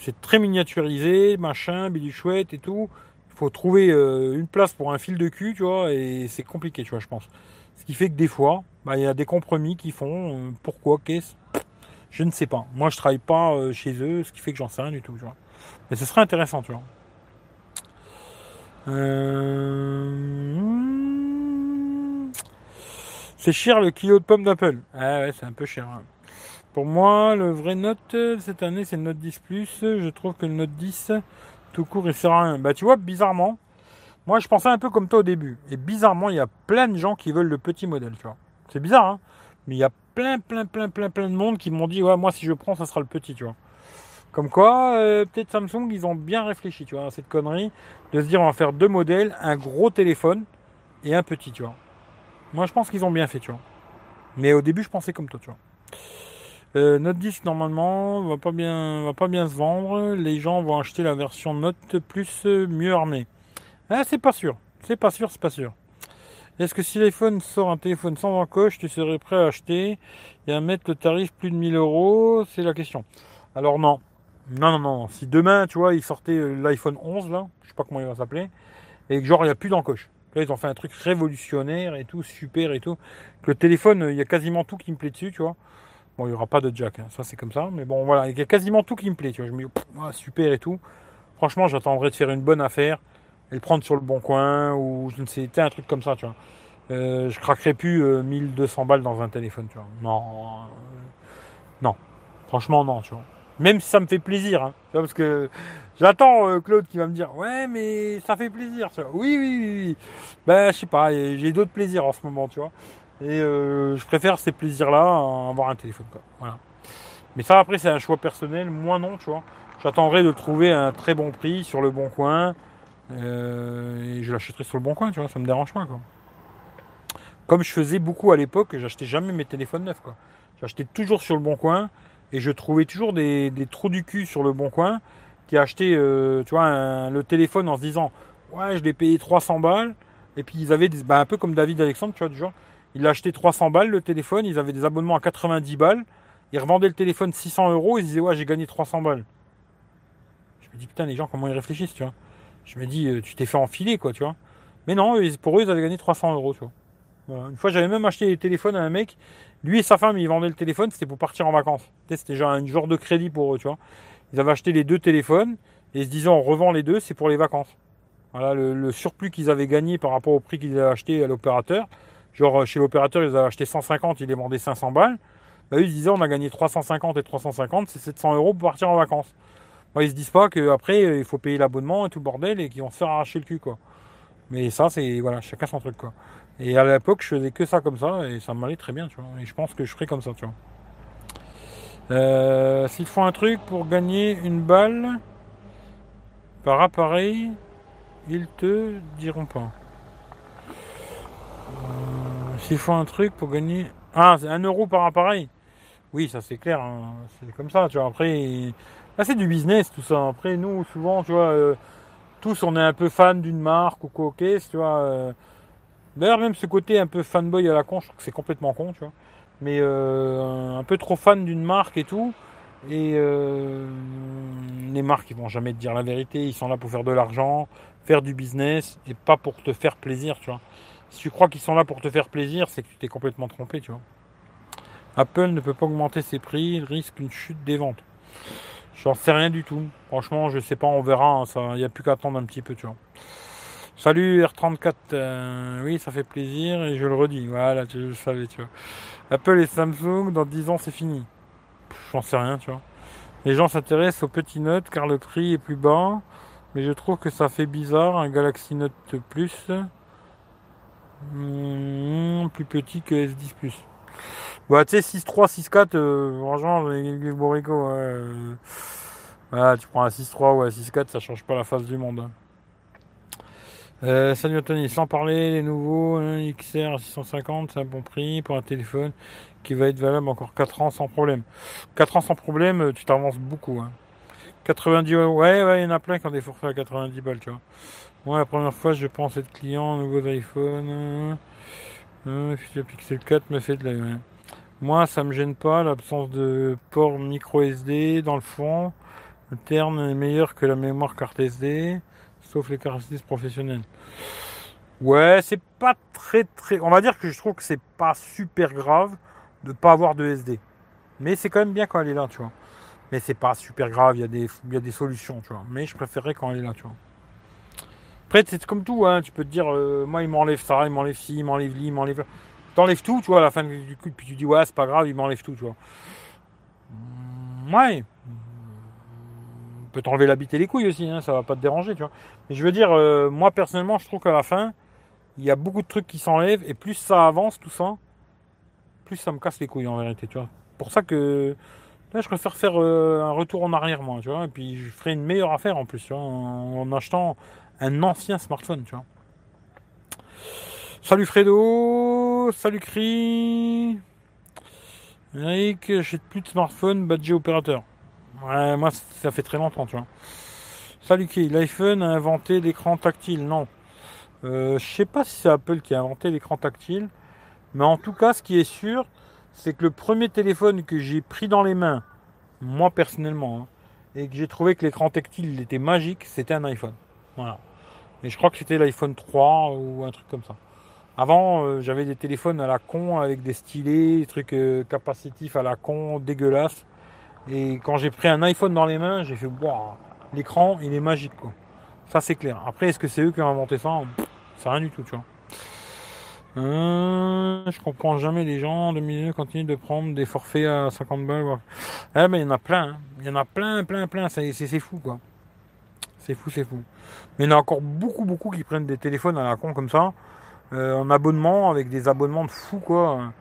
C'est très miniaturisé, machin, chouette et tout. Il faut trouver euh, une place pour un fil de cul, tu vois, et c'est compliqué, tu vois, je pense. Ce qui fait que des fois, bah, il y a des compromis qui font. Euh, pourquoi Qu'est-ce? Je ne sais pas. Moi, je travaille pas euh, chez eux, ce qui fait que j'en sais rien du tout, tu vois. Mais ce serait intéressant, tu vois. C'est cher le kilo de pommes d'Apple. Ah ouais, c'est un peu cher. Hein. Pour moi, le vrai Note cette année, c'est le Note 10 Plus. Je trouve que le Note 10, tout court, il sert à rien. Bah, tu vois, bizarrement, moi, je pensais un peu comme toi au début. Et bizarrement, il y a plein de gens qui veulent le petit modèle, tu vois. C'est bizarre, hein Mais il y a plein, plein, plein, plein, plein de monde qui m'ont dit, ouais, moi, si je prends, ça sera le petit, tu vois. Comme quoi, euh, peut-être Samsung, ils ont bien réfléchi, tu vois, à cette connerie de se dire, on va faire deux modèles, un gros téléphone et un petit, tu vois. Moi, je pense qu'ils ont bien fait, tu vois. Mais au début, je pensais comme toi, tu vois. Euh, Note 10 normalement va pas bien va pas bien se vendre. Les gens vont acheter la version Note plus mieux armée. Ah, c'est pas sûr. C'est pas sûr, c'est pas sûr. Est-ce que si l'iPhone sort un téléphone sans encoche, tu serais prêt à acheter et à mettre le tarif plus de 1000 euros? C'est la question. Alors non. Non, non, non. Si demain, tu vois, ils sortaient euh, l'iPhone 11, là, je sais pas comment il va s'appeler, et que genre, il n'y a plus d'encoche. Là, ils ont fait un truc révolutionnaire et tout, super et tout. Que le téléphone, il y a quasiment tout qui me plaît dessus, tu vois. Bon, il n'y aura pas de jack, hein. ça c'est comme ça. Mais bon, voilà, il y a quasiment tout qui me plaît. Tu vois. Je me dis, super et tout. Franchement, j'attendrai de faire une bonne affaire et le prendre sur le bon coin ou je ne sais, un truc comme ça, tu vois. Euh, je craquerai plus 1200 euh, balles dans un téléphone, tu vois. Non. Euh, non. Franchement, non, tu vois. Même si ça me fait plaisir. Hein. Parce que j'attends euh, Claude qui va me dire Ouais, mais ça fait plaisir. Oui, oui, oui, oui. Ben, je sais pas, j'ai d'autres plaisirs en ce moment, tu vois. Et euh, je préfère ces plaisirs-là à avoir un téléphone. Quoi. Voilà. Mais ça, après, c'est un choix personnel. Moi, non, tu vois. J'attendrai de trouver un très bon prix sur le bon coin. Euh, et je l'achèterai sur le bon coin, tu vois. Ça me dérange pas, quoi. Comme je faisais beaucoup à l'époque, j'achetais jamais mes téléphones neufs, quoi. J'achetais toujours sur le bon coin. Et je trouvais toujours des, trous du cul sur le bon coin qui achetaient, euh, tu vois, le téléphone en se disant Ouais, je l'ai payé 300 balles. Et puis ils avaient des, bah, un peu comme David Alexandre, tu vois, du genre il a acheté 300 balles le téléphone, ils avaient des abonnements à 90 balles. Ils revendaient le téléphone 600 euros, ils disaient ouais j'ai gagné 300 balles. Je me dis putain les gens comment ils réfléchissent tu vois. Je me dis euh, tu t'es fait enfiler quoi tu vois. Mais non, pour eux ils avaient gagné 300 euros tu vois. Une fois j'avais même acheté des téléphones à un mec, lui et sa femme ils vendaient le téléphone, c'était pour partir en vacances. C'était genre un genre de crédit pour eux tu vois. Ils avaient acheté les deux téléphones et se disaient on revend les deux, c'est pour les vacances. Voilà le, surplus qu'ils avaient gagné par rapport au prix qu'ils avaient acheté à l'opérateur Genre, chez l'opérateur, ils avaient acheté 150, ils les vendaient 500 balles. Bah, eux, ils disaient, on a gagné 350 et 350, c'est 700 euros pour partir en vacances. Bah, ils se disent pas qu'après, il faut payer l'abonnement et tout bordel et qu'ils vont se faire arracher le cul, quoi. Mais ça, c'est, voilà, chacun son truc, quoi. Et à l'époque, je faisais que ça comme ça et ça m'allait très bien, tu vois. Et je pense que je ferai comme ça, tu vois. Euh, S'ils font un truc pour gagner une balle par appareil, ils te diront pas. Euh, s'il faut un truc pour gagner. Ah, c'est un euro par appareil Oui, ça c'est clair. Hein. C'est comme ça, tu vois. Après, là c'est du business tout ça. Après, nous, souvent, tu vois, euh, tous on est un peu fan d'une marque ou quoi, ok, tu vois. Euh. D'ailleurs, même ce côté un peu fanboy à la con, je trouve que c'est complètement con, tu vois. Mais un peu trop fan d'une marque et tout. Et les marques, ils vont jamais te dire la vérité. Ils sont là pour faire de l'argent, faire du business et pas pour te faire plaisir, tu vois. Si tu crois qu'ils sont là pour te faire plaisir, c'est que tu t'es complètement trompé, tu vois. Apple ne peut pas augmenter ses prix, il risque une chute des ventes. J'en sais rien du tout. Franchement, je sais pas, on verra. Il hein, n'y a plus qu'à attendre un petit peu, tu vois. Salut R34, euh, oui, ça fait plaisir et je le redis. Voilà, je le savais, tu vois. Apple et Samsung, dans 10 ans, c'est fini. J'en sais rien, tu vois. Les gens s'intéressent aux petits notes car le prix est plus bas, mais je trouve que ça fait bizarre un Galaxy Note Plus Mmh, plus petit que S10 Bah tu sais 6.3, 6.4, euh, franchement les Borico, euh, tu prends un 6.3 ou un 6.4, ça change pas la face du monde. Hein. Euh, salut Anthony, sans parler les nouveaux hein, XR 650, c'est un bon prix pour un téléphone qui va être valable encore 4 ans sans problème. 4 ans sans problème, euh, tu t'avances beaucoup. 90, hein. ouais, ouais, il y en a plein qui ont des forfaits à 90 balles, tu vois. Moi, la première fois, je pense être client, nouveau iPhone. Euh, le Pixel 4 me fait de la. Moi, ça me gêne pas l'absence de port micro SD dans le fond. Le terme est meilleur que la mémoire carte SD, sauf les SD professionnelles. Ouais, c'est pas très très. On va dire que je trouve que c'est pas super grave de pas avoir de SD. Mais c'est quand même bien quand elle est là, tu vois. Mais c'est pas super grave, il y, a des, y a des solutions, tu vois. Mais je préférerais quand elle est là, tu vois. Après, c'est comme tout, hein. tu peux te dire, euh, moi, il m'enlève ça, il m'enlève ci, il m'enlève li, il m'enlève. T'enlèves tout, tu vois, à la fin du coup, puis tu dis, ouais, c'est pas grave, il m'enlève tout, tu vois. Mmh, ouais. On peut t'enlever la bite et les couilles aussi, hein, ça va pas te déranger, tu vois. Mais je veux dire, euh, moi, personnellement, je trouve qu'à la fin, il y a beaucoup de trucs qui s'enlèvent, et plus ça avance, tout ça, plus ça me casse les couilles, en vérité, tu vois. Pour ça que. Là, je préfère faire euh, un retour en arrière, moi, tu vois, et puis je ferai une meilleure affaire en plus, tu vois, en achetant un ancien smartphone, tu vois. Salut Fredo, salut Cri. Eric, j'ai plus de smartphone, badge opérateur. Ouais, moi ça fait très longtemps, tu vois. Salut Cri, l'iPhone a inventé l'écran tactile, non. Euh, je sais pas si c'est Apple qui a inventé l'écran tactile, mais en tout cas, ce qui est sûr, c'est que le premier téléphone que j'ai pris dans les mains, moi personnellement, hein, et que j'ai trouvé que l'écran tactile était magique, c'était un iPhone. Voilà. Mais je crois que c'était l'iPhone 3 ou un truc comme ça. Avant, euh, j'avais des téléphones à la con avec des stylés, des trucs euh, capacitifs à la con, dégueulasses. Et quand j'ai pris un iPhone dans les mains, j'ai fait waouh, l'écran il est magique quoi. Ça c'est clair. Après, est-ce que c'est eux qui ont inventé ça? C'est rien du tout, tu vois. Euh, je comprends jamais les gens de milieu continuent de prendre des forfaits à 50 balles. Eh ben il y en a plein, hein. il y en a plein, plein, plein, c'est fou quoi. C'est fou, c'est fou. Mais il y en a encore beaucoup, beaucoup qui prennent des téléphones à la con comme ça, euh, en abonnement, avec des abonnements de fou quoi.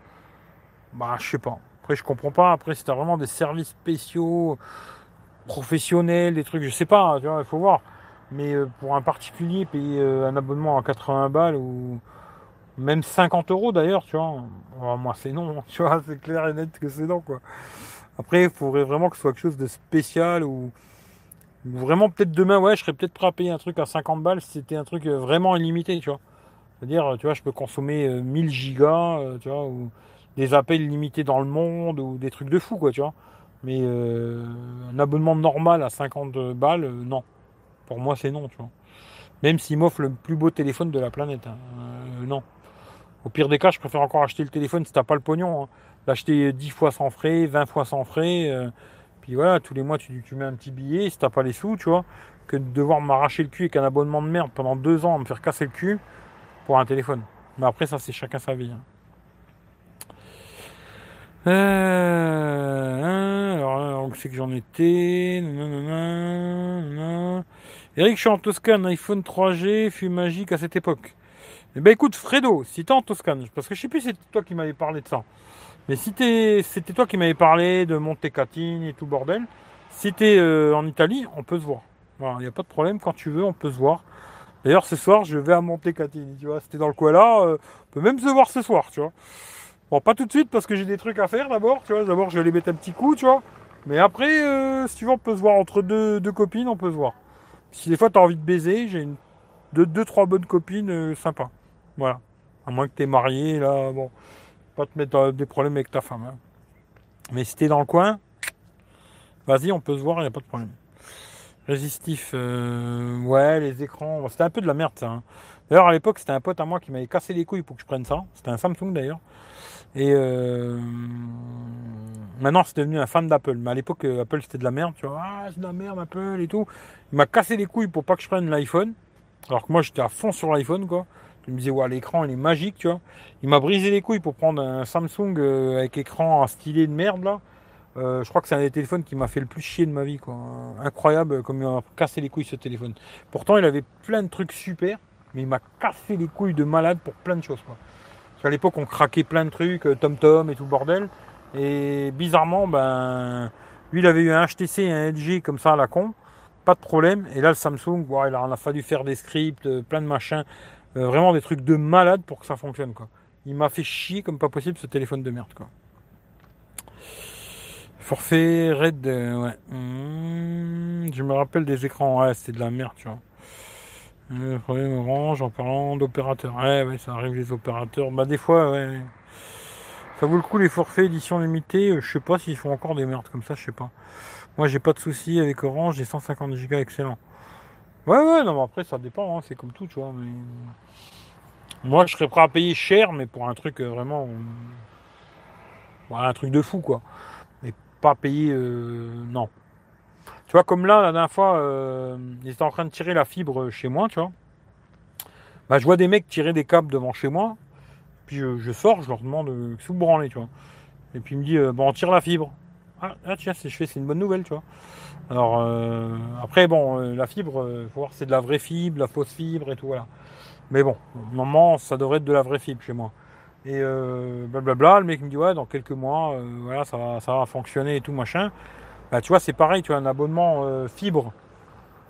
Bah je sais pas. Après je comprends pas. Après si t'as vraiment des services spéciaux, professionnels, des trucs, je sais pas, tu vois, il faut voir. Mais euh, pour un particulier, payer un abonnement à 80 balles ou même 50 euros d'ailleurs, tu vois. Oh, moi, c'est non, tu vois, c'est clair et net que c'est non, quoi. Après, il faudrait vraiment que ce soit quelque chose de spécial ou vraiment peut-être demain, ouais, je serais peut-être prêt à payer un truc à 50 balles si c'était un truc euh, vraiment illimité, tu vois. C'est-à-dire, tu vois, je peux consommer 1000 euh, gigas, euh, tu vois, ou des appels limités dans le monde ou des trucs de fou, quoi, tu vois. Mais un abonnement normal à 50 balles, non. Pour moi, c'est non, tu vois. Même s'il m'offre le plus beau téléphone de la planète, hein. non. Au pire des cas, je préfère encore acheter le téléphone si t'as pas le pognon. Hein. L'acheter 10 fois sans frais, 20 fois sans frais. Voilà, tous les mois tu, mets un petit billet si t'as pas les sous, tu vois. Que de devoir m'arracher le cul avec un abonnement de merde pendant deux ans, me faire casser le cul pour un téléphone. Mais après, ça c'est chacun sa vie. Hein. Euh, alors, on sait que j'en étais. Eric, je suis en Toscane, iPhone 3G fut magique à cette époque. Eh ben écoute, Fredo, si t'es en Toscane, parce que je sais plus c'était toi qui m'avais parlé de ça, mais si c'était toi qui m'avais parlé de Montecatini et tout bordel, si t'es euh, en Italie, on peut se voir. Voilà, il n'y a pas de problème, quand tu veux, on peut se voir. D'ailleurs, ce soir, je vais à Montecatini, tu vois, c'était dans le coin là, euh, on peut même se voir ce soir, tu vois. Bon, pas tout de suite parce que j'ai des trucs à faire d'abord, tu vois. D'abord, je vais aller mettre un petit coup, tu vois. Mais après, euh, si tu veux, on peut se voir entre deux, deux copines, on peut se voir. Si des fois, tu as envie de baiser, j'ai deux, trois bonnes copines sympas. Voilà. À moins que tu es marié, là, bon, pas te mettre des problèmes avec ta femme. Hein. Mais si tu es dans le coin, vas-y, on peut se voir, il n'y a pas de problème. Résistif, euh, ouais, les écrans, c'était un peu de la merde ça. Hein. D'ailleurs, à l'époque, c'était un pote à moi qui m'avait cassé les couilles pour que je prenne ça. C'était un Samsung d'ailleurs. Et euh, maintenant, c'est devenu un fan d'Apple. Mais à l'époque, euh, Apple, c'était de la merde. Tu vois, ah, c'est de la merde, Apple et tout. Il m'a cassé les couilles pour pas que je prenne l'iPhone. Alors que moi, j'étais à fond sur l'iPhone, quoi. Il me disait, ouais, l'écran, il est magique, tu vois. Il m'a brisé les couilles pour prendre un Samsung euh, avec écran stylé de merde, là. Euh, je crois que c'est un des téléphones qui m'a fait le plus chier de ma vie, quoi. Incroyable comme il m'a cassé les couilles ce téléphone. Pourtant, il avait plein de trucs super, mais il m'a cassé les couilles de malade pour plein de choses, quoi. Parce qu'à l'époque, on craquait plein de trucs, euh, Tom Tom et tout bordel. Et bizarrement, ben, lui, il avait eu un HTC et un LG comme ça à la con. Pas de problème. Et là, le Samsung, il a fallu faire des scripts, plein de machins. Euh, vraiment des trucs de malade pour que ça fonctionne quoi. Il m'a fait chier comme pas possible ce téléphone de merde quoi. Forfait Red, euh, ouais. Hmm, je me rappelle des écrans, ouais, c'est de la merde, tu vois. Le problème orange en parlant d'opérateurs. Ouais, ouais, ça arrive les opérateurs. Bah des fois, ouais. Ça vaut le coup les forfaits édition limitée. Euh, je sais pas s'ils font encore des merdes comme ça, je sais pas. Moi j'ai pas de soucis avec Orange, j'ai 150 Go excellent. Ouais, ouais, non, mais après, ça dépend, hein, c'est comme tout, tu vois. Mais... Moi, je serais prêt à payer cher, mais pour un truc euh, vraiment. Un truc de fou, quoi. Mais pas payer. Euh, non. Tu vois, comme là, la dernière fois, euh, ils étaient en train de tirer la fibre chez moi, tu vois. Bah, je vois des mecs tirer des câbles devant chez moi. Puis je, sors, je leur demande que vous tu vois. Et puis il me dit, bon, on tire la fibre. Ah, ah tiens, je fais, c'est une bonne nouvelle, tu vois. Alors euh, après bon, euh, la fibre, euh, faut voir c'est de la vraie fibre, la fausse fibre et tout voilà. Mais bon, normalement ça devrait être de la vraie fibre chez moi. Et blablabla, le mec me dit ouais dans quelques mois, voilà ça va, fonctionner et tout machin. Bah tu vois c'est pareil, tu as un abonnement fibre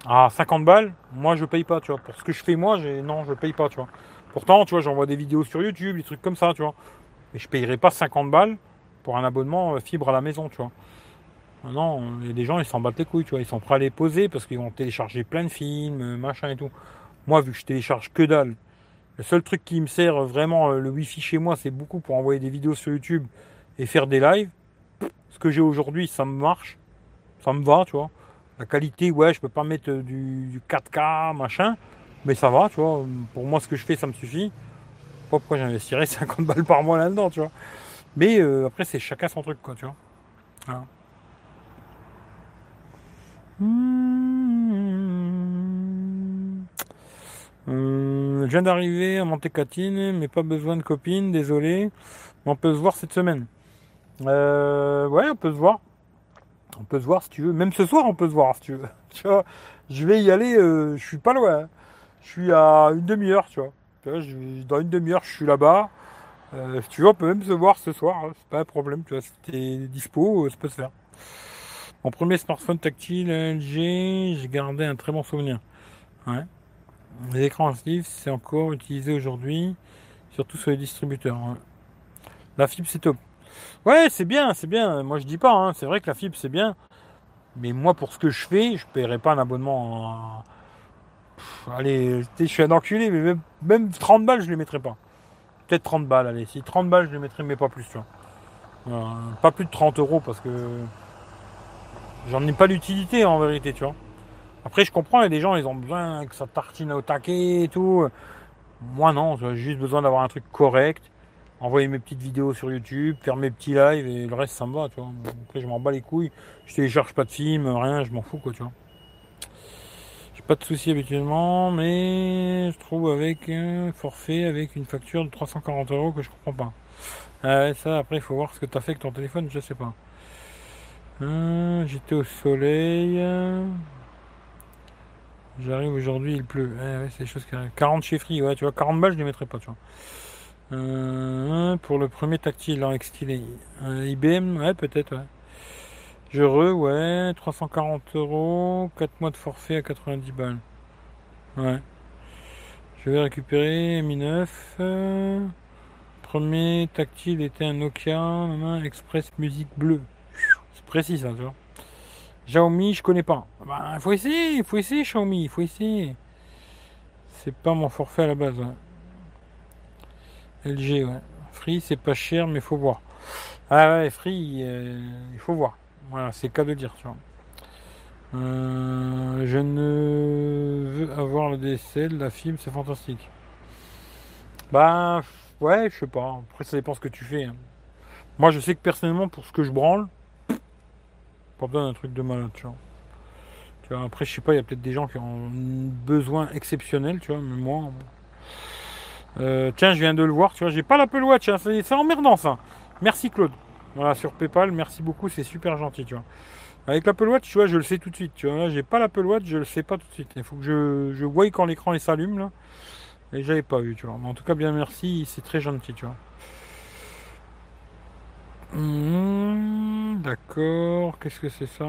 à 50 balles, moi je paye pas, tu vois. Pour ce que je fais moi, non je paye pas, tu vois. Pourtant tu vois j'envoie des vidéos sur YouTube, des trucs comme ça, tu vois. Mais je payerai pas 50 balles pour un abonnement fibre à la maison, tu vois. Non, il y a des gens, ils s'en battent les couilles, tu vois. Ils sont prêts à les poser parce qu'ils vont télécharger plein de films, machin et tout. Moi, vu que je télécharge que dalle, le seul truc qui me sert vraiment, euh, le wifi chez moi, c'est beaucoup pour envoyer des vidéos sur YouTube et faire des lives. Ce que j'ai aujourd'hui, ça me marche. Ça me va, tu vois. La qualité, ouais, je peux pas mettre euh, du, 4K, machin. Mais ça va, tu vois. Pour moi, ce que je fais, ça me suffit. Pourquoi j'investirais 50 balles par mois là-dedans, tu vois. Mais euh, après, c'est chacun son truc, quoi, tu vois. Mmh. je viens d'arriver à Montecatine, mais pas besoin de copine, désolé. On peut se voir cette semaine. Euh, ouais, on peut se voir. On peut se voir si tu veux. Même ce soir, on peut se voir si tu veux. Tu vois, je vais y aller. Euh, je suis pas loin. Hein. Je suis à une demi-heure, tu vois. dans une demi-heure, je suis là-bas. Euh, tu veux, on peut même se voir ce soir. Hein. C'est pas un problème. Tu vois, si t'es dispo, ça peut se faire. Mon premier smartphone tactile LG, j'ai gardé un très bon souvenir. Ouais. Les écrans actifs, c'est encore utilisé aujourd'hui, surtout sur les distributeurs. La fibre, c'est top. Ouais, c'est bien, c'est bien. Moi, je dis pas. Hein. C'est vrai que la fibre, c'est bien. Mais moi, pour ce que je fais, je paierai pas un abonnement. allez, je suis un enculé, mais même, 30 balles, je les mettrai pas. Peut-être 30 balles, allez. Si 30 balles, je les mettrai, mais pas plus, tu vois. pas plus de 30 euros parce que j'en ai pas l'utilité en vérité, tu vois. Après, je comprends, il y a des gens, ils ont besoin que ça tartine au taquet et tout. Moi, non, j'ai juste besoin d'avoir un truc correct envoyer mes petites vidéos sur YouTube, faire mes petits lives et le reste ça me va, tu vois. Après je m'en bats les couilles, je télécharge pas de films, rien, je m'en fous quoi, tu vois. Pas de soucis habituellement, mais je trouve avec un forfait, avec une facture de 340 euros que je comprends pas. Ah ça après il faut voir ce que tu as fait avec ton téléphone, je sais pas. Hein, j'étais au soleil. J'arrive aujourd'hui, il pleut. Des choses qui 40 chez ouais, tu vois, 40 balles, je les mettrais pas, tu vois. Euh, pour le premier tactile en extilé. IBM, ouais, peut-être, ouais. Je re, ouais, 340 euros, 4 mois de forfait à 90 balles. Ouais. Je vais récupérer Mi 9. premier tactile était un Nokia Express Musique Bleu. C'est précis ça, tu vois. Xiaomi, je connais pas. Bah, il faut essayer, il faut essayer Xiaomi, il faut essayer. C'est pas mon forfait à la base. Ouais. LG, ouais. Free, c'est pas cher, mais faut voir. Ah ouais, Free, euh, il faut voir. Voilà, c'est cas de dire, tu vois. Euh, je ne veux avoir le DSL, la fibre, c'est fantastique. Bah, ouais, je sais pas. Après, ça dépend ce que tu fais. Hein. Moi, je sais que personnellement, pour ce que je branle, pas besoin d'un truc de malade, tu vois. Après, je sais pas, il y a peut-être des gens qui ont besoin exceptionnel, tu vois, mais moi, euh, tiens, je viens de le voir, tu vois, j'ai pas l'Apple Watch, c'est emmerdant ça. Merci Claude. Voilà, sur PayPal, merci beaucoup, c'est super gentil, tu vois. Avec l'Apple Watch, tu vois, je le sais tout de suite, tu vois. Là, j'ai pas l'Apple Watch, je le sais pas tout de suite. Il faut que je, je voie quand l'écran s'allume, là. Et j'avais pas vu, tu vois. Mais en tout cas, bien merci, c'est très gentil, tu vois. Mmh, d'accord, qu'est-ce que c'est ça?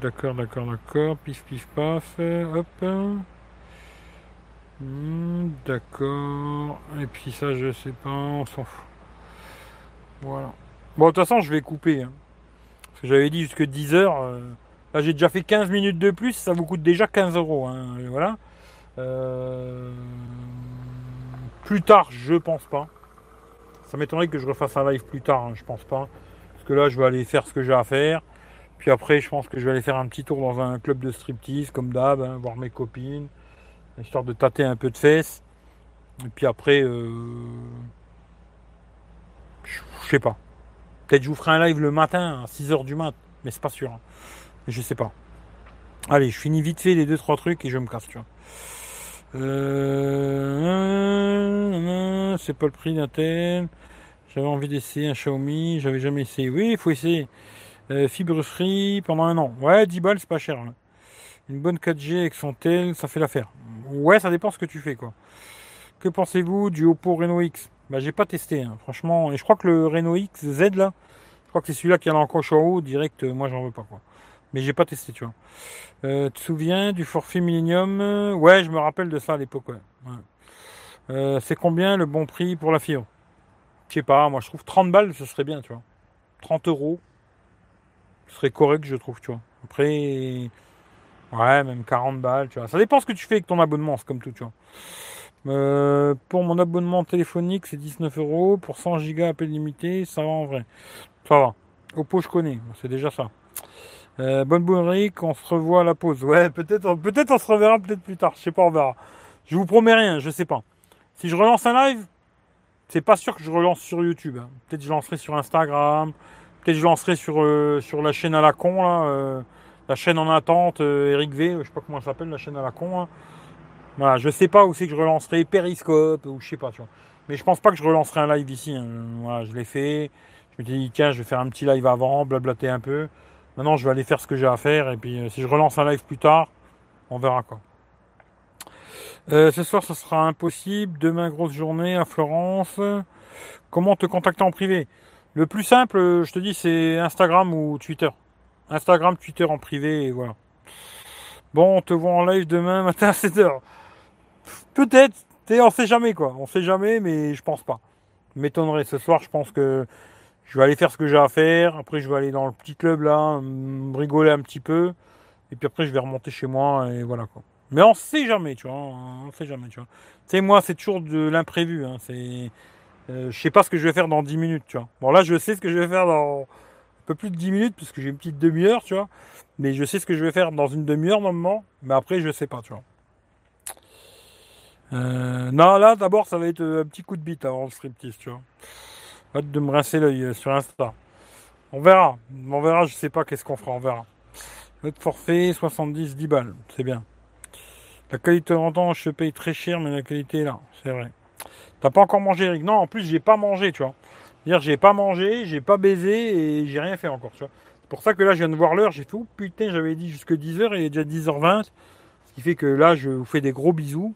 D'accord, d'accord, d'accord. Pif, pif, paf. Hop. Hmm, d'accord. Et puis ça, je sais pas, on s'en fout. Voilà. Bon, de toute façon, je vais couper. Hein. Parce que j'avais dit jusque 10 heures. Euh, là, j'ai déjà fait 15 minutes de plus. Ça vous coûte déjà 15 euros. Hein, voilà. Euh, plus tard, je pense pas. Ça m'étonnerait que je refasse un live plus tard. Hein, je pense pas. Parce que là, je vais aller faire ce que j'ai à faire. Puis après, je pense que je vais aller faire un petit tour dans un club de striptease, comme d'hab, voir mes copines histoire de tâter un peu de fesses. Et puis après, euh, je sais pas. Peut-être je vous ferai un live le matin à 6h du mat, mais c'est pas sûr. Hein. Je sais pas. Allez, je finis vite fait les deux trois trucs et je me casse, tu vois. Euh, c'est pas le prix d'un tel. J'avais envie d'essayer un Xiaomi, j'avais jamais essayé. Oui, il faut essayer. Euh, fibre free pendant un an. Ouais, 10 balles, c'est pas cher. Hein. Une bonne 4G avec son tel, ça fait l'affaire. Ouais, ça dépend ce que tu fais, quoi. Que pensez-vous du Oppo Reno X? Bah, j'ai pas testé, hein, franchement. Et je crois que le Reno X Z, là, je crois que c'est celui-là qui a l'encoche en haut, direct, euh, moi, j'en veux pas, quoi. Mais j'ai pas testé, tu vois. Euh, tu te souviens du forfait Millennium? Ouais, je me rappelle de ça à l'époque, ouais. Euh, c'est combien le bon prix pour la fibre? Je sais pas, moi, je trouve 30 balles, ce serait bien, tu vois. 30 euros, ce serait correct, je trouve, tu vois. Après, Ouais, même 40 balles, tu vois. Ça dépend ce que tu fais avec ton abonnement, c'est comme tout, tu vois. Euh, pour mon abonnement téléphonique, c'est 19 euros. Pour 100 gigas appel limité, ça va en vrai. Ça va. Oppo, je connais. C'est déjà ça. Euh, bonne Rick, on se revoit à la pause. Ouais, peut-être peut-être on se reverra peut-être plus tard. Je sais pas, on verra. Je vous promets rien, je sais pas. Si je relance un live, c'est pas sûr que je relance sur YouTube. Hein. Peut-être je lancerai sur Instagram. Peut-être je lancerai sur, euh, la chaîne à la con la chaîne en attente, Eric V, je sais pas comment elle s'appelle, la chaîne à la con. Voilà, je sais pas où c'est que je relancerai Periscope ou je sais pas, tu vois. Mais je pense pas que je relancerai un live ici. hein. Voilà, je l'ai fait. Je me dit, tiens, je vais faire un petit live avant, blablater un peu. Maintenant, je vais aller faire ce que j'ai à faire. Et puis, euh, si je relance un live plus tard, on verra quoi. Euh, ce soir, ça sera impossible. Demain, grosse journée à Florence. Comment te contacter en privé? Le plus simple, je te dis, c'est Instagram ou Twitter. Instagram, Twitter en privé, et voilà. Bon, on te voit en live demain matin à 7h. Peut-être, on sait jamais quoi. On sait jamais, mais je pense pas. M'étonnerait ce soir, je pense que je vais aller faire ce que j'ai à faire. Après, je vais aller dans le petit club là, rigoler un petit peu. Et puis après, je vais remonter chez moi et voilà quoi. Mais on sait jamais, tu vois. On sait jamais, tu vois. Tu sais, moi, c'est toujours de l'imprévu. Hein. C'est, euh, je sais pas ce que je vais faire dans 10 minutes, tu vois. Bon, là, je sais ce que je vais faire dans un peu plus de 10 minutes, puisque j'ai une petite demi-heure, tu vois. Mais je sais ce que je vais faire dans une demi-heure normalement. Mais après, je sais pas, tu vois. Euh, non, là, d'abord, ça va être un petit coup de bite avant le striptease, tu vois. Hâte de me rincer l'œil euh, sur Insta. On verra. On verra, je sais pas qu'est-ce qu'on fera, on verra. Notre forfait, 70, 10 balles. C'est bien. La qualité d'entend, je paye très cher, mais la qualité est là. C'est vrai. T'as pas encore mangé, Eric? Non, en plus, j'ai pas mangé, tu vois. Dire, j'ai pas mangé, j'ai pas baisé et j'ai rien fait encore, tu vois. C'est pour ça que là, je viens de voir l'heure. J'ai fait, oh putain, j'avais dit jusque 10h, il est déjà 10h20. Ce qui fait que là, je vous fais des gros bisous.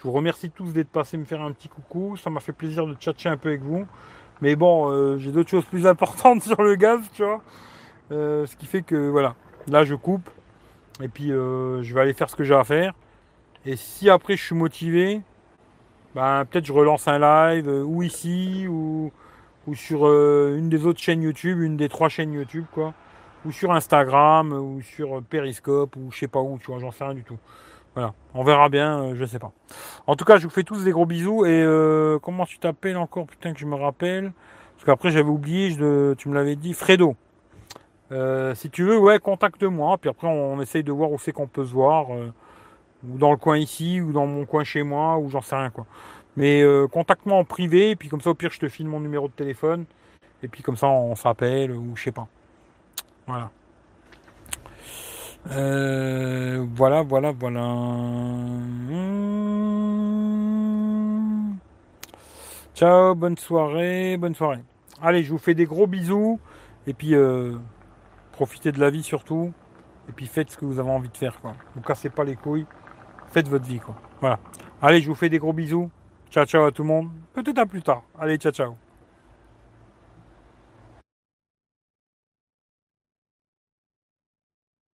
Je vous remercie tous d'être passés me faire un petit coucou. Ça m'a fait plaisir de tchatcher un peu avec vous. Mais bon, euh, j'ai d'autres choses plus importantes sur le gaz, tu vois. Euh, ce qui fait que voilà, là je coupe. Et puis euh, je vais aller faire ce que j'ai à faire. Et si après je suis motivé, ben peut-être je relance un live ou ici ou, ou sur une des autres chaînes YouTube, une des trois chaînes YouTube quoi. Ou sur Instagram ou sur Periscope ou je sais pas où, tu vois, j'en sais rien du tout. Voilà, on verra bien, euh, je sais pas. En tout cas, je vous fais tous des gros bisous et euh, comment tu t'appelles encore, putain que je me rappelle? Parce qu'après j'avais oublié, je, tu me l'avais dit, Fredo. Euh, si tu veux, ouais, contacte-moi. Puis après, on, on essaye de voir où c'est qu'on peut se voir. ou dans le coin ici, ou dans mon coin chez moi, ou j'en sais rien quoi. Mais contacte-moi en privé, et puis comme ça, au pire, je te file mon numéro de téléphone. Et puis comme ça, on s'appelle, ou je sais pas. Voilà. Euh, voilà, voilà, voilà. Ciao, bonne soirée, bonne soirée. Allez, je vous fais des gros bisous. Et puis, euh, profitez de la vie surtout. Et puis, faites ce que vous avez envie de faire. Quoi. Vous cassez pas les couilles. Faites votre vie. Quoi. Voilà. Allez, je vous fais des gros bisous. Ciao, ciao à tout le monde. Peut-être à plus tard. Allez, ciao, ciao.